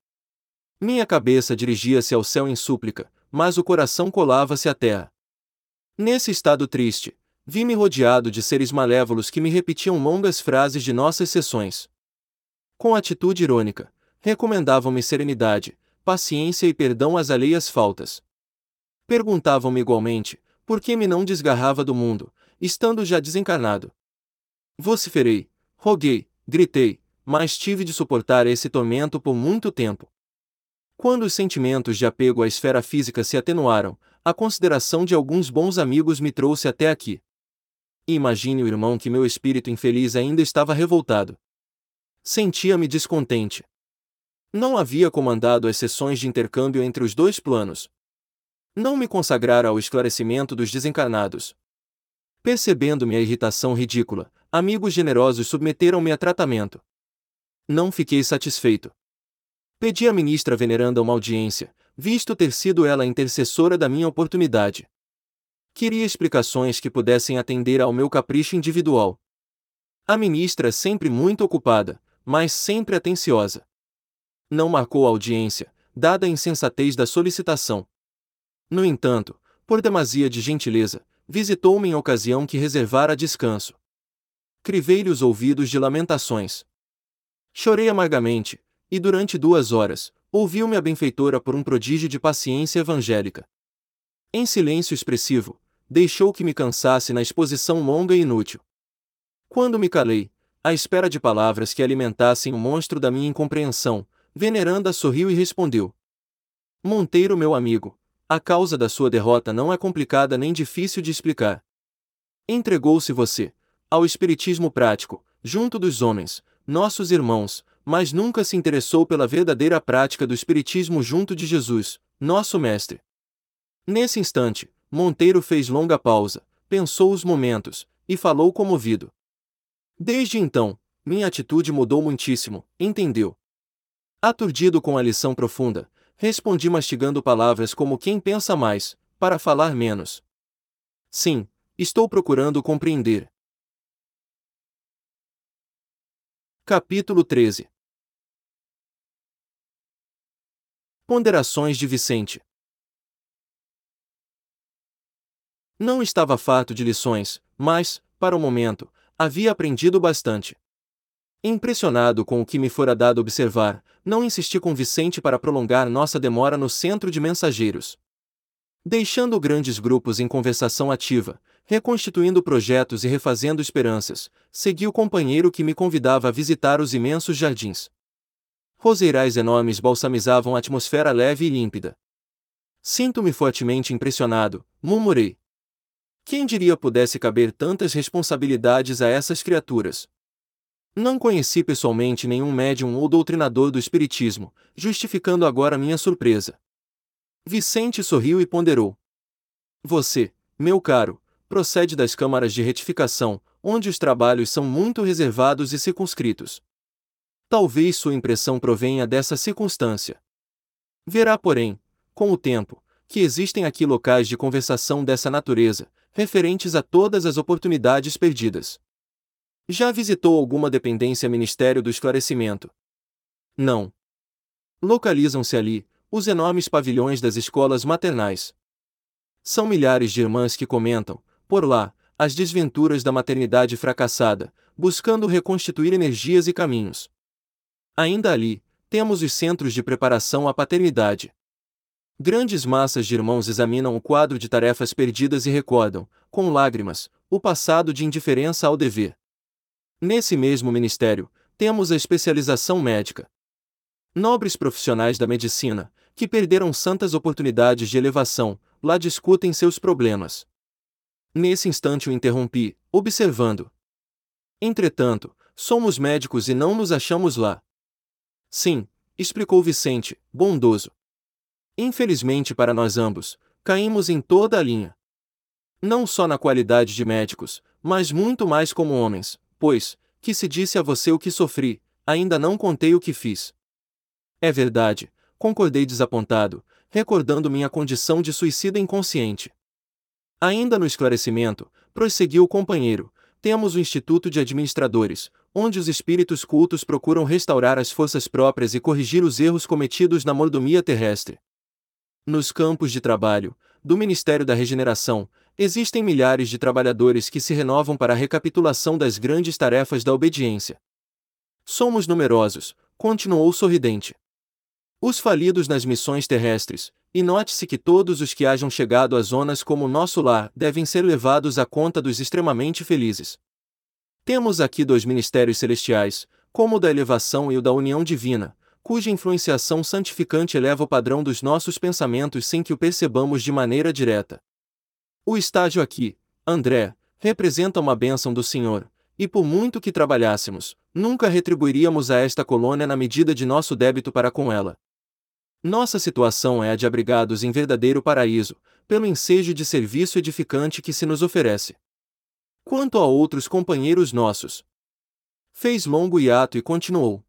Minha cabeça dirigia-se ao céu em súplica, mas o coração colava-se à terra. Nesse estado triste, Vi-me rodeado de seres malévolos que me repetiam longas frases de nossas sessões. Com atitude irônica, recomendavam-me serenidade, paciência e perdão às alheias faltas. Perguntavam-me igualmente, por que me não desgarrava do mundo, estando já desencarnado. Vociferei, roguei, gritei, mas tive de suportar esse tormento por muito tempo. Quando os sentimentos de apego à esfera física se atenuaram, a consideração de alguns bons amigos me trouxe até aqui. Imagine o irmão que meu espírito infeliz ainda estava revoltado. Sentia-me descontente. Não havia comandado as sessões de intercâmbio entre os dois planos. Não me consagrara ao esclarecimento dos desencarnados. Percebendo minha irritação ridícula, amigos generosos submeteram-me a tratamento. Não fiquei satisfeito. Pedi à ministra veneranda uma audiência, visto ter sido ela a intercessora da minha oportunidade. Queria explicações que pudessem atender ao meu capricho individual. A ministra sempre muito ocupada, mas sempre atenciosa. Não marcou a audiência, dada a insensatez da solicitação. No entanto, por demasia de gentileza, visitou-me em ocasião que reservara descanso. Crivei-lhe os ouvidos de lamentações. Chorei amargamente, e durante duas horas, ouviu-me a benfeitora por um prodígio de paciência evangélica. Em silêncio expressivo, deixou que me cansasse na exposição longa e inútil. Quando me calei, à espera de palavras que alimentassem o monstro da minha incompreensão, Veneranda sorriu e respondeu: Monteiro, meu amigo, a causa da sua derrota não é complicada nem difícil de explicar. Entregou-se você ao espiritismo prático, junto dos homens, nossos irmãos, mas nunca se interessou pela verdadeira prática do espiritismo junto de Jesus, nosso mestre. Nesse instante, Monteiro fez longa pausa, pensou os momentos, e falou comovido. Desde então, minha atitude mudou muitíssimo, entendeu? Aturdido com a lição profunda, respondi mastigando palavras como quem pensa mais, para falar menos. Sim, estou procurando compreender. Capítulo 13 Ponderações de Vicente Não estava farto de lições, mas, para o momento, havia aprendido bastante. Impressionado com o que me fora dado observar, não insisti com Vicente para prolongar nossa demora no centro de mensageiros. Deixando grandes grupos em conversação ativa, reconstituindo projetos e refazendo esperanças, segui o companheiro que me convidava a visitar os imensos jardins. Roseirais enormes balsamizavam a atmosfera leve e límpida. Sinto-me fortemente impressionado, murmurei. Quem diria pudesse caber tantas responsabilidades a essas criaturas? Não conheci pessoalmente nenhum médium ou doutrinador do Espiritismo, justificando agora minha surpresa. Vicente sorriu e ponderou. Você, meu caro, procede das câmaras de retificação, onde os trabalhos são muito reservados e circunscritos. Talvez sua impressão provenha dessa circunstância. Verá, porém, com o tempo, que existem aqui locais de conversação dessa natureza, referentes a todas as oportunidades perdidas. Já visitou alguma dependência Ministério do Esclarecimento? Não. Localizam-se ali, os enormes pavilhões das escolas maternais. São milhares de irmãs que comentam, por lá, as desventuras da maternidade fracassada, buscando reconstituir energias e caminhos. Ainda ali, temos os centros de preparação à paternidade. Grandes massas de irmãos examinam o quadro de tarefas perdidas e recordam, com lágrimas, o passado de indiferença ao dever. Nesse mesmo ministério, temos a especialização médica. Nobres profissionais da medicina, que perderam santas oportunidades de elevação, lá discutem seus problemas. Nesse instante o interrompi, observando. Entretanto, somos médicos e não nos achamos lá. Sim, explicou Vicente, bondoso. Infelizmente para nós ambos, caímos em toda a linha. Não só na qualidade de médicos, mas muito mais como homens, pois, que se disse a você o que sofri, ainda não contei o que fiz. É verdade, concordei desapontado, recordando minha condição de suicida inconsciente. Ainda no esclarecimento, prosseguiu o companheiro, temos o Instituto de Administradores, onde os espíritos cultos procuram restaurar as forças próprias e corrigir os erros cometidos na mordomia terrestre. Nos campos de trabalho, do Ministério da Regeneração, existem milhares de trabalhadores que se renovam para a recapitulação das grandes tarefas da obediência. Somos numerosos, continuou sorridente. Os falidos nas missões terrestres, e note-se que todos os que hajam chegado a zonas como nosso lar devem ser levados à conta dos extremamente felizes. Temos aqui dois ministérios celestiais, como o da elevação e o da união divina, cuja influenciação santificante eleva o padrão dos nossos pensamentos sem que o percebamos de maneira direta. O estágio aqui, André, representa uma bênção do Senhor, e por muito que trabalhássemos, nunca retribuiríamos a esta colônia na medida de nosso débito para com ela. Nossa situação é a de abrigados em verdadeiro paraíso, pelo ensejo de serviço edificante que se nos oferece. Quanto a outros companheiros nossos, fez longo hiato e continuou.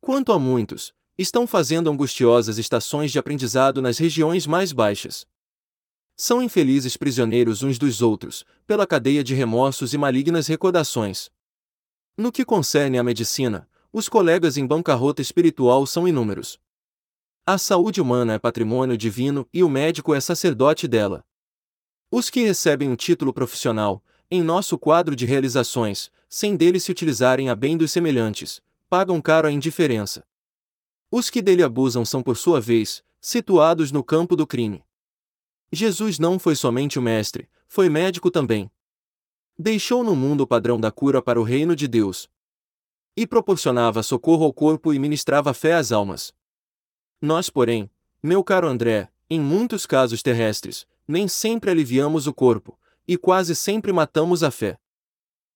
Quanto a muitos, estão fazendo angustiosas estações de aprendizado nas regiões mais baixas. São infelizes prisioneiros uns dos outros, pela cadeia de remorsos e malignas recordações. No que concerne à medicina, os colegas em bancarrota espiritual são inúmeros. A saúde humana é patrimônio divino e o médico é sacerdote dela. Os que recebem um título profissional, em nosso quadro de realizações, sem dele se utilizarem a bem dos semelhantes, pagam caro a indiferença. Os que dele abusam são, por sua vez, situados no campo do crime. Jesus não foi somente o mestre, foi médico também. Deixou no mundo o padrão da cura para o reino de Deus. E proporcionava socorro ao corpo e ministrava fé às almas. Nós, porém, meu caro André, em muitos casos terrestres, nem sempre aliviamos o corpo, e quase sempre matamos a fé.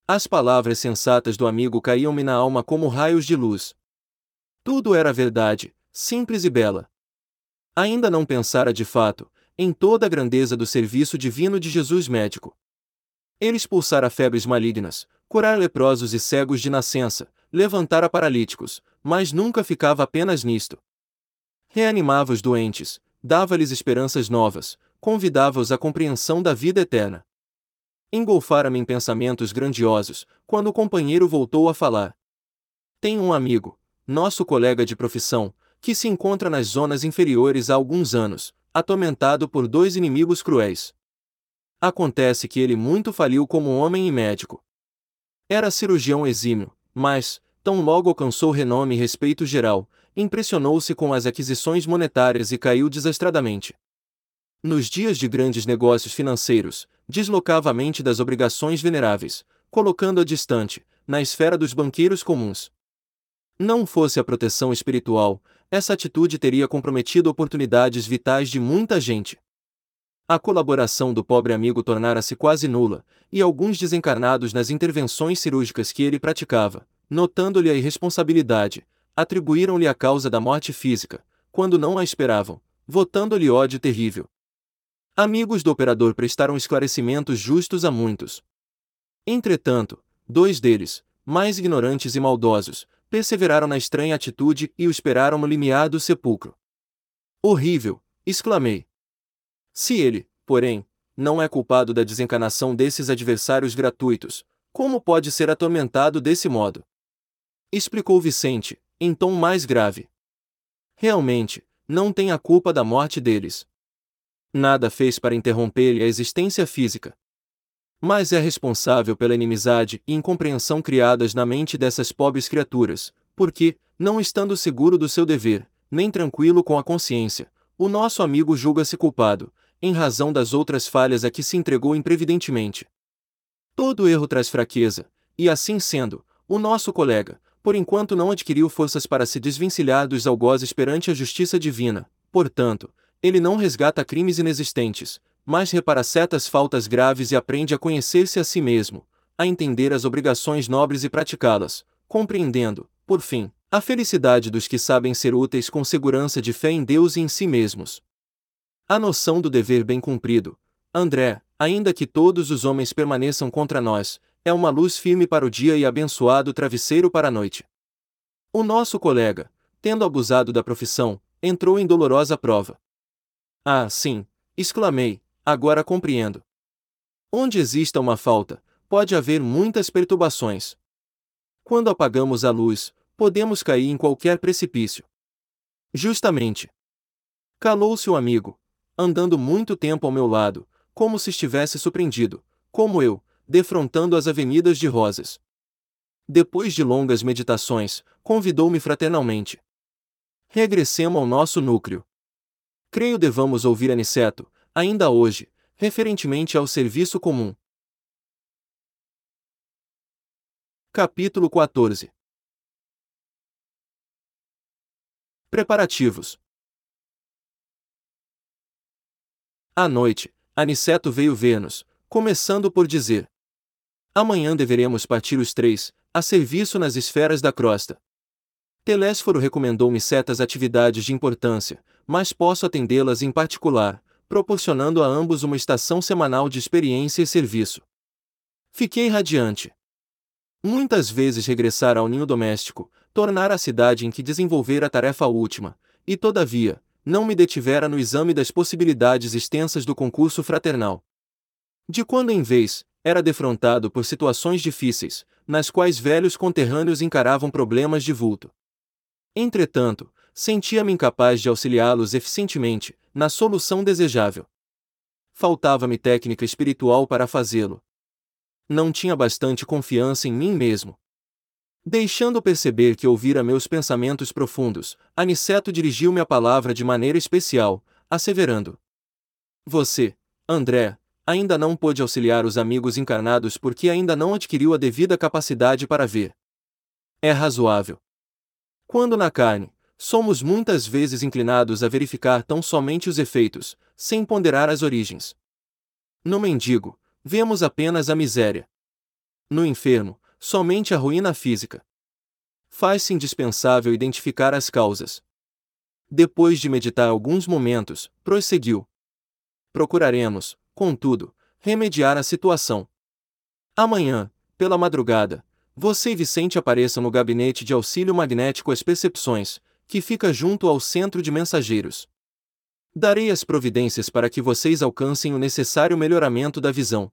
As palavras sensatas do amigo caíam-me na alma como raios de luz. Tudo era verdade, simples e bela. Ainda não pensara de fato, em toda a grandeza do serviço divino de Jesus médico. Ele expulsara febres malignas, curar leprosos e cegos de nascença, levantara paralíticos, mas nunca ficava apenas nisto reanimava os doentes, dava-lhes esperanças novas, convidava-os à compreensão da vida eterna. Engolfara-me em pensamentos grandiosos, quando o companheiro voltou a falar. Tenho um amigo, nosso colega de profissão, que se encontra nas zonas inferiores há alguns anos, atormentado por dois inimigos cruéis. Acontece que ele muito faliu como homem e médico. Era cirurgião exímio, mas, tão logo alcançou renome e respeito geral, impressionou-se com as aquisições monetárias e caiu desastradamente. Nos dias de grandes negócios financeiros, deslocava a mente das obrigações veneráveis, colocando-a distante, na esfera dos banqueiros comuns. Não fosse a proteção espiritual, essa atitude teria comprometido oportunidades vitais de muita gente. A colaboração do pobre amigo tornara-se quase nula, e alguns desencarnados nas intervenções cirúrgicas que ele praticava, notando-lhe a irresponsabilidade, atribuíram-lhe a causa da morte física, quando não a esperavam, votando-lhe ódio terrível. Amigos do operador prestaram esclarecimentos justos a muitos. Entretanto, dois deles, mais ignorantes e maldosos, perseveraram na estranha atitude e o esperaram no limiar do sepulcro. Horrível! exclamei. Se ele, porém, não é culpado da desencarnação desses adversários gratuitos, como pode ser atormentado desse modo? Explicou Vicente, em tom mais grave. Realmente, não tem a culpa da morte deles. Nada fez para interromper-lhe a existência física. Mas é responsável pela inimizade e incompreensão criadas na mente dessas pobres criaturas, porque, não estando seguro do seu dever, nem tranquilo com a consciência, o nosso amigo julga-se culpado, em razão das outras falhas a que se entregou imprevidentemente. Todo erro traz fraqueza, e assim sendo, o nosso colega, por enquanto não adquiriu forças para se desvencilhar dos algozes perante a justiça divina, portanto, ele não resgata crimes inexistentes, mas repara certas faltas graves e aprende a conhecer-se a si mesmo, a entender as obrigações nobres e praticá-las, compreendendo, por fim, a felicidade dos que sabem ser úteis com segurança de fé em Deus e em si mesmos. A noção do dever bem cumprido, André, ainda que todos os homens permaneçam contra nós, é uma luz firme para o dia e abençoado travesseiro para a noite. O nosso colega, tendo abusado da profissão, entrou em dolorosa prova. Ah, sim, exclamei, agora compreendo. Onde exista uma falta, pode haver muitas perturbações. Quando apagamos a luz, podemos cair em qualquer precipício. Justamente. Calou-se o amigo, andando muito tempo ao meu lado, como se estivesse surpreendido, como eu, defrontando as avenidas de rosas. Depois de longas meditações, convidou-me fraternalmente. Regressemos ao nosso núcleo. Creio devamos ouvir Aniceto, ainda hoje, referentemente ao serviço comum. Capítulo 14 Preparativos À noite, Aniceto veio ver-nos, começando por dizer: Amanhã deveremos partir os três, a serviço nas esferas da crosta. Telésforo recomendou-me certas atividades de importância, mas posso atendê-las em particular, proporcionando a ambos uma estação semanal de experiência e serviço. Fiquei radiante. Muitas vezes regressar ao ninho doméstico, tornar a cidade em que desenvolver a tarefa última, e todavia, não me detivera no exame das possibilidades extensas do concurso fraternal. De quando em vez, era defrontado por situações difíceis, nas quais velhos conterrâneos encaravam problemas de vulto. Entretanto, sentia-me incapaz de auxiliá-los eficientemente, na solução desejável. Faltava-me técnica espiritual para fazê-lo. Não tinha bastante confiança em mim mesmo. Deixando perceber que ouvira meus pensamentos profundos, Aniceto dirigiu-me a palavra de maneira especial, asseverando: Você, André, ainda não pôde auxiliar os amigos encarnados porque ainda não adquiriu a devida capacidade para ver. É razoável. Quando na carne, somos muitas vezes inclinados a verificar tão somente os efeitos, sem ponderar as origens. No mendigo, vemos apenas a miséria. No enfermo, somente a ruína física. Faz-se indispensável identificar as causas. Depois de meditar alguns momentos, prosseguiu. Procuraremos, contudo, remediar a situação. Amanhã, pela madrugada, você e Vicente apareçam no gabinete de auxílio magnético às percepções, que fica junto ao centro de mensageiros. Darei as providências para que vocês alcancem o necessário melhoramento da visão.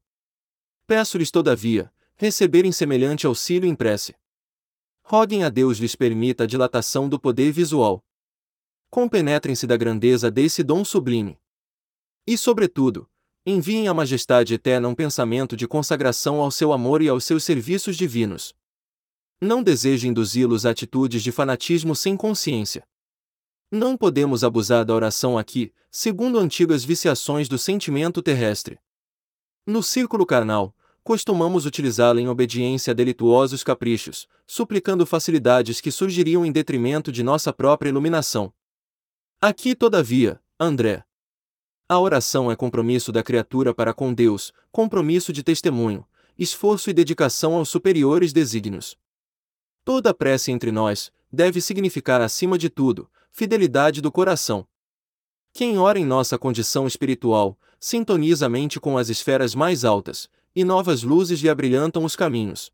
Peço-lhes, todavia, receberem semelhante auxílio em prece. Roguem a Deus lhes permita a dilatação do poder visual. Compenetrem-se da grandeza desse dom sublime. E, sobretudo, enviem à Majestade Eterna um pensamento de consagração ao seu amor e aos seus serviços divinos. Não desejo induzi-los a atitudes de fanatismo sem consciência. Não podemos abusar da oração aqui, segundo antigas viciações do sentimento terrestre. No círculo carnal, costumamos utilizá-la em obediência a delituosos caprichos, suplicando facilidades que surgiriam em detrimento de nossa própria iluminação. Aqui, todavia, André. A oração é compromisso da criatura para com Deus, compromisso de testemunho, esforço e dedicação aos superiores desígnios. Toda prece entre nós deve significar, acima de tudo, fidelidade do coração. Quem ora em nossa condição espiritual, sintoniza a mente com as esferas mais altas, e novas luzes lhe abrilhantam os caminhos.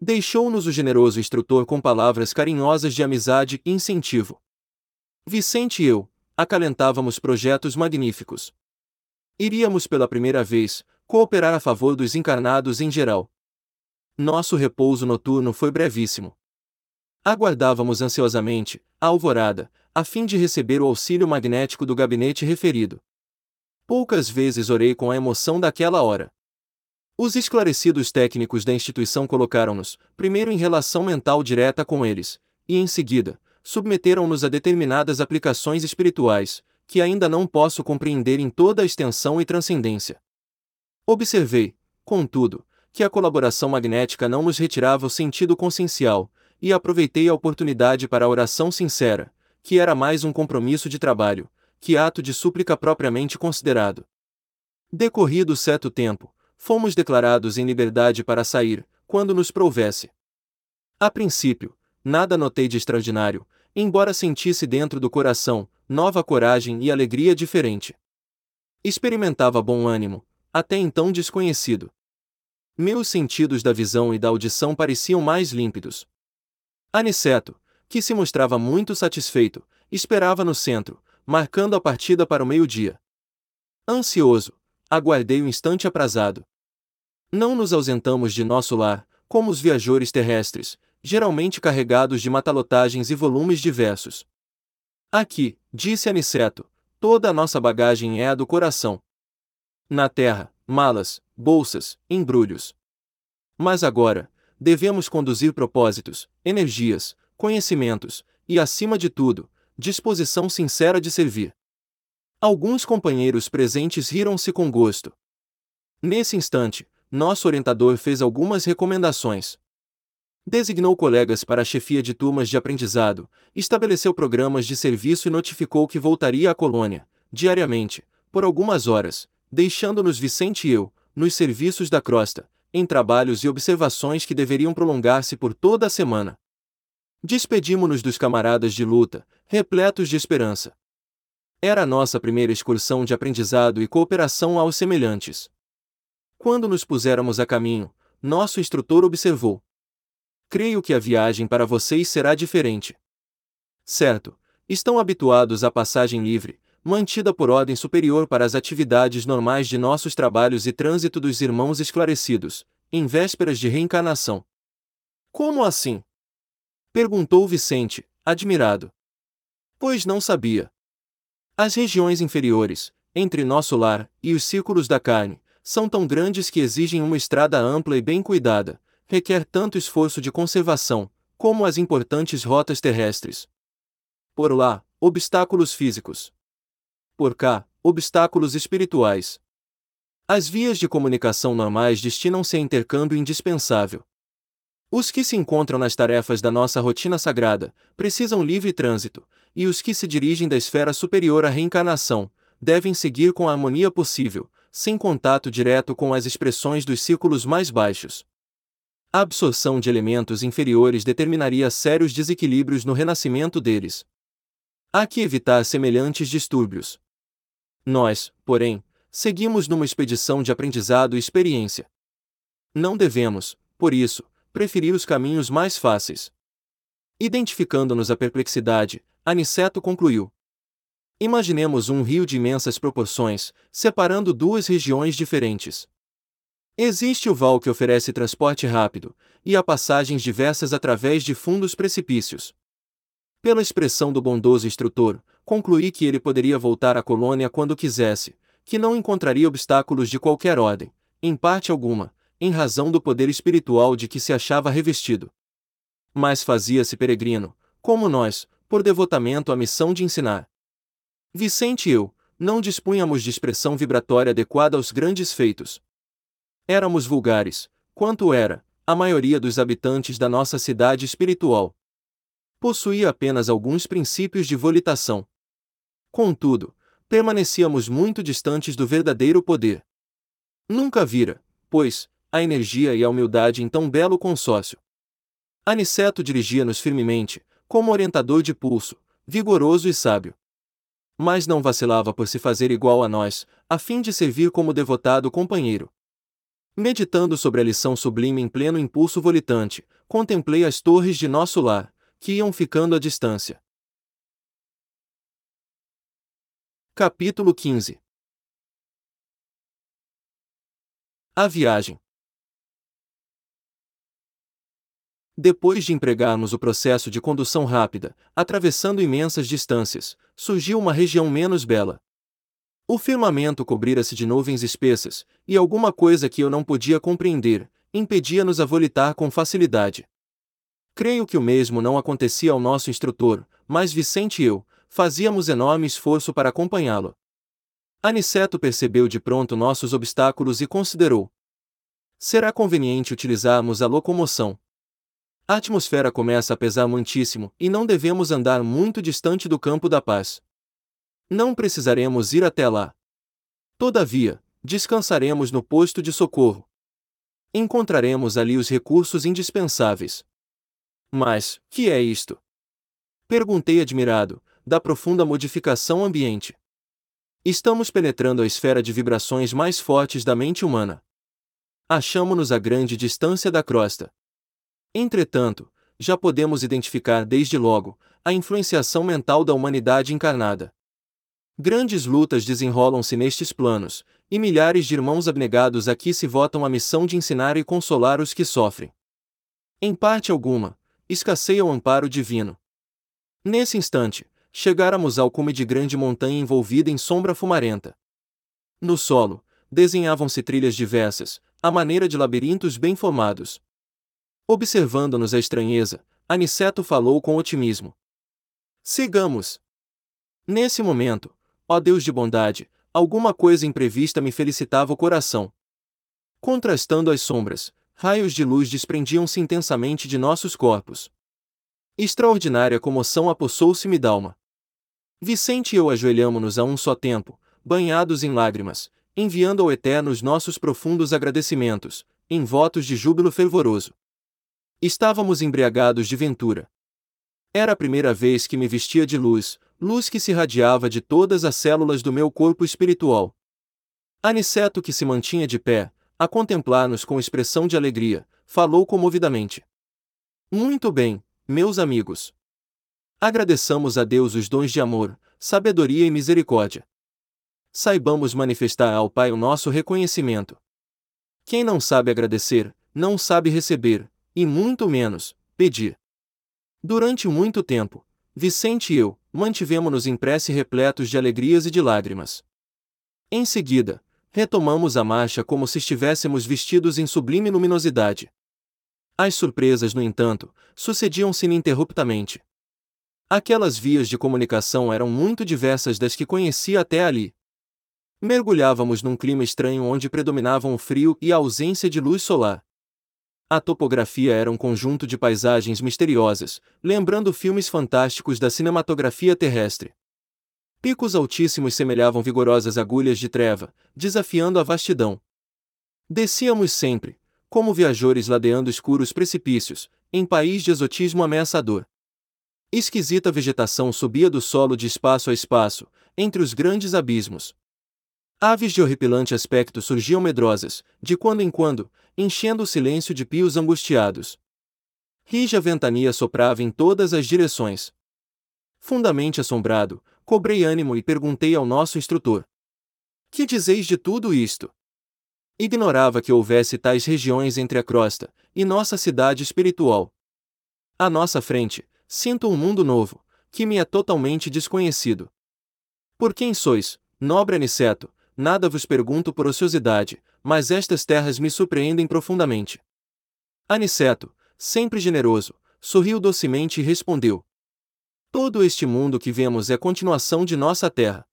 Deixou-nos o generoso instrutor com palavras carinhosas de amizade e incentivo. Vicente e eu acalentávamos projetos magníficos. Iríamos pela primeira vez cooperar a favor dos encarnados em geral. Nosso repouso noturno foi brevíssimo. Aguardávamos ansiosamente a alvorada, a fim de receber o auxílio magnético do gabinete referido. Poucas vezes orei com a emoção daquela hora. Os esclarecidos técnicos da instituição colocaram-nos, primeiro em relação mental direta com eles, e em seguida, submeteram-nos a determinadas aplicações espirituais, que ainda não posso compreender em toda a extensão e transcendência. Observei, contudo, que a colaboração magnética não nos retirava o sentido consciencial, e aproveitei a oportunidade para a oração sincera, que era mais um compromisso de trabalho, que ato de súplica propriamente considerado. Decorrido certo tempo, fomos declarados em liberdade para sair, quando nos prouvesse. A princípio, nada notei de extraordinário, embora sentisse dentro do coração nova coragem e alegria diferente. Experimentava bom ânimo, até então desconhecido. Meus sentidos da visão e da audição pareciam mais límpidos, Aniceto, que se mostrava muito satisfeito, esperava no centro, marcando a partida para o meio-dia. Ansioso, aguardei o instante aprazado. Não nos ausentamos de nosso lar, como os viajores terrestres, geralmente carregados de matalotagens e volumes diversos. Aqui, disse Aniceto, toda a nossa bagagem é a do coração. Na terra, malas, bolsas, embrulhos. Mas agora, devemos conduzir propósitos, energias, conhecimentos e, acima de tudo, disposição sincera de servir. Alguns companheiros presentes riram-se com gosto. Nesse instante, nosso orientador fez algumas recomendações. Designou colegas para a chefia de turmas de aprendizado, estabeleceu programas de serviço e notificou que voltaria à colônia, diariamente, por algumas horas, deixando-nos Vicente e eu, nos serviços da crosta, em trabalhos e observações que deveriam prolongar-se por toda a semana. Despedimo-nos dos camaradas de luta, repletos de esperança. Era a nossa primeira excursão de aprendizado e cooperação aos semelhantes. Quando nos puséramos a caminho, nosso instrutor observou: Creio que a viagem para vocês será diferente. Certo, estão habituados à passagem livre, mantida por ordem superior para as atividades normais de nossos trabalhos e trânsito dos irmãos esclarecidos, em vésperas de reencarnação. Como assim? Perguntou Vicente, admirado. Pois não sabia. As regiões inferiores, entre nosso lar e os círculos da carne, são tão grandes que exigem uma estrada ampla e bem cuidada, requer tanto esforço de conservação, como as importantes rotas terrestres. Por lá, obstáculos físicos por cá, obstáculos espirituais. As vias de comunicação normais destinam-se a intercâmbio indispensável. Os que se encontram nas tarefas da nossa rotina sagrada precisam livre trânsito, e os que se dirigem da esfera superior à reencarnação devem seguir com a harmonia possível, sem contato direto com as expressões dos círculos mais baixos. A absorção de elementos inferiores determinaria sérios desequilíbrios no renascimento deles. Há que evitar semelhantes distúrbios. Nós, porém, seguimos numa expedição de aprendizado e experiência. Não devemos, por isso, preferir os caminhos mais fáceis. Identificando-nos a perplexidade, Aniceto concluiu. Imaginemos um rio de imensas proporções, separando duas regiões diferentes. Existe o val que oferece transporte rápido, e há passagens diversas através de fundos precipícios. Pela expressão do bondoso instrutor, concluí que ele poderia voltar à colônia quando quisesse, que não encontraria obstáculos de qualquer ordem, em parte alguma, em razão do poder espiritual de que se achava revestido. Mas fazia-se peregrino, como nós, por devotamento à missão de ensinar. Vicente e eu, não dispunhamos de expressão vibratória adequada aos grandes feitos. Éramos vulgares, quanto era, a maioria dos habitantes da nossa cidade espiritual. Possuía apenas alguns princípios de volitação. Contudo, permanecíamos muito distantes do verdadeiro poder. Nunca vira, pois, a energia e a humildade em tão belo consórcio. Aniceto dirigia-nos firmemente, como orientador de pulso, vigoroso e sábio. Mas não vacilava por se fazer igual a nós, a fim de servir como devotado companheiro. Meditando sobre a lição sublime em pleno impulso volitante, contemplei as torres de nosso lar, que iam ficando à distância. Capítulo 15 A viagem. Depois de empregarmos o processo de condução rápida, atravessando imensas distâncias, surgiu uma região menos bela. O firmamento cobrira-se de nuvens espessas, e alguma coisa que eu não podia compreender, impedia-nos a volitar com facilidade. Creio que o mesmo não acontecia ao nosso instrutor, mas Vicente e eu, fazíamos enorme esforço para acompanhá-lo. Aniceto percebeu de pronto nossos obstáculos e considerou: será conveniente utilizarmos a locomoção. A atmosfera começa a pesar muitíssimo e não devemos andar muito distante do campo da paz. Não precisaremos ir até lá. Todavia, descansaremos no posto de socorro. Encontraremos ali os recursos indispensáveis. Mas, que é isto? Perguntei admirado, da profunda modificação ambiente. Estamos penetrando a esfera de vibrações mais fortes da mente humana. Achamo-nos a grande distância da crosta. Entretanto, já podemos identificar desde logo a influenciação mental da humanidade encarnada. Grandes lutas desenrolam-se nestes planos, e milhares de irmãos abnegados aqui se votam a missão de ensinar e consolar os que sofrem. Em parte alguma, escasseia o amparo divino. Nesse instante, chegáramos ao cume de grande montanha envolvida em sombra fumarenta. No solo, desenhavam-se trilhas diversas, à maneira de labirintos bem formados, Observando-nos a estranheza, Aniceto falou com otimismo. Sigamos. Nesse momento, ó Deus de bondade, alguma coisa imprevista me felicitava o coração. Contrastando as sombras, raios de luz desprendiam-se intensamente de nossos corpos. Extraordinária comoção apossou-se-me d'alma. Vicente e eu ajoelhamo-nos a um só tempo, banhados em lágrimas, enviando ao Eterno os nossos profundos agradecimentos, em votos de júbilo fervoroso. Estávamos embriagados de ventura. Era a primeira vez que me vestia de luz, luz que se irradiava de todas as células do meu corpo espiritual. Aniceto, que se mantinha de pé, a contemplar-nos com expressão de alegria, falou comovidamente. Muito bem, meus amigos. Agradeçamos a Deus os dons de amor, sabedoria e misericórdia. Saibamos manifestar ao Pai o nosso reconhecimento. Quem não sabe agradecer, não sabe receber, e muito menos, pedir. Durante muito tempo, Vicente e eu, mantivemos-nos em prece repletos de alegrias e de lágrimas. Em seguida, retomamos a marcha como se estivéssemos vestidos em sublime luminosidade. As surpresas, no entanto, sucediam-se ininterruptamente. Aquelas vias de comunicação eram muito diversas das que conhecia até ali. Mergulhávamos num clima estranho onde predominavam o frio e a ausência de luz solar. A topografia era um conjunto de paisagens misteriosas, lembrando filmes fantásticos da cinematografia terrestre. Picos altíssimos semelhavam vigorosas agulhas de treva, desafiando a vastidão. Descíamos sempre, como viajores ladeando escuros precipícios, em país de exotismo ameaçador. Esquisita vegetação subia do solo de espaço a espaço, entre os grandes abismos. Aves de horripilante aspecto surgiam medrosas, de quando em quando, enchendo o silêncio de pios angustiados. Rija ventania soprava em todas as direções. Fundamente assombrado, cobrei ânimo e perguntei ao nosso instrutor: Que dizeis de tudo isto? Ignorava que houvesse tais regiões entre a crosta e nossa cidade espiritual. À nossa frente, sinto um mundo novo, que me é totalmente desconhecido. Por quem sois, nobre Aniceto, nada vos pergunto por ociosidade, mas estas terras me surpreendem profundamente. Aniceto, sempre generoso, sorriu docemente e respondeu: Todo este mundo que vemos é continuação de nossa terra.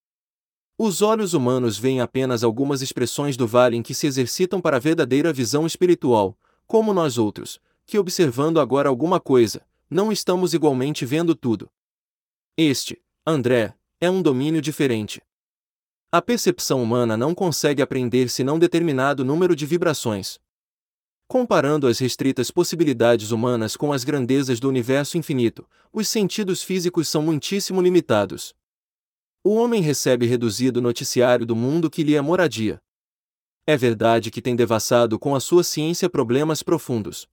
Os olhos humanos veem apenas algumas expressões do vale em que se exercitam para a verdadeira visão espiritual, como nós outros, que observando agora alguma coisa, não estamos igualmente vendo tudo. Este, André, é um domínio diferente. A percepção humana não consegue aprender senão determinado número de vibrações. Comparando as restritas possibilidades humanas com as grandezas do universo infinito, os sentidos físicos são muitíssimo limitados. O homem recebe reduzido noticiário do mundo que lhe é moradia. É verdade que tem devassado com a sua ciência problemas profundos.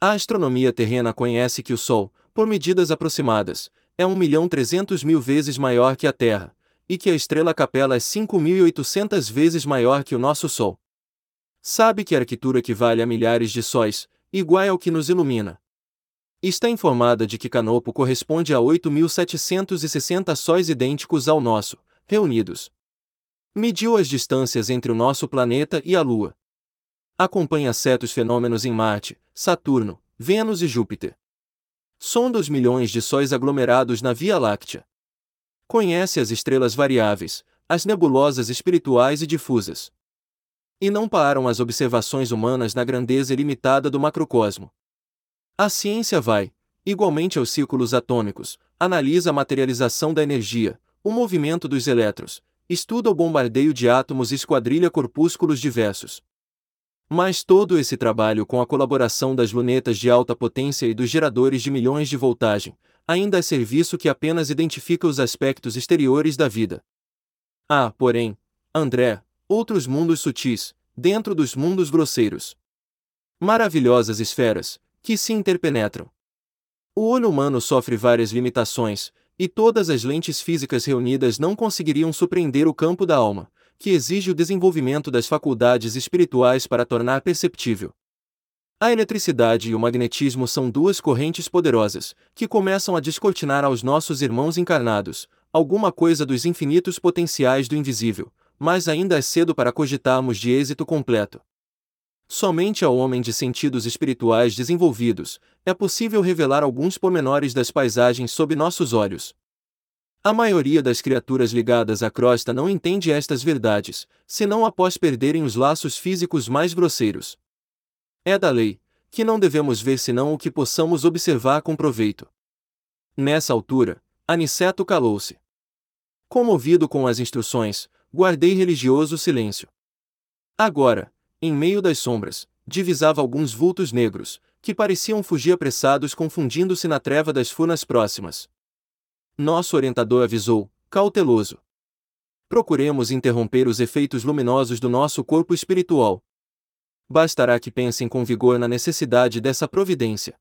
A astronomia terrena conhece que o Sol, por medidas aproximadas, é 1 milhão 300 mil vezes maior que a Terra, e que a estrela Capela é 5.800 vezes maior que o nosso Sol. Sabe que a arquitetura equivale a milhares de sóis, igual ao que nos ilumina. Está informada de que Canopo corresponde a 8.760 sóis idênticos ao nosso, reunidos. Mediu as distâncias entre o nosso planeta e a Lua. Acompanha certos fenômenos em Marte, Saturno, Vênus e Júpiter. Sonda os milhões de sóis aglomerados na Via Láctea. Conhece as estrelas variáveis, as nebulosas espirituais e difusas. E não param as observações humanas na grandeza ilimitada do macrocosmo. A ciência vai, igualmente aos círculos atômicos, analisa a materialização da energia, o movimento dos elétrons, estuda o bombardeio de átomos e esquadrilha corpúsculos diversos. Mas todo esse trabalho com a colaboração das lunetas de alta potência e dos geradores de milhões de voltagem, ainda é serviço que apenas identifica os aspectos exteriores da vida. Há, porém, André, outros mundos sutis, dentro dos mundos grosseiros. Maravilhosas esferas, que se interpenetram. O olho humano sofre várias limitações, e todas as lentes físicas reunidas não conseguiriam surpreender o campo da alma, que exige o desenvolvimento das faculdades espirituais para tornar perceptível. A eletricidade e o magnetismo são duas correntes poderosas, que começam a descortinar aos nossos irmãos encarnados alguma coisa dos infinitos potenciais do invisível, mas ainda é cedo para cogitarmos de êxito completo. Somente ao homem de sentidos espirituais desenvolvidos é possível revelar alguns pormenores das paisagens sob nossos olhos. A maioria das criaturas ligadas à crosta não entende estas verdades, senão após perderem os laços físicos mais grosseiros. É da lei, que não devemos ver senão o que possamos observar com proveito. Nessa altura, Aniceto calou-se. Comovido com as instruções, guardei religioso silêncio. Agora, em meio das sombras, divisava alguns vultos negros, que pareciam fugir apressados confundindo-se na treva das furnas próximas. Nosso orientador avisou, cauteloso. Procuremos interromper os efeitos luminosos do nosso corpo espiritual. Bastará que pensem com vigor na necessidade dessa providência.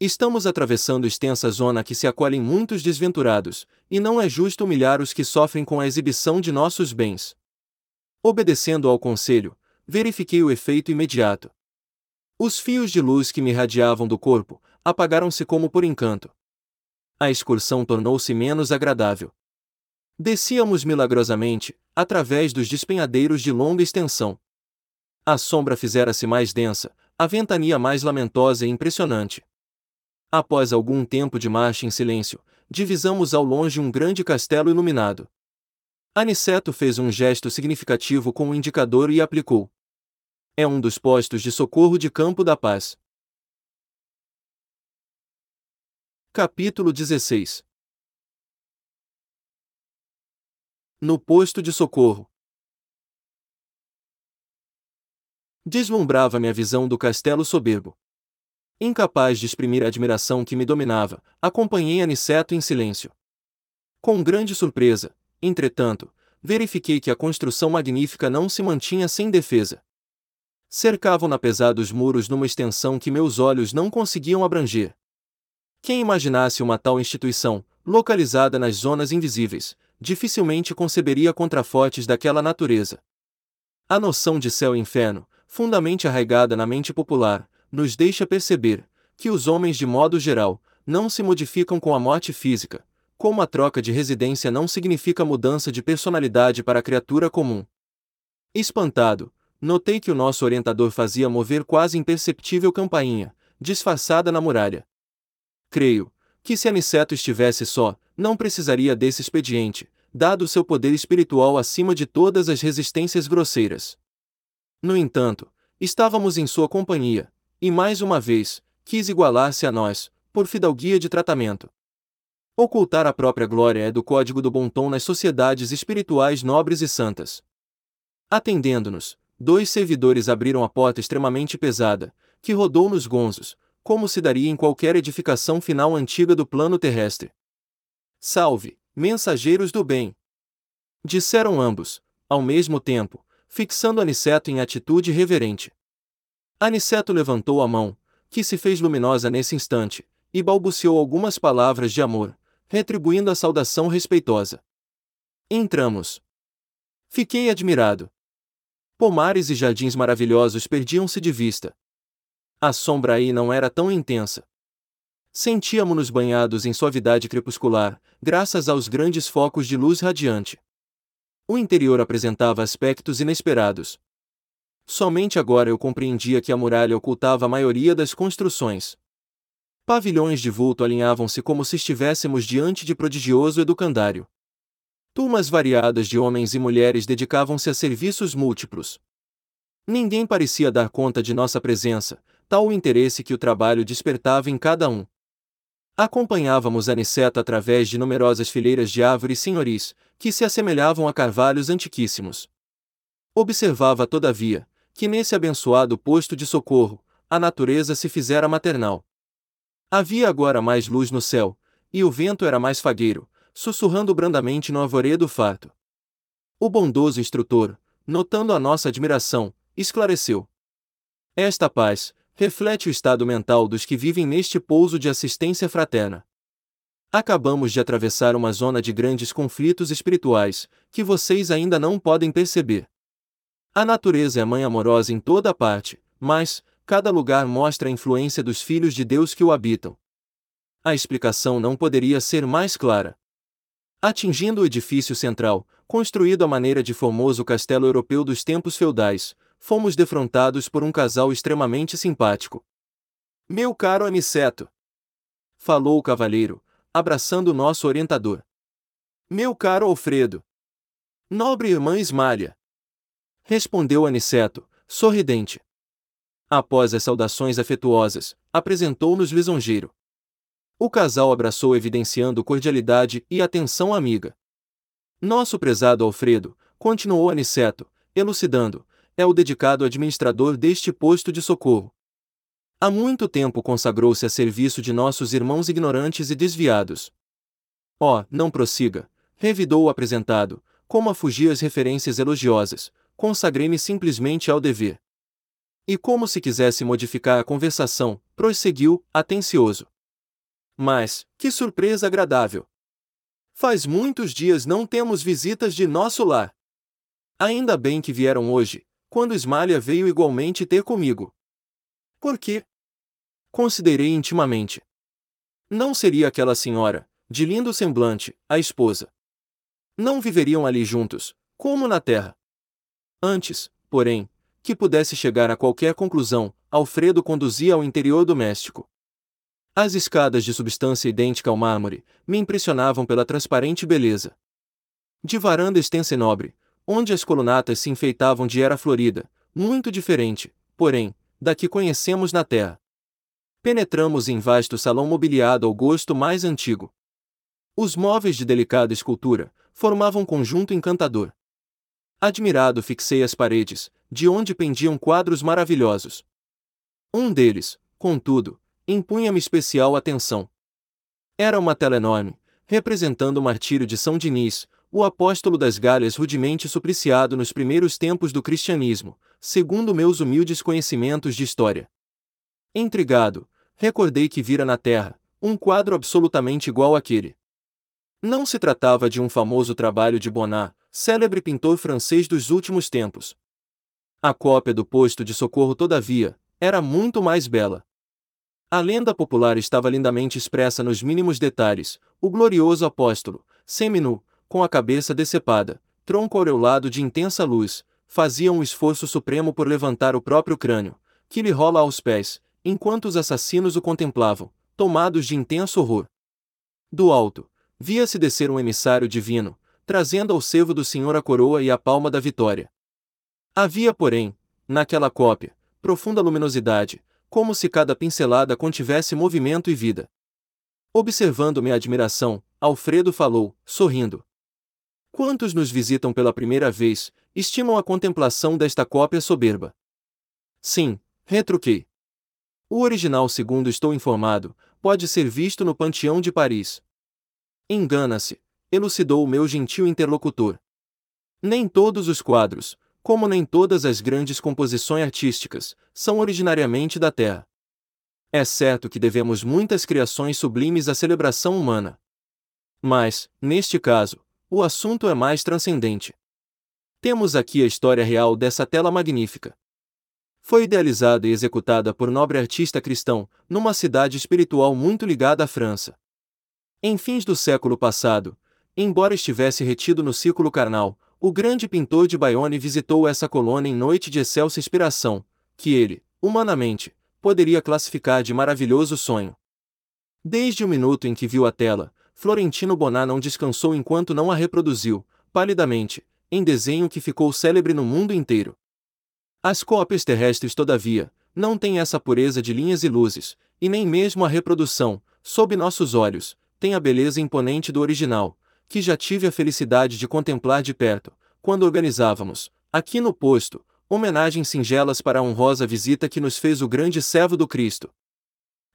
Estamos atravessando extensa zona que se acolhem muitos desventurados, e não é justo humilhar os que sofrem com a exibição de nossos bens. Obedecendo ao conselho, verifiquei o efeito imediato. Os fios de luz que me irradiavam do corpo apagaram-se como por encanto. A excursão tornou-se menos agradável. Descíamos milagrosamente, através dos despenhadeiros de longa extensão. A sombra fizera-se mais densa, a ventania mais lamentosa e impressionante. Após algum tempo de marcha em silêncio, divisamos ao longe um grande castelo iluminado. Aniceto fez um gesto significativo com o indicador e aplicou. É um dos postos de socorro de Campo da Paz. Capítulo 16 No posto de socorro. Deslumbrava-me a visão do castelo soberbo. Incapaz de exprimir a admiração que me dominava, acompanhei Aniceto em silêncio. Com grande surpresa, entretanto, verifiquei que a construção magnífica não se mantinha sem defesa. Cercavam-na pesados muros numa extensão que meus olhos não conseguiam abranger. Quem imaginasse uma tal instituição, localizada nas zonas invisíveis, dificilmente conceberia contrafortes daquela natureza. A noção de céu e inferno, fundamente arraigada na mente popular, nos deixa perceber que os homens, de modo geral, não se modificam com a morte física, como a troca de residência não significa mudança de personalidade para a criatura comum. Espantado, notei que o nosso orientador fazia mover quase imperceptível campainha, disfarçada na muralha. creio, que se Aniceto estivesse só, não precisaria desse expediente, dado seu poder espiritual acima de todas as resistências grosseiras. No entanto, estávamos em sua companhia, e mais uma vez, quis igualar-se a nós, por fidalguia de tratamento. Ocultar a própria glória é do código do bom tom nas sociedades espirituais nobres e santas. Atendendo-nos, dois servidores abriram a porta extremamente pesada, que rodou nos gonzos, como se daria em qualquer edificação final antiga do plano terrestre. Salve, mensageiros do bem! Disseram ambos, ao mesmo tempo, fixando Aniceto em atitude reverente. Aniceto levantou a mão, que se fez luminosa nesse instante, e balbuciou algumas palavras de amor, retribuindo a saudação respeitosa. Entramos. Fiquei admirado. Pomares e jardins maravilhosos perdiam-se de vista. A sombra aí não era tão intensa. Sentíamos-nos banhados em suavidade crepuscular, graças aos grandes focos de luz radiante. O interior apresentava aspectos inesperados. Somente agora eu compreendia que a muralha ocultava a maioria das construções. Pavilhões de vulto alinhavam-se como se estivéssemos diante de prodigioso educandário. Turmas variadas de homens e mulheres dedicavam-se a serviços múltiplos. Ninguém parecia dar conta de nossa presença, tal o interesse que o trabalho despertava em cada um. Acompanhávamos Aniceto através de numerosas fileiras de árvores senhoris, que se assemelhavam a carvalhos antiquíssimos. Observava, todavia, que nesse abençoado posto de socorro, a natureza se fizera maternal. Havia agora mais luz no céu, e o vento era mais fagueiro, sussurrando brandamente no arvoredo farto. O bondoso instrutor, notando a nossa admiração, esclareceu. Esta paz, reflete o estado mental dos que vivem neste pouso de assistência fraterna. Acabamos de atravessar uma zona de grandes conflitos espirituais, que vocês ainda não podem perceber. A natureza é mãe amorosa em toda parte, mas, cada lugar mostra a influência dos filhos de Deus que o habitam. A explicação não poderia ser mais clara. Atingindo o edifício central, construído à maneira de formoso castelo europeu dos tempos feudais, fomos defrontados por um casal extremamente simpático. Meu caro Aniceto! Falou o cavalheiro, abraçando nosso orientador. Meu caro Alfredo! Nobre irmã Ismália! Respondeu Aniceto, sorridente. Após as saudações afetuosas, apresentou-nos lisonjeiro. O casal abraçou evidenciando cordialidade e atenção amiga. Nosso prezado Alfredo, continuou Aniceto, elucidando, é o dedicado administrador deste posto de socorro. Há muito tempo consagrou-se a serviço de nossos irmãos ignorantes e desviados. Oh, não prossiga, revidou o apresentado, como a fugir às referências elogiosas, consagrei-me simplesmente ao dever. E como se quisesse modificar a conversação, prosseguiu, atencioso. Mas, que surpresa agradável! Faz muitos dias não temos visitas de nosso lar. Ainda bem que vieram hoje, quando Ismália veio igualmente ter comigo. Por quê? Considerei intimamente. Não seria aquela senhora, de lindo semblante, a esposa. Não viveriam ali juntos, como na terra. Antes, porém, que pudesse chegar a qualquer conclusão, Alfredo conduzia ao interior doméstico. As escadas de substância idêntica ao mármore me impressionavam pela transparente beleza. De varanda extensa e nobre, onde as colunatas se enfeitavam de era florida, muito diferente, porém, da que conhecemos na Terra. Penetramos em vasto salão mobiliado ao gosto mais antigo. Os móveis de delicada escultura formavam um conjunto encantador. Admirado fixei as paredes, de onde pendiam quadros maravilhosos. Um deles, contudo, impunha-me especial atenção. Era uma tela enorme, representando o martírio de São Dinis, o apóstolo das galhas rudemente supliciado nos primeiros tempos do cristianismo, segundo meus humildes conhecimentos de história. Intrigado, recordei que vira na terra um quadro absolutamente igual àquele. Não se tratava de um famoso trabalho de Bonnat, célebre pintor francês dos últimos tempos. A cópia do posto de socorro, todavia, era muito mais bela. A lenda popular estava lindamente expressa nos mínimos detalhes: o glorioso apóstolo, seminu, com a cabeça decepada, tronco aureolado de intensa luz, fazia um esforço supremo por levantar o próprio crânio, que lhe rola aos pés, enquanto os assassinos o contemplavam, tomados de intenso horror. Do alto, via-se descer um emissário divino, trazendo ao servo do Senhor a coroa e a palma da vitória. Havia, porém, naquela cópia, profunda luminosidade, como se cada pincelada contivesse movimento e vida. Observando minha admiração, Alfredo falou, sorrindo. Quantos nos visitam pela primeira vez, estimam a contemplação desta cópia soberba? Sim, retruquei. O original, segundo estou informado, pode ser visto no Panteão de Paris. Engana-se, elucidou o meu gentil interlocutor. Nem todos os quadros, como nem todas as grandes composições artísticas, são originariamente da Terra. É certo que devemos muitas criações sublimes à celebração humana. Mas, neste caso, o assunto é mais transcendente. Temos aqui a história real dessa tela magnífica. Foi idealizada e executada por nobre artista cristão, numa cidade espiritual muito ligada à França. Em fins do século passado, embora estivesse retido no círculo carnal, o grande pintor de Bayonne visitou essa colônia em noite de excelsa inspiração, que ele, humanamente, poderia classificar de maravilhoso sonho. Desde o minuto em que viu a tela, Florentino Bonar não descansou enquanto não a reproduziu, palidamente, em desenho que ficou célebre no mundo inteiro. As cópias terrestres, todavia, não têm essa pureza de linhas e luzes, e nem mesmo a reprodução, sob nossos olhos, tem a beleza imponente do original, que já tive a felicidade de contemplar de perto, quando organizávamos, aqui no posto, homenagens singelas para a honrosa visita que nos fez o grande servo do Cristo.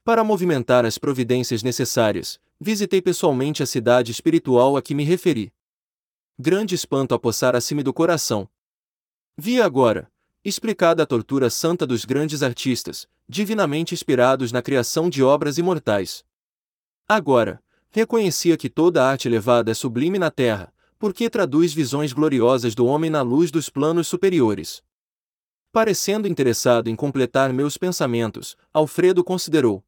Para movimentar as providências necessárias, visitei pessoalmente a cidade espiritual a que me referi. Grande espanto apossara-se-me do coração. Vi agora, explicada a tortura santa dos grandes artistas, divinamente inspirados na criação de obras imortais. Agora, reconhecia que toda arte elevada é sublime na terra, porque traduz visões gloriosas do homem na luz dos planos superiores. Parecendo interessado em completar meus pensamentos, Alfredo considerou.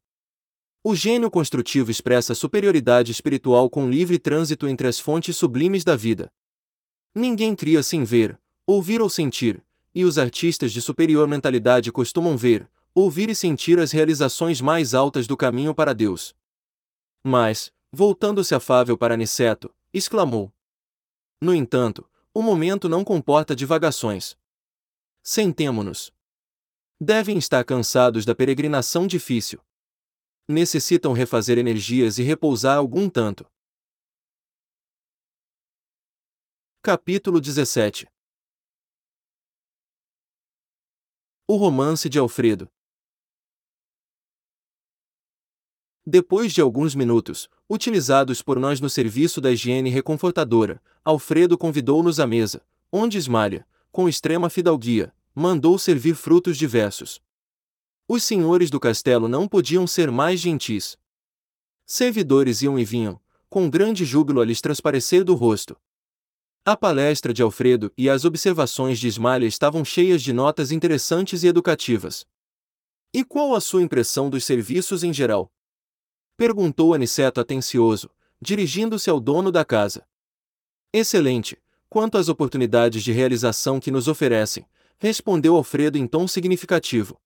O gênio construtivo expressa superioridade espiritual com livre trânsito entre as fontes sublimes da vida. Ninguém cria sem ver, ouvir ou sentir, e os artistas de superior mentalidade costumam ver, ouvir e sentir as realizações mais altas do caminho para Deus. Mas, Voltando-se afável para Aniceto, exclamou. No entanto, o momento não comporta divagações. Sentemo-nos. Devem estar cansados da peregrinação difícil. Necessitam refazer energias e repousar algum tanto. Capítulo 17 O romance de Alfredo Depois de alguns minutos, utilizados por nós no serviço da higiene reconfortadora, Alfredo convidou-nos à mesa, onde Ismalha, com extrema fidalguia, mandou servir frutos diversos. Os senhores do castelo não podiam ser mais gentis. Servidores iam e vinham, com grande júbilo a lhes transparecer do rosto. A palestra de Alfredo e as observações de Ismalha estavam cheias de notas interessantes e educativas. E qual a sua impressão dos serviços em geral? Perguntou Aniceto atencioso, dirigindo-se ao dono da casa. Excelente, quanto às oportunidades de realização que nos oferecem, respondeu Alfredo em tom significativo.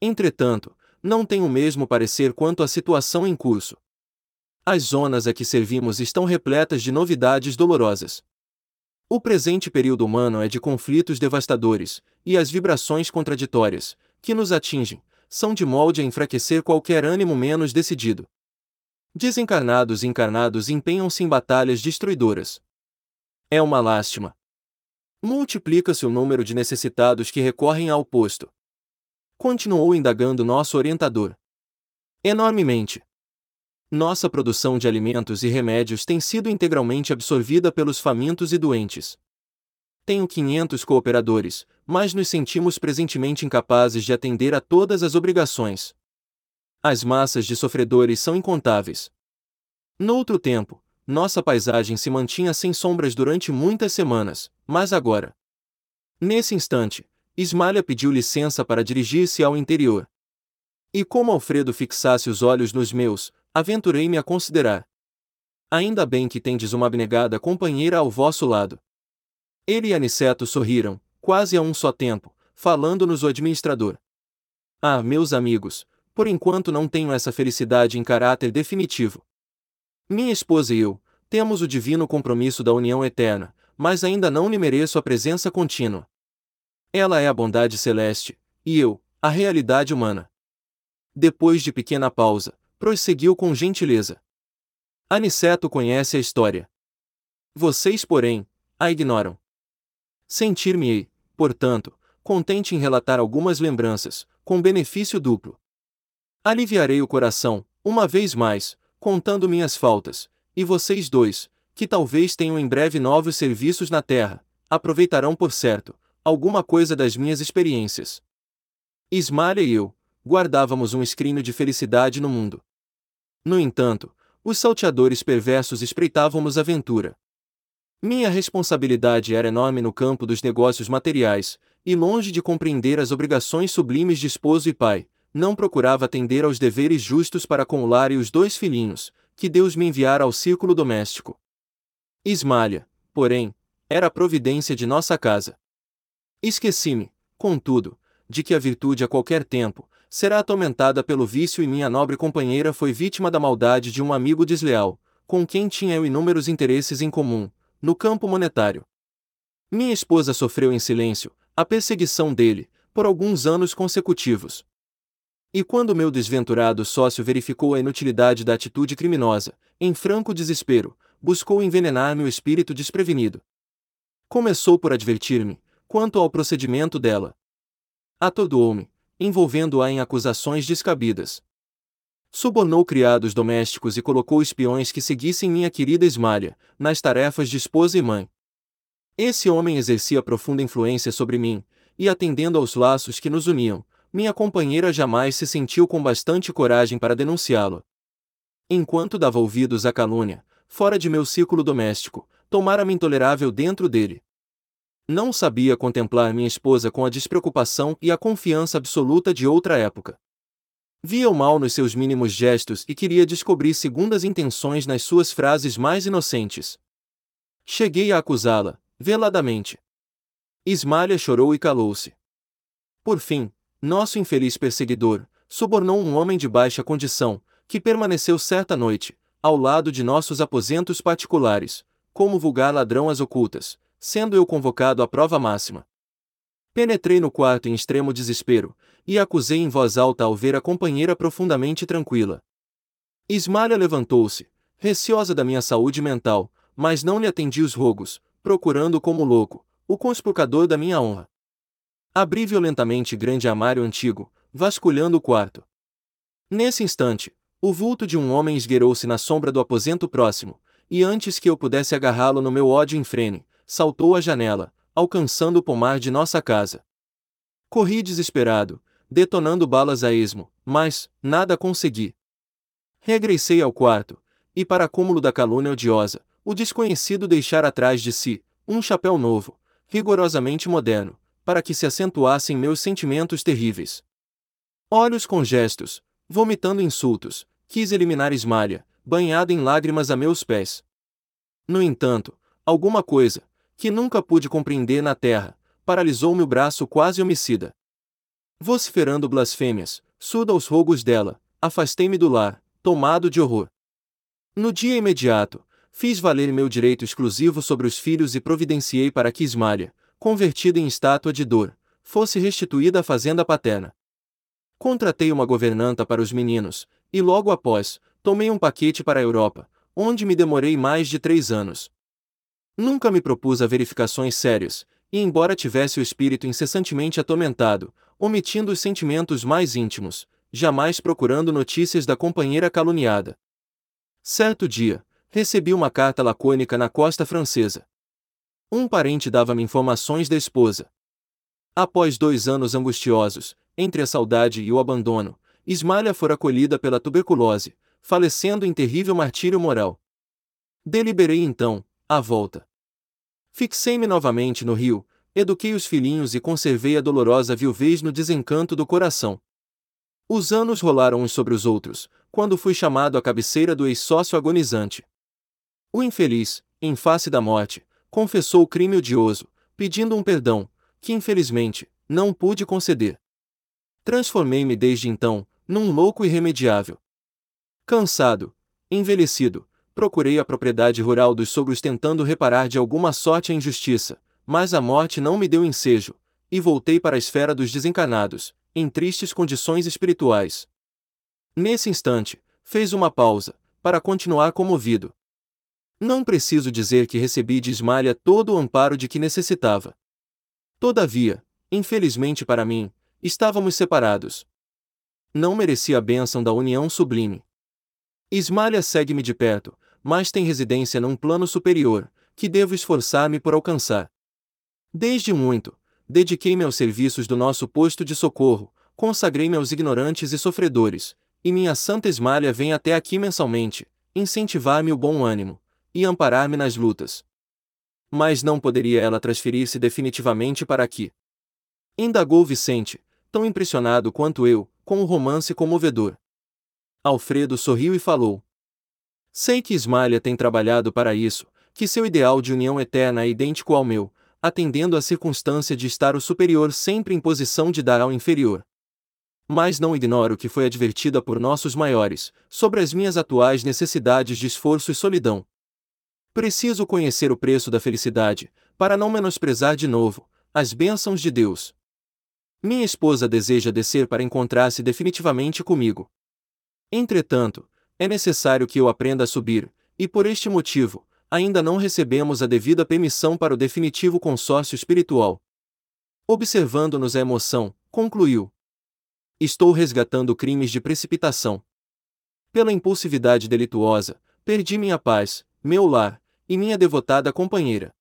Entretanto, não tenho o mesmo parecer quanto à situação em curso. As zonas a que servimos estão repletas de novidades dolorosas. O presente período humano é de conflitos devastadores, e as vibrações contraditórias, que nos atingem, são de molde a enfraquecer qualquer ânimo menos decidido. Desencarnados e encarnados empenham-se em batalhas destruidoras. É uma lástima. Multiplica-se o número de necessitados que recorrem ao posto. Continuou indagando nosso orientador. Enormemente. Nossa produção de alimentos e remédios tem sido integralmente absorvida pelos famintos e doentes. Tenho 500 cooperadores, mas nos sentimos presentemente incapazes de atender a todas as obrigações. As massas de sofredores são incontáveis. Noutro tempo, nossa paisagem se mantinha sem sombras durante muitas semanas, mas agora. Nesse instante, Ismalha pediu licença para dirigir-se ao interior. E como Alfredo fixasse os olhos nos meus, aventurei-me a considerar. Ainda bem que tendes uma abnegada companheira ao vosso lado. Ele e Aniceto sorriram, quase a um só tempo, falando-nos o administrador. Ah, meus amigos, por enquanto não tenho essa felicidade em caráter definitivo. Minha esposa e eu, temos o divino compromisso da união eterna, mas ainda não lhe mereço a presença contínua. Ela é a bondade celeste, e eu, a realidade humana. Depois de pequena pausa, prosseguiu com gentileza. Aniceto conhece a história. Vocês, porém, a ignoram. Sentir-me-ei, portanto, contente em relatar algumas lembranças, com benefício duplo. Aliviarei o coração, uma vez mais, contando minhas faltas, e vocês dois, que talvez tenham em breve novos serviços na terra, aproveitarão por certo, alguma coisa das minhas experiências. Ismália e eu, guardávamos um escrínio de felicidade no mundo. No entanto, os salteadores perversos espreitavam-nos aventura. Minha responsabilidade era enorme no campo dos negócios materiais, e longe de compreender as obrigações sublimes de esposo e pai, não procurava atender aos deveres justos para com o lar e os dois filhinhos, que Deus me enviara ao círculo doméstico. Ismália, porém, era a providência de nossa casa. Esqueci-me, contudo, de que a virtude a qualquer tempo será atormentada pelo vício e minha nobre companheira foi vítima da maldade de um amigo desleal, com quem tinha eu inúmeros interesses em comum, no campo monetário. Minha esposa sofreu em silêncio a perseguição dele, por alguns anos consecutivos. E quando meu desventurado sócio verificou a inutilidade da atitude criminosa, em franco desespero, buscou envenenar meu espírito desprevenido. Começou por advertir-me, quanto ao procedimento dela. Atordoou-me, envolvendo-a em acusações descabidas. Subornou criados domésticos e colocou espiões que seguissem minha querida Esmalha, nas tarefas de esposa e mãe. Esse homem exercia profunda influência sobre mim, e atendendo aos laços que nos uniam, minha companheira jamais se sentiu com bastante coragem para denunciá-lo. Enquanto dava ouvidos à calúnia, fora de meu círculo doméstico, tomara-me intolerável dentro dele. Não sabia contemplar minha esposa com a despreocupação e a confiança absoluta de outra época. Via o mal nos seus mínimos gestos e queria descobrir segundas intenções nas suas frases mais inocentes. Cheguei a acusá-la, veladamente. Ismália chorou e calou-se. Por fim, nosso infeliz perseguidor subornou um homem de baixa condição, que permaneceu certa noite, ao lado de nossos aposentos particulares, como vulgar ladrão às ocultas, sendo eu convocado à prova máxima. Penetrei no quarto em extremo desespero, e acusei em voz alta ao ver a companheira profundamente tranquila. Ismália levantou-se, receosa da minha saúde mental, mas não lhe atendi os rogos, procurando como louco, o conspurcador da minha honra. Abri violentamente grande armário antigo, vasculhando o quarto. Nesse instante, o vulto de um homem esgueirou-se na sombra do aposento próximo, e antes que eu pudesse agarrá-lo no meu ódio infrene, saltou a janela, alcançando o pomar de nossa casa. Corri desesperado, detonando balas a esmo, mas, nada consegui. Regressei ao quarto, e para cúmulo da calúnia odiosa, o desconhecido deixara atrás de si, um chapéu novo, rigorosamente moderno, para que se acentuassem meus sentimentos terríveis. Olhos com gestos, vomitando insultos, quis eliminar Ismália, banhada em lágrimas a meus pés. No entanto, alguma coisa, que nunca pude compreender na terra, paralisou meu braço quase homicida. Vociferando blasfêmias, surdo aos rogos dela, afastei-me do lar, tomado de horror. No dia imediato, fiz valer meu direito exclusivo sobre os filhos e providenciei para que Ismália, convertida em estátua de dor, fosse restituída à fazenda paterna. Contratei uma governanta para os meninos, e logo após, tomei um paquete para a Europa, onde me demorei mais de três anos. Nunca me propus a verificações sérias, e embora tivesse o espírito incessantemente atormentado, omitindo os sentimentos mais íntimos, jamais procurando notícias da companheira caluniada. Certo dia, recebi uma carta lacônica na costa francesa. Um parente dava-me informações da esposa. Após dois anos angustiosos, entre a saudade e o abandono, Ismalha fora acolhida pela tuberculose, falecendo em terrível martírio moral. Deliberei então, à volta. Fixei-me novamente no rio, eduquei os filhinhos e conservei a dolorosa viuvez no desencanto do coração. Os anos rolaram uns sobre os outros, quando fui chamado à cabeceira do ex-sócio agonizante. O infeliz, em face da morte, confessou o crime odioso, pedindo um perdão, que infelizmente, não pude conceder. Transformei-me desde então, num louco irremediável. Cansado, envelhecido, procurei a propriedade rural dos sogros tentando reparar de alguma sorte a injustiça, mas a morte não me deu ensejo, e voltei para a esfera dos desencarnados, em tristes condições espirituais. Nesse instante, fez uma pausa, para continuar comovido. Não preciso dizer que recebi de Ismalha todo o amparo de que necessitava. Todavia, infelizmente para mim, estávamos separados. Não mereci a bênção da união sublime. Ismalha segue-me de perto, mas tem residência num plano superior, que devo esforçar-me por alcançar. Desde muito, dediquei-me aos serviços do nosso posto de socorro, consagrei-me aos ignorantes e sofredores, e minha Santa Ismalha vem até aqui mensalmente, incentivar-me o bom ânimo, e amparar-me nas lutas. Mas não poderia ela transferir-se definitivamente para aqui. Indagou Vicente, tão impressionado quanto eu, com o romance comovedor. Alfredo sorriu e falou. Sei que Ismalha tem trabalhado para isso, que seu ideal de união eterna é idêntico ao meu, atendendo à circunstância de estar o superior sempre em posição de dar ao inferior. Mas não ignoro que foi advertida por nossos maiores, sobre as minhas atuais necessidades de esforço e solidão. Preciso conhecer o preço da felicidade, para não menosprezar de novo as bênçãos de Deus. Minha esposa deseja descer para encontrar-se definitivamente comigo. Entretanto, é necessário que eu aprenda a subir, e por este motivo, ainda não recebemos a devida permissão para o definitivo consórcio espiritual. Observando-nos a emoção, concluiu: Estou resgatando crimes de precipitação. Pela impulsividade delituosa, perdi minha paz, meu lar, e minha devotada companheira.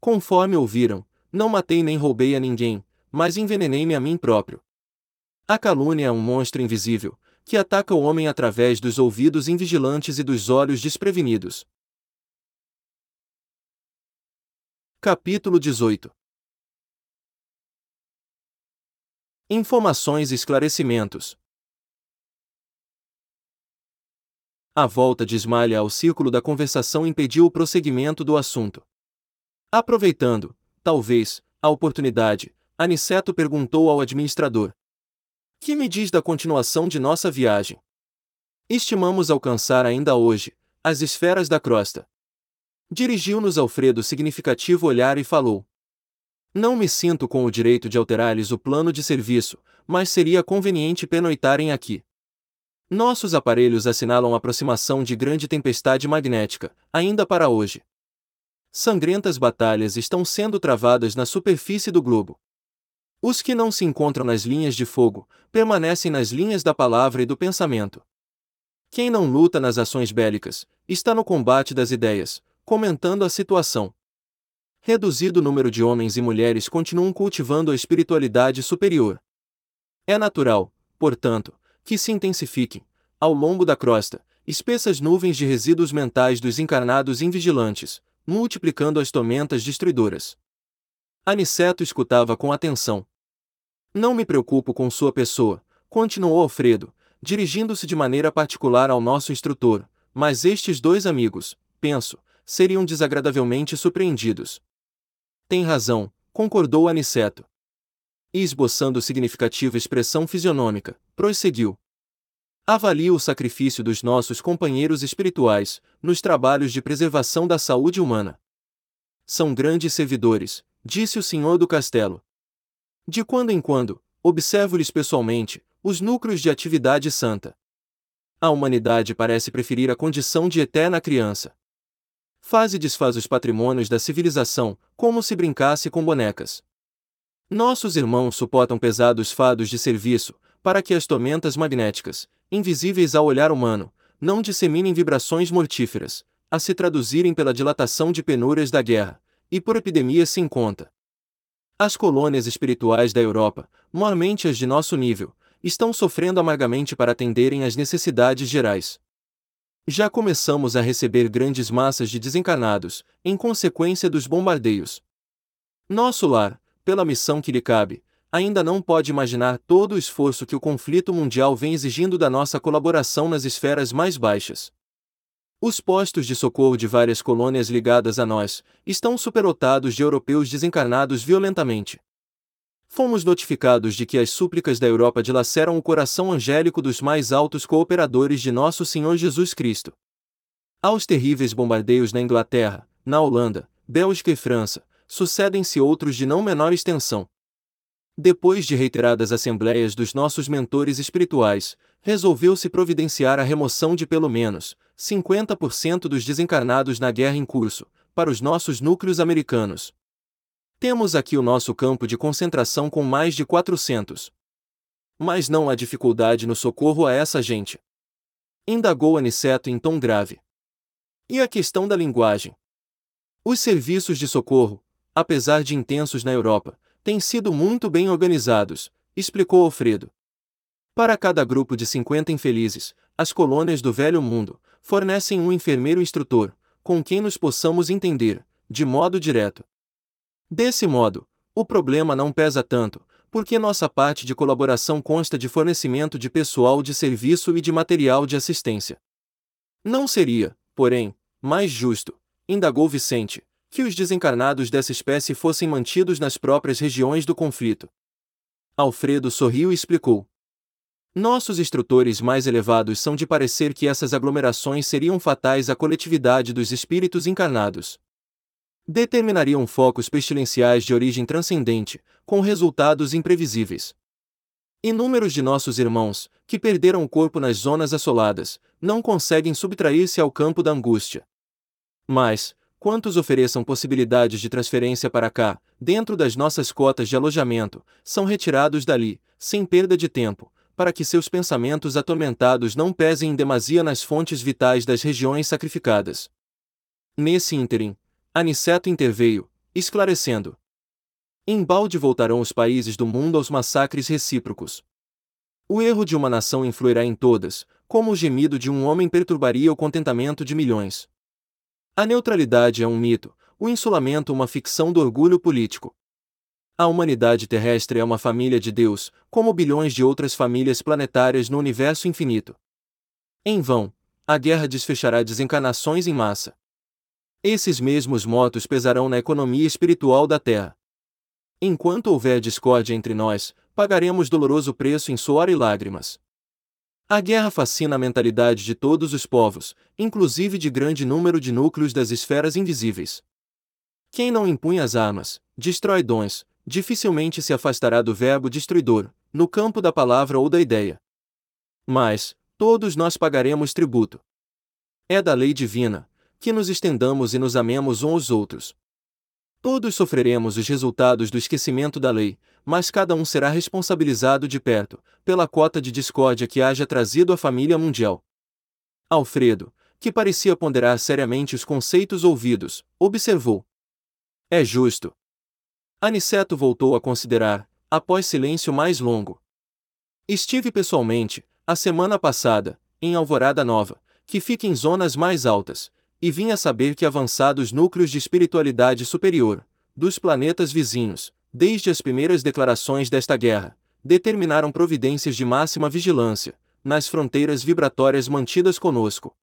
Conforme ouviram, não matei nem roubei a ninguém, mas envenenei-me a mim próprio. A calúnia é um monstro invisível, que ataca o homem através dos ouvidos invigilantes e dos olhos desprevenidos. Capítulo 18 Informações e esclarecimentos. A volta de Ismalha ao círculo da conversação impediu o prosseguimento do assunto. Aproveitando, talvez, a oportunidade, Aniceto perguntou ao administrador: Que me diz da continuação de nossa viagem? Estimamos alcançar ainda hoje as esferas da crosta. Dirigiu-nos Alfredo significativo olhar e falou: não me sinto com o direito de alterar-lhes o plano de serviço, mas seria conveniente pernoitarem aqui. Nossos aparelhos assinalam a aproximação de grande tempestade magnética, ainda para hoje. Sangrentas batalhas estão sendo travadas na superfície do globo. Os que não se encontram nas linhas de fogo, permanecem nas linhas da palavra e do pensamento. Quem não luta nas ações bélicas, está no combate das ideias, comentando a situação reduzido número de homens e mulheres continuam cultivando a espiritualidade superior. É natural, portanto, que se intensifiquem, ao longo da crosta, espessas nuvens de resíduos mentais dos encarnados invigilantes, multiplicando as tormentas destruidoras. Aniceto escutava com atenção. Não me preocupo com sua pessoa, continuou Alfredo, dirigindo-se de maneira particular ao nosso instrutor, mas estes dois amigos, penso, seriam desagradavelmente surpreendidos. Tem razão, concordou Aniceto. E esboçando significativa expressão fisionômica, prosseguiu. Avalio o sacrifício dos nossos companheiros espirituais, nos trabalhos de preservação da saúde humana. São grandes servidores, disse o senhor do castelo. De quando em quando, observo-lhes pessoalmente, os núcleos de atividade santa. A humanidade parece preferir a condição de eterna criança. Faz e desfaz os patrimônios da civilização, como se brincasse com bonecas. Nossos irmãos suportam pesados fados de serviço, para que as tormentas magnéticas, invisíveis ao olhar humano, não disseminem vibrações mortíferas, a se traduzirem pela dilatação de penúrias da guerra, e por epidemias sem conta. As colônias espirituais da Europa, mormente as de nosso nível, estão sofrendo amargamente para atenderem às necessidades gerais. Já começamos a receber grandes massas de desencarnados, em consequência dos bombardeios. Nosso lar, pela missão que lhe cabe, ainda não pode imaginar todo o esforço que o conflito mundial vem exigindo da nossa colaboração nas esferas mais baixas. Os postos de socorro de várias colônias ligadas a nós estão superlotados de europeus desencarnados violentamente. Fomos notificados de que as súplicas da Europa dilaceram o coração angélico dos mais altos cooperadores de nosso Senhor Jesus Cristo. Aos terríveis bombardeios na Inglaterra, na Holanda, Bélgica e França, sucedem-se outros de não menor extensão. Depois de reiteradas assembleias dos nossos mentores espirituais, resolveu-se providenciar a remoção de pelo menos 50% dos desencarnados na guerra em curso, para os nossos núcleos americanos. Temos aqui o nosso campo de concentração com mais de 400. Mas não há dificuldade no socorro a essa gente. Indagou Aniceto em tom grave. E a questão da linguagem? Os serviços de socorro, apesar de intensos na Europa, têm sido muito bem organizados, explicou Alfredo. Para cada grupo de 50 infelizes, as colônias do Velho Mundo fornecem um enfermeiro instrutor, com quem nos possamos entender, de modo direto. Desse modo, o problema não pesa tanto, porque nossa parte de colaboração consta de fornecimento de pessoal de serviço e de material de assistência. Não seria, porém, mais justo, indagou Vicente, que os desencarnados dessa espécie fossem mantidos nas próprias regiões do conflito. Alfredo sorriu e explicou. Nossos instrutores mais elevados são de parecer que essas aglomerações seriam fatais à coletividade dos espíritos encarnados. Determinariam focos pestilenciais de origem transcendente, com resultados imprevisíveis. Inúmeros de nossos irmãos, que perderam o corpo nas zonas assoladas, não conseguem subtrair-se ao campo da angústia. Mas, quantos ofereçam possibilidades de transferência para cá, dentro das nossas cotas de alojamento, são retirados dali, sem perda de tempo, para que seus pensamentos atormentados não pesem em demasia nas fontes vitais das regiões sacrificadas. Nesse ínterim, Aniceto interveio, esclarecendo. Embalde voltarão os países do mundo aos massacres recíprocos. O erro de uma nação influirá em todas, como o gemido de um homem perturbaria o contentamento de milhões. A neutralidade é um mito, o insulamento uma ficção do orgulho político. A humanidade terrestre é uma família de Deus, como bilhões de outras famílias planetárias no universo infinito. Em vão, a guerra desfechará desencarnações em massa. Esses mesmos motos pesarão na economia espiritual da Terra. Enquanto houver discórdia entre nós, pagaremos doloroso preço em suor e lágrimas. A guerra fascina a mentalidade de todos os povos, inclusive de grande número de núcleos das esferas invisíveis. Quem não impunha as armas, destrói dons, dificilmente se afastará do verbo destruidor, no campo da palavra ou da ideia. Mas, todos nós pagaremos tributo. É da lei divina, que nos estendamos e nos amemos uns aos outros. Todos sofreremos os resultados do esquecimento da lei, mas cada um será responsabilizado de perto, pela cota de discórdia que haja trazido à família mundial. Alfredo, que parecia ponderar seriamente os conceitos ouvidos, observou. É justo. Aniceto voltou a considerar, após silêncio mais longo. Estive pessoalmente, a semana passada, em Alvorada Nova, que fica em zonas mais altas, e vim a saber que avançados núcleos de espiritualidade superior, dos planetas vizinhos, desde as primeiras declarações desta guerra, determinaram providências de máxima vigilância, nas fronteiras vibratórias mantidas conosco.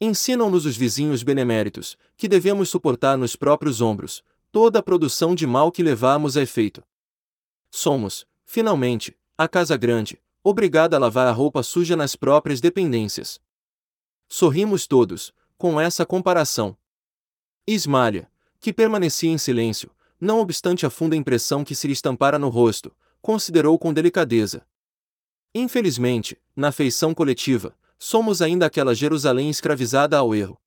Ensinam-nos os vizinhos beneméritos, que devemos suportar nos próprios ombros, toda a produção de mal que levamos a efeito. Somos, finalmente, a casa grande, obrigada a lavar a roupa suja nas próprias dependências. Sorrimos todos, com essa comparação. Ismália, que permanecia em silêncio, não obstante a funda impressão que se lhe estampara no rosto, considerou com delicadeza. Infelizmente, na feição coletiva, somos ainda aquela Jerusalém escravizada ao erro.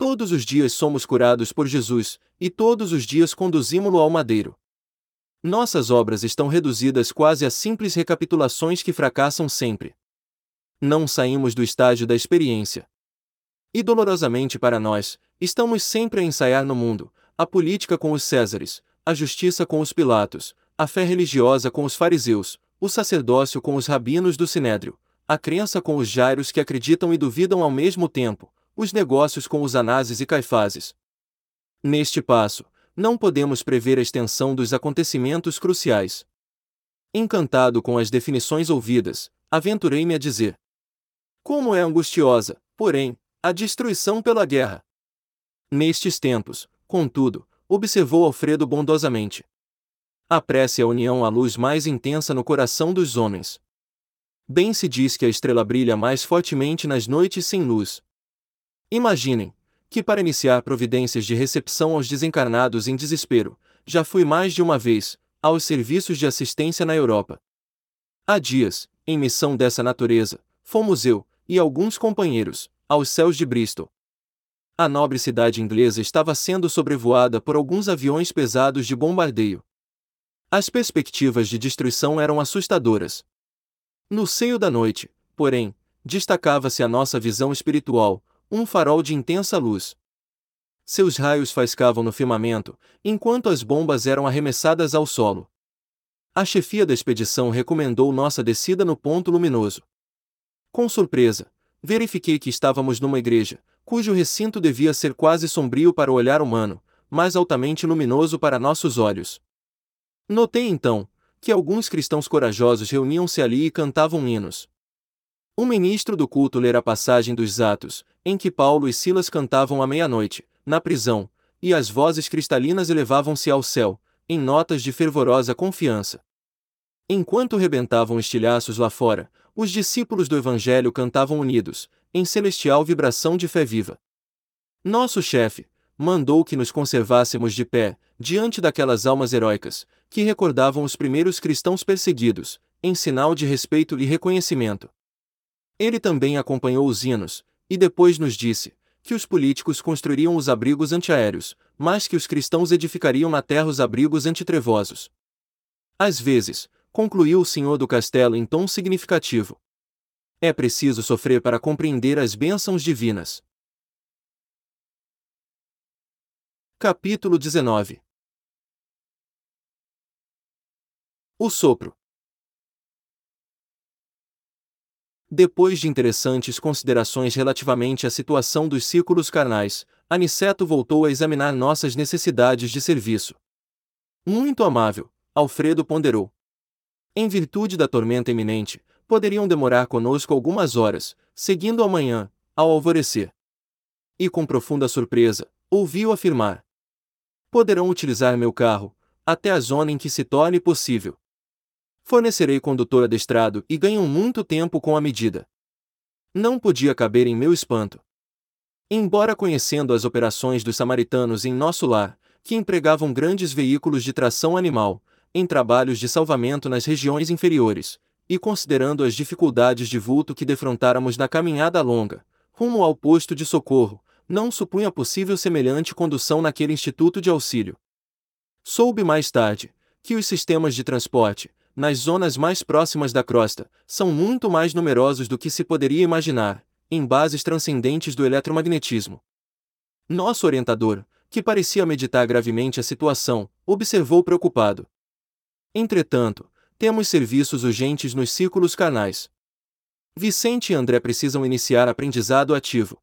Todos os dias somos curados por Jesus, e todos os dias conduzimos-lo ao madeiro. Nossas obras estão reduzidas quase a simples recapitulações que fracassam sempre. Não saímos do estágio da experiência. E dolorosamente para nós, estamos sempre a ensaiar no mundo, a política com os Césares, a justiça com os Pilatos, a fé religiosa com os fariseus, o sacerdócio com os rabinos do Sinédrio, a crença com os jairos que acreditam e duvidam ao mesmo tempo, os negócios com os anases e caifazes. Neste passo, não podemos prever a extensão dos acontecimentos cruciais. Encantado com as definições ouvidas, aventurei-me a dizer: Como é angustiosa, porém, a destruição pela guerra! Nestes tempos, Contudo, observou Alfredo bondosamente. A prece é a união à luz mais intensa no coração dos homens. Bem se diz que a estrela brilha mais fortemente nas noites sem luz. Imaginem, que para iniciar providências de recepção aos desencarnados em desespero, já fui mais de uma vez, aos serviços de assistência na Europa. Há dias, em missão dessa natureza, fomos eu, e alguns companheiros, aos céus de Bristol. A nobre cidade inglesa estava sendo sobrevoada por alguns aviões pesados de bombardeio. As perspectivas de destruição eram assustadoras. No seio da noite, porém, destacava-se a nossa visão espiritual, um farol de intensa luz. Seus raios faiscavam no firmamento, enquanto as bombas eram arremessadas ao solo. A chefia da expedição recomendou nossa descida no ponto luminoso. Com surpresa, verifiquei que estávamos numa igreja, cujo recinto devia ser quase sombrio para o olhar humano, mas altamente luminoso para nossos olhos. Notei então que alguns cristãos corajosos reuniam-se ali e cantavam hinos. O ministro do culto lera a passagem dos Atos, em que Paulo e Silas cantavam à meia-noite, na prisão, e as vozes cristalinas elevavam-se ao céu, em notas de fervorosa confiança. Enquanto rebentavam estilhaços lá fora, os discípulos do Evangelho cantavam unidos, em celestial vibração de fé viva. Nosso chefe mandou que nos conservássemos de pé, diante daquelas almas heróicas, que recordavam os primeiros cristãos perseguidos, em sinal de respeito e reconhecimento. Ele também acompanhou os hinos, e depois nos disse que os políticos construiriam os abrigos antiaéreos, mas que os cristãos edificariam na terra os abrigos antitrevosos. Às vezes, concluiu o senhor do castelo em tom significativo. É preciso sofrer para compreender as bênçãos divinas. Capítulo 19 O sopro. Depois de interessantes considerações relativamente à situação dos círculos carnais, Aniceto voltou a examinar nossas necessidades de serviço. Muito amável, Alfredo ponderou. Em virtude da tormenta iminente, poderiam demorar conosco algumas horas, seguindo amanhã, ao alvorecer. E com profunda surpresa, ouviu afirmar: Poderão utilizar meu carro, até a zona em que se torne possível. Fornecerei condutor adestrado e ganham muito tempo com a medida. Não podia caber em meu espanto. Embora conhecendo as operações dos samaritanos em nosso lar, que empregavam grandes veículos de tração animal, em trabalhos de salvamento nas regiões inferiores, e considerando as dificuldades de vulto que defrontáramos na caminhada longa, rumo ao posto de socorro, não supunha possível semelhante condução naquele instituto de auxílio. Soube mais tarde que os sistemas de transporte, nas zonas mais próximas da crosta, são muito mais numerosos do que se poderia imaginar, em bases transcendentes do eletromagnetismo. Nosso orientador, que parecia meditar gravemente a situação, observou preocupado. Entretanto, temos serviços urgentes nos círculos carnais. Vicente e André precisam iniciar aprendizado ativo.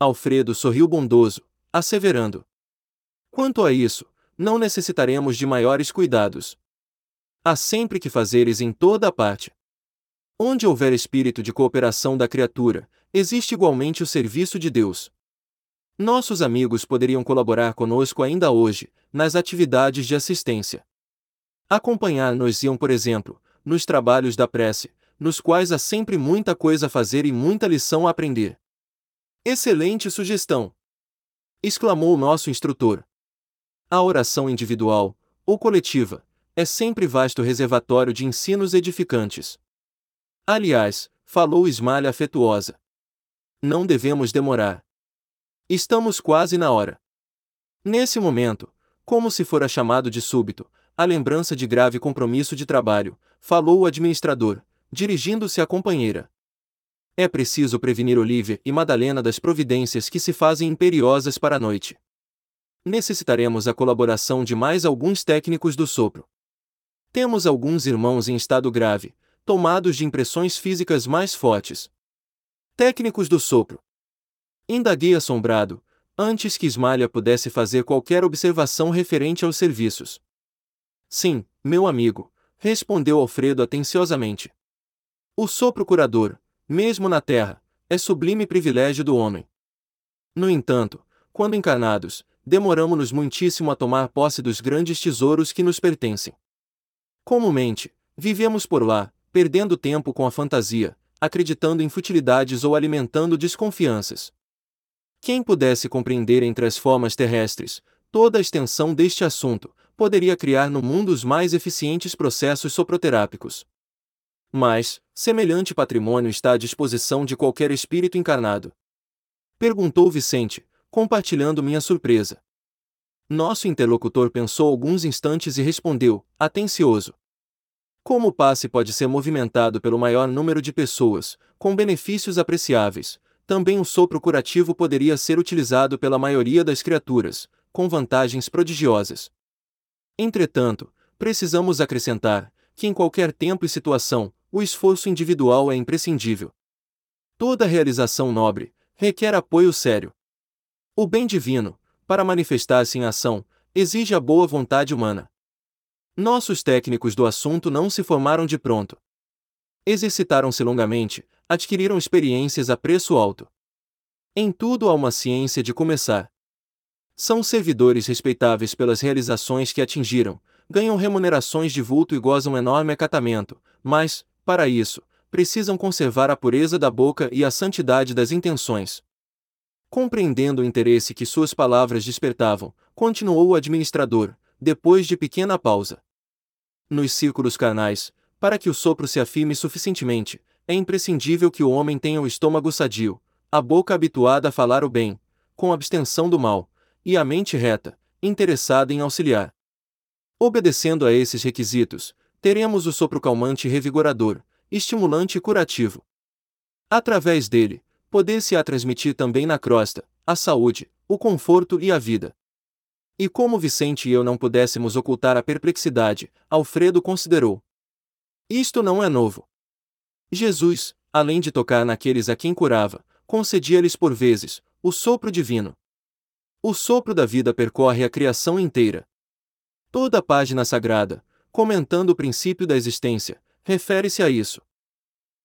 Alfredo sorriu bondoso, asseverando: Quanto a isso, não necessitaremos de maiores cuidados. Há sempre que fazeres em toda a parte. Onde houver espírito de cooperação da criatura, existe igualmente o serviço de Deus. Nossos amigos poderiam colaborar conosco ainda hoje, nas atividades de assistência. Acompanhar-nos iam, por exemplo, nos trabalhos da prece, nos quais há sempre muita coisa a fazer e muita lição a aprender. Excelente sugestão! exclamou o nosso instrutor. A oração individual, ou coletiva, é sempre vasto reservatório de ensinos edificantes. Aliás, falou Ismalha afetuosa. Não devemos demorar. Estamos quase na hora. Nesse momento, como se fora chamado de súbito, a lembrança de grave compromisso de trabalho, falou o administrador, dirigindo-se à companheira. É preciso prevenir Olivia e Madalena das providências que se fazem imperiosas para a noite. Necessitaremos a colaboração de mais alguns técnicos do sopro. Temos alguns irmãos em estado grave, tomados de impressões físicas mais fortes. Técnicos do sopro. Indaguei assombrado, antes que Ismalha pudesse fazer qualquer observação referente aos serviços. Sim, meu amigo, respondeu Alfredo atenciosamente. O sopro curador, mesmo na terra, é sublime privilégio do homem. No entanto, quando encarnados, demoramo-nos muitíssimo a tomar posse dos grandes tesouros que nos pertencem. Comumente, vivemos por lá, perdendo tempo com a fantasia, acreditando em futilidades ou alimentando desconfianças. Quem pudesse compreender entre as formas terrestres toda a extensão deste assunto, poderia criar no mundo os mais eficientes processos soproterápicos. Mas, semelhante patrimônio está à disposição de qualquer espírito encarnado. Perguntou Vicente, compartilhando minha surpresa. Nosso interlocutor pensou alguns instantes e respondeu, atencioso. Como o passe pode ser movimentado pelo maior número de pessoas, com benefícios apreciáveis, também o sopro curativo poderia ser utilizado pela maioria das criaturas, com vantagens prodigiosas. Entretanto, precisamos acrescentar que em qualquer tempo e situação, o esforço individual é imprescindível. Toda realização nobre requer apoio sério. O bem divino, para manifestar-se em ação, exige a boa vontade humana. Nossos técnicos do assunto não se formaram de pronto. Exercitaram-se longamente, adquiriram experiências a preço alto. Em tudo há uma ciência de começar. São servidores respeitáveis pelas realizações que atingiram, ganham remunerações de vulto e gozam enorme acatamento, mas, para isso, precisam conservar a pureza da boca e a santidade das intenções. Compreendendo o interesse que suas palavras despertavam, continuou o administrador, depois de pequena pausa. Nos círculos carnais, para que o sopro se afirme suficientemente, é imprescindível que o homem tenha o estômago sadio, a boca habituada a falar o bem, com abstenção do mal, e a mente reta, interessada em auxiliar. Obedecendo a esses requisitos, teremos o sopro calmante e revigorador, estimulante e curativo. Através dele, poder-se-á transmitir também na crosta, a saúde, o conforto e a vida. E como Vicente e eu não pudéssemos ocultar a perplexidade, Alfredo considerou. Isto não é novo. Jesus, além de tocar naqueles a quem curava, concedia-lhes por vezes o sopro divino. O sopro da vida percorre a criação inteira. Toda a página sagrada, comentando o princípio da existência, refere-se a isso.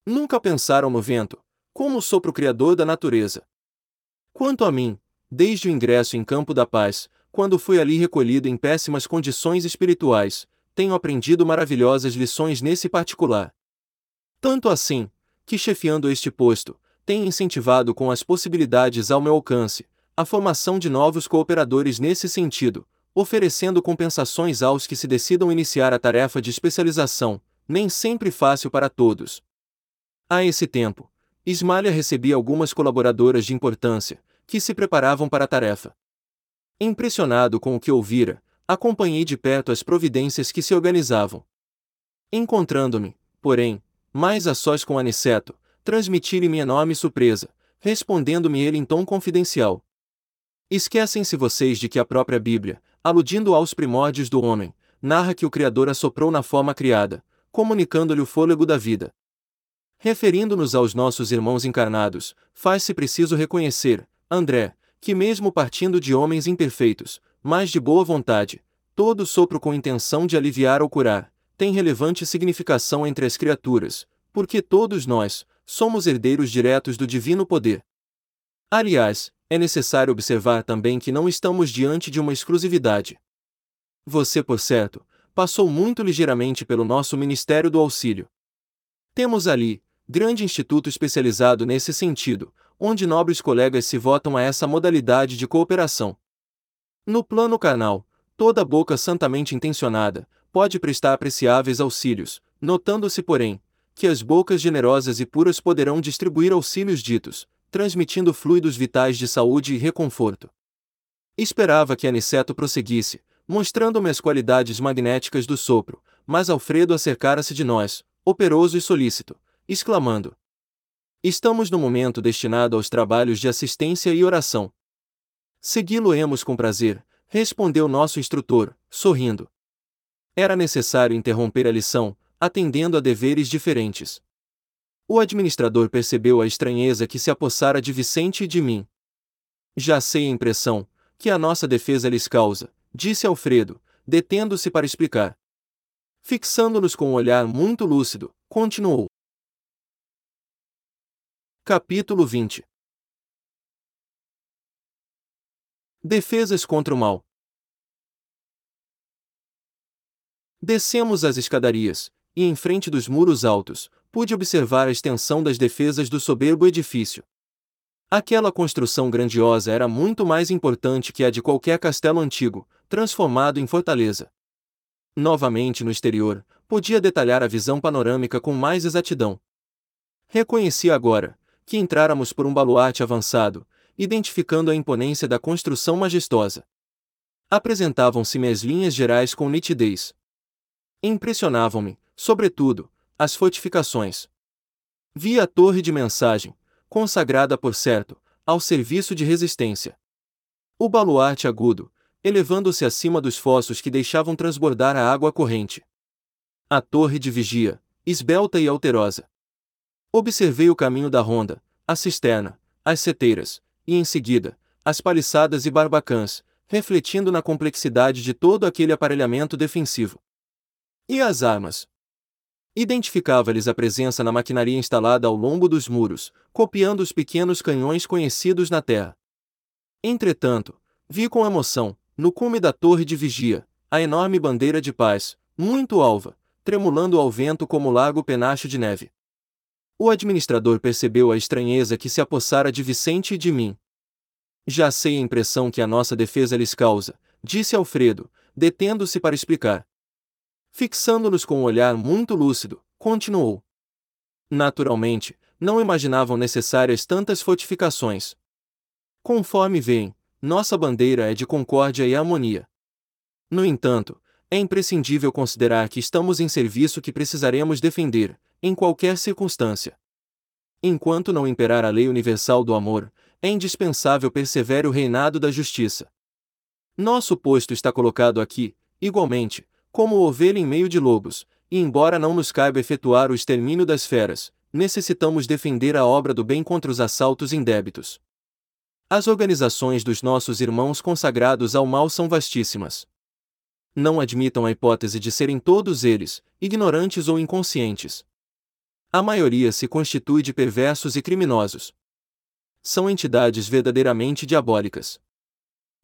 Nunca pensaram no vento, como o sopro criador da natureza. Quanto a mim, desde o ingresso em Campo da Paz, quando fui ali recolhido em péssimas condições espirituais, tenho aprendido maravilhosas lições nesse particular. Tanto assim, que chefiando este posto, tenho incentivado com as possibilidades ao meu alcance, a formação de novos cooperadores nesse sentido, oferecendo compensações aos que se decidam iniciar a tarefa de especialização, nem sempre fácil para todos. A esse tempo, Ismália recebia algumas colaboradoras de importância, que se preparavam para a tarefa. Impressionado com o que ouvira, acompanhei de perto as providências que se organizavam. Encontrando-me, porém, mais a sós com Aniceto, transmiti-lhe minha enorme surpresa, respondendo-me ele em tom confidencial. Esquecem-se vocês de que a própria Bíblia, aludindo aos primórdios do homem, narra que o Criador assoprou na forma criada, comunicando-lhe o fôlego da vida. Referindo-nos aos nossos irmãos encarnados, faz-se preciso reconhecer, André, que mesmo partindo de homens imperfeitos, mas de boa vontade, todo sopro com intenção de aliviar ou curar, tem relevante significação entre as criaturas, porque todos nós somos herdeiros diretos do divino poder. Aliás, é necessário observar também que não estamos diante de uma exclusividade. Você, por certo, passou muito ligeiramente pelo nosso Ministério do Auxílio. Temos ali, grande instituto especializado nesse sentido, onde nobres colegas se votam a essa modalidade de cooperação. No plano carnal, toda boca santamente intencionada pode prestar apreciáveis auxílios, notando-se, porém, que as bocas generosas e puras poderão distribuir auxílios ditos, transmitindo fluidos vitais de saúde e reconforto. Esperava que Aniceto prosseguisse, mostrando-me as qualidades magnéticas do sopro, mas Alfredo acercara-se de nós, operoso e solícito, exclamando: Estamos no momento destinado aos trabalhos de assistência e oração. Segui-lo-emos com prazer, respondeu nosso instrutor, sorrindo. Era necessário interromper a lição, atendendo a deveres diferentes. O administrador percebeu a estranheza que se apossara de Vicente e de mim. Já sei a impressão que a nossa defesa lhes causa, disse Alfredo, detendo-se para explicar. Fixando-nos com um olhar muito lúcido, continuou. Capítulo 20 Defesas contra o mal. Descemos as escadarias, e em frente dos muros altos, pude observar a extensão das defesas do soberbo edifício. Aquela construção grandiosa era muito mais importante que a de qualquer castelo antigo, transformado em fortaleza. Novamente no exterior, podia detalhar a visão panorâmica com mais exatidão. Reconheci agora que entráramos por um baluarte avançado, identificando a imponência da construção majestosa. Apresentavam-se-me as linhas gerais com nitidez. Impressionavam-me, sobretudo, as fortificações. Vi a torre de mensagem, consagrada por certo, ao serviço de resistência. O baluarte agudo, elevando-se acima dos fossos que deixavam transbordar a água corrente. A torre de vigia, esbelta e alterosa. Observei o caminho da ronda, a cisterna, as seteiras, e em seguida, as paliçadas e barbacãs, refletindo na complexidade de todo aquele aparelhamento defensivo. E as armas, Identificava-lhes a presença na maquinaria instalada ao longo dos muros, copiando os pequenos canhões conhecidos na terra. Entretanto, vi com emoção, no cume da torre de vigia, a enorme bandeira de paz, muito alva, tremulando ao vento como largo penacho de neve. O administrador percebeu a estranheza que se apossara de Vicente e de mim. Já sei a impressão que a nossa defesa lhes causa, disse Alfredo, detendo-se para explicar. Fixando-nos com um olhar muito lúcido, continuou. Naturalmente, não imaginavam necessárias tantas fortificações. Conforme veem, nossa bandeira é de concórdia e harmonia. No entanto, é imprescindível considerar que estamos em serviço que precisaremos defender, em qualquer circunstância. Enquanto não imperar a lei universal do amor, é indispensável persevere o reinado da justiça. Nosso posto está colocado aqui, igualmente, como ovelha em meio de lobos, e embora não nos caiba efetuar o extermínio das feras, necessitamos defender a obra do bem contra os assaltos indébitos. As organizações dos nossos irmãos consagrados ao mal são vastíssimas. Não admitam a hipótese de serem todos eles, ignorantes ou inconscientes. A maioria se constitui de perversos e criminosos. São entidades verdadeiramente diabólicas.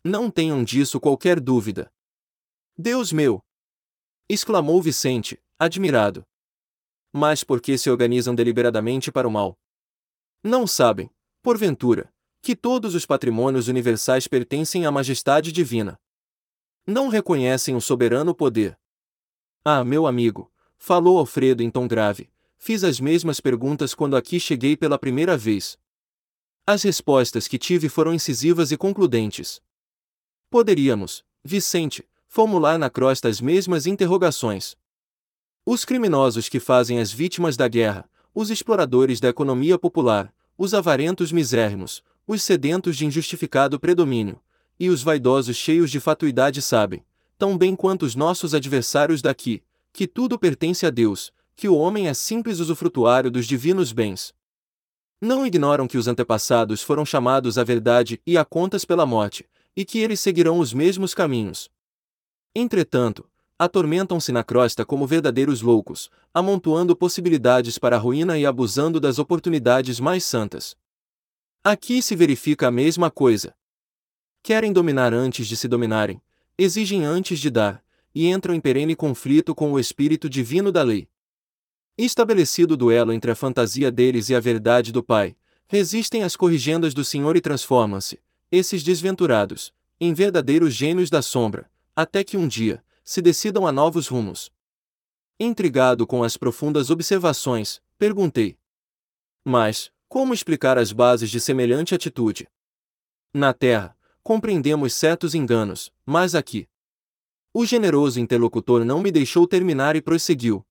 Não tenham disso qualquer dúvida. Deus meu, exclamou Vicente, admirado. Mas por que se organizam deliberadamente para o mal? Não sabem, porventura, que todos os patrimônios universais pertencem à majestade divina. Não reconhecem o soberano poder. Ah, meu amigo, falou Alfredo em tom grave, fiz as mesmas perguntas quando aqui cheguei pela primeira vez. As respostas que tive foram incisivas e concludentes. Poderíamos, Vicente, formular na crosta as mesmas interrogações. Os criminosos que fazem as vítimas da guerra, os exploradores da economia popular, os avarentos misérrimos, os sedentos de injustificado predomínio, e os vaidosos cheios de fatuidade sabem, tão bem quanto os nossos adversários daqui, que tudo pertence a Deus, que o homem é simples usufrutuário dos divinos bens. Não ignoram que os antepassados foram chamados à verdade e a contas pela morte, e que eles seguirão os mesmos caminhos. Entretanto, atormentam-se na crosta como verdadeiros loucos, amontoando possibilidades para a ruína e abusando das oportunidades mais santas. Aqui se verifica a mesma coisa. Querem dominar antes de se dominarem, exigem antes de dar, e entram em perene conflito com o espírito divino da lei. Estabelecido o duelo entre a fantasia deles e a verdade do Pai, resistem às corrigendas do Senhor e transformam-se, esses desventurados, em verdadeiros gênios da sombra, até que um dia, se decidam a novos rumos. Intrigado com as profundas observações, perguntei. Mas, como explicar as bases de semelhante atitude? Na Terra, compreendemos certos enganos, mas aqui. O generoso interlocutor não me deixou terminar e prosseguiu.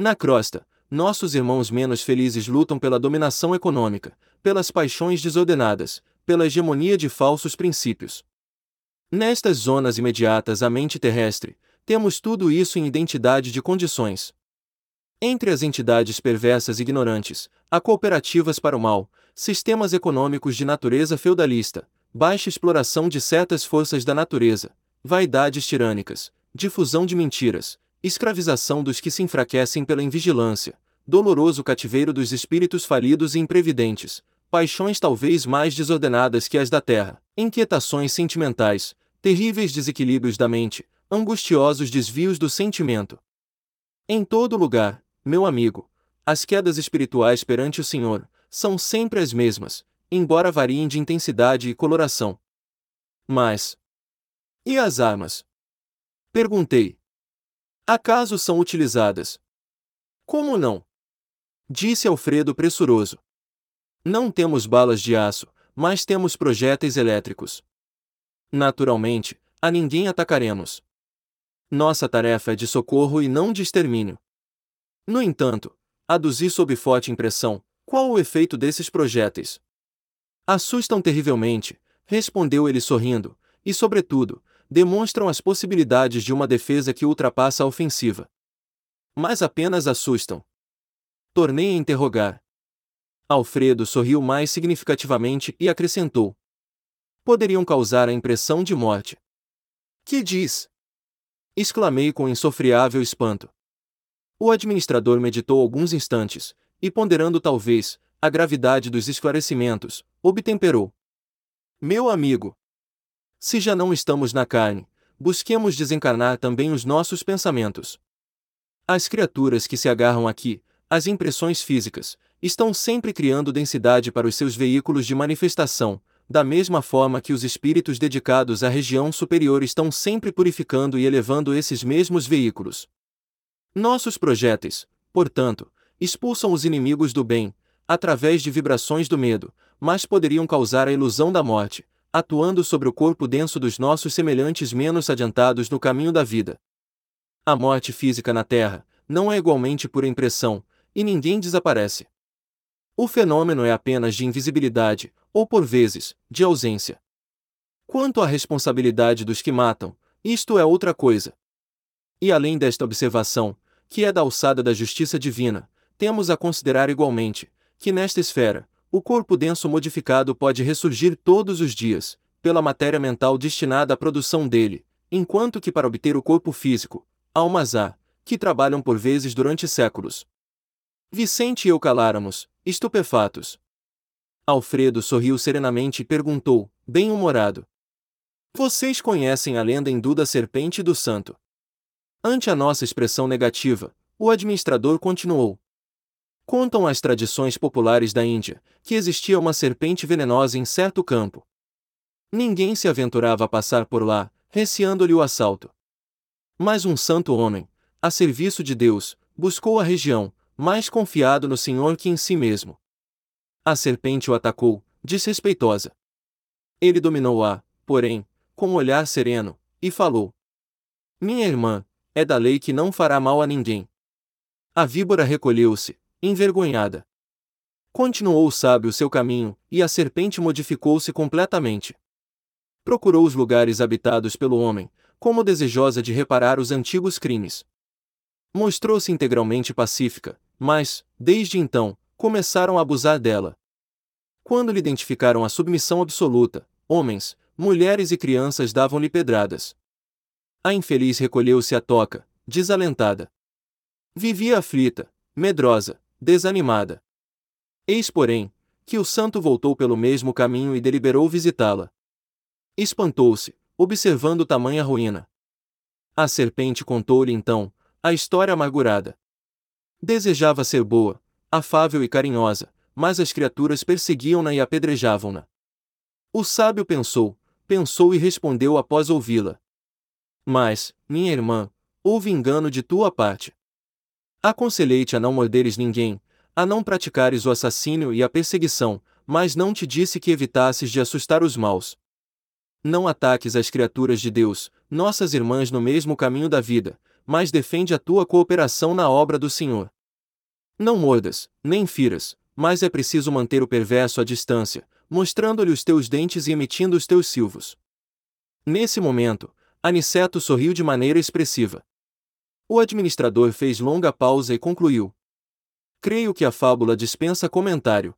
Na crosta, nossos irmãos menos felizes lutam pela dominação econômica, pelas paixões desordenadas, pela hegemonia de falsos princípios. Nestas zonas imediatas à mente terrestre, temos tudo isso em identidade de condições. Entre as entidades perversas e ignorantes, há cooperativas para o mal, sistemas econômicos de natureza feudalista, baixa exploração de certas forças da natureza, vaidades tirânicas, difusão de mentiras, escravização dos que se enfraquecem pela invigilância, doloroso cativeiro dos espíritos falidos e imprevidentes, paixões talvez mais desordenadas que as da terra, inquietações sentimentais, terríveis desequilíbrios da mente, angustiosos desvios do sentimento. Em todo lugar, meu amigo, as quedas espirituais perante o Senhor são sempre as mesmas, embora variem de intensidade e coloração. Mas. E as armas? Perguntei. Acaso são utilizadas? Como não? Disse Alfredo pressuroso. Não temos balas de aço, mas temos projéteis elétricos. Naturalmente, a ninguém atacaremos. Nossa tarefa é de socorro e não de extermínio. No entanto, aduzi sob forte impressão qual o efeito desses projéteis. Assustam terrivelmente, respondeu ele sorrindo, e, sobretudo, demonstram as possibilidades de uma defesa que ultrapassa a ofensiva. Mas apenas assustam. Tornei a interrogar. Alfredo sorriu mais significativamente e acrescentou: Poderiam causar a impressão de morte. Que diz? Exclamei com insofriável espanto. O administrador meditou alguns instantes, e ponderando talvez, a gravidade dos esclarecimentos, obtemperou. Meu amigo, se já não estamos na carne, busquemos desencarnar também os nossos pensamentos. As criaturas que se agarram aqui, as impressões físicas, estão sempre criando densidade para os seus veículos de manifestação, da mesma forma que os espíritos dedicados à região superior estão sempre purificando e elevando esses mesmos veículos. Nossos projéteis, portanto, expulsam os inimigos do bem, através de vibrações do medo, mas poderiam causar a ilusão da morte, atuando sobre o corpo denso dos nossos semelhantes menos adiantados no caminho da vida. A morte física na Terra não é igualmente por impressão, e ninguém desaparece. O fenômeno é apenas de invisibilidade, ou por vezes, de ausência. Quanto à responsabilidade dos que matam, isto é outra coisa. E além desta observação, que é da alçada da justiça divina, temos a considerar igualmente, que nesta esfera, o corpo denso modificado pode ressurgir todos os dias, pela matéria mental destinada à produção dele, enquanto que para obter o corpo físico, almas há, que trabalham por vezes durante séculos. Vicente e eu caláramos, estupefatos. Alfredo sorriu serenamente e perguntou, bem-humorado: Vocês conhecem a lenda hindu da serpente do santo? Ante a nossa expressão negativa, o administrador continuou: Contam as tradições populares da Índia que existia uma serpente venenosa em certo campo. Ninguém se aventurava a passar por lá, receando-lhe o assalto. Mas um santo homem, a serviço de Deus, buscou a região, mais confiado no Senhor que em si mesmo. A serpente o atacou, desrespeitosa. Ele dominou-a, porém, com um olhar sereno, e falou: Minha irmã, é da lei que não fará mal a ninguém. A víbora recolheu-se, envergonhada. Continuou o sábio seu caminho, e a serpente modificou-se completamente. Procurou os lugares habitados pelo homem, como desejosa de reparar os antigos crimes. Mostrou-se integralmente pacífica, mas, desde então, começaram a abusar dela. Quando lhe identificaram a submissão absoluta, homens, mulheres e crianças davam-lhe pedradas. A infeliz recolheu-se à toca, desalentada. Vivia aflita, medrosa, desanimada. Eis, porém, que o santo voltou pelo mesmo caminho e deliberou visitá-la. Espantou-se, observando tamanha ruína. A serpente contou-lhe então a história amargurada. Desejava ser boa, afável e carinhosa, mas as criaturas perseguiam-na e apedrejavam-na. O sábio pensou, pensou e respondeu após ouvi-la. Mas, minha irmã, houve engano de tua parte. Aconselhei-te a não morderes ninguém, a não praticares o assassínio e a perseguição, mas não te disse que evitasses de assustar os maus. Não ataques as criaturas de Deus, nossas irmãs no mesmo caminho da vida, mas defende a tua cooperação na obra do Senhor. Não mordas, nem firas, mas é preciso manter o perverso à distância, mostrando-lhe os teus dentes e emitindo os teus silvos. Nesse momento, Aniceto sorriu de maneira expressiva. O administrador fez longa pausa e concluiu. Creio que a fábula dispensa comentário.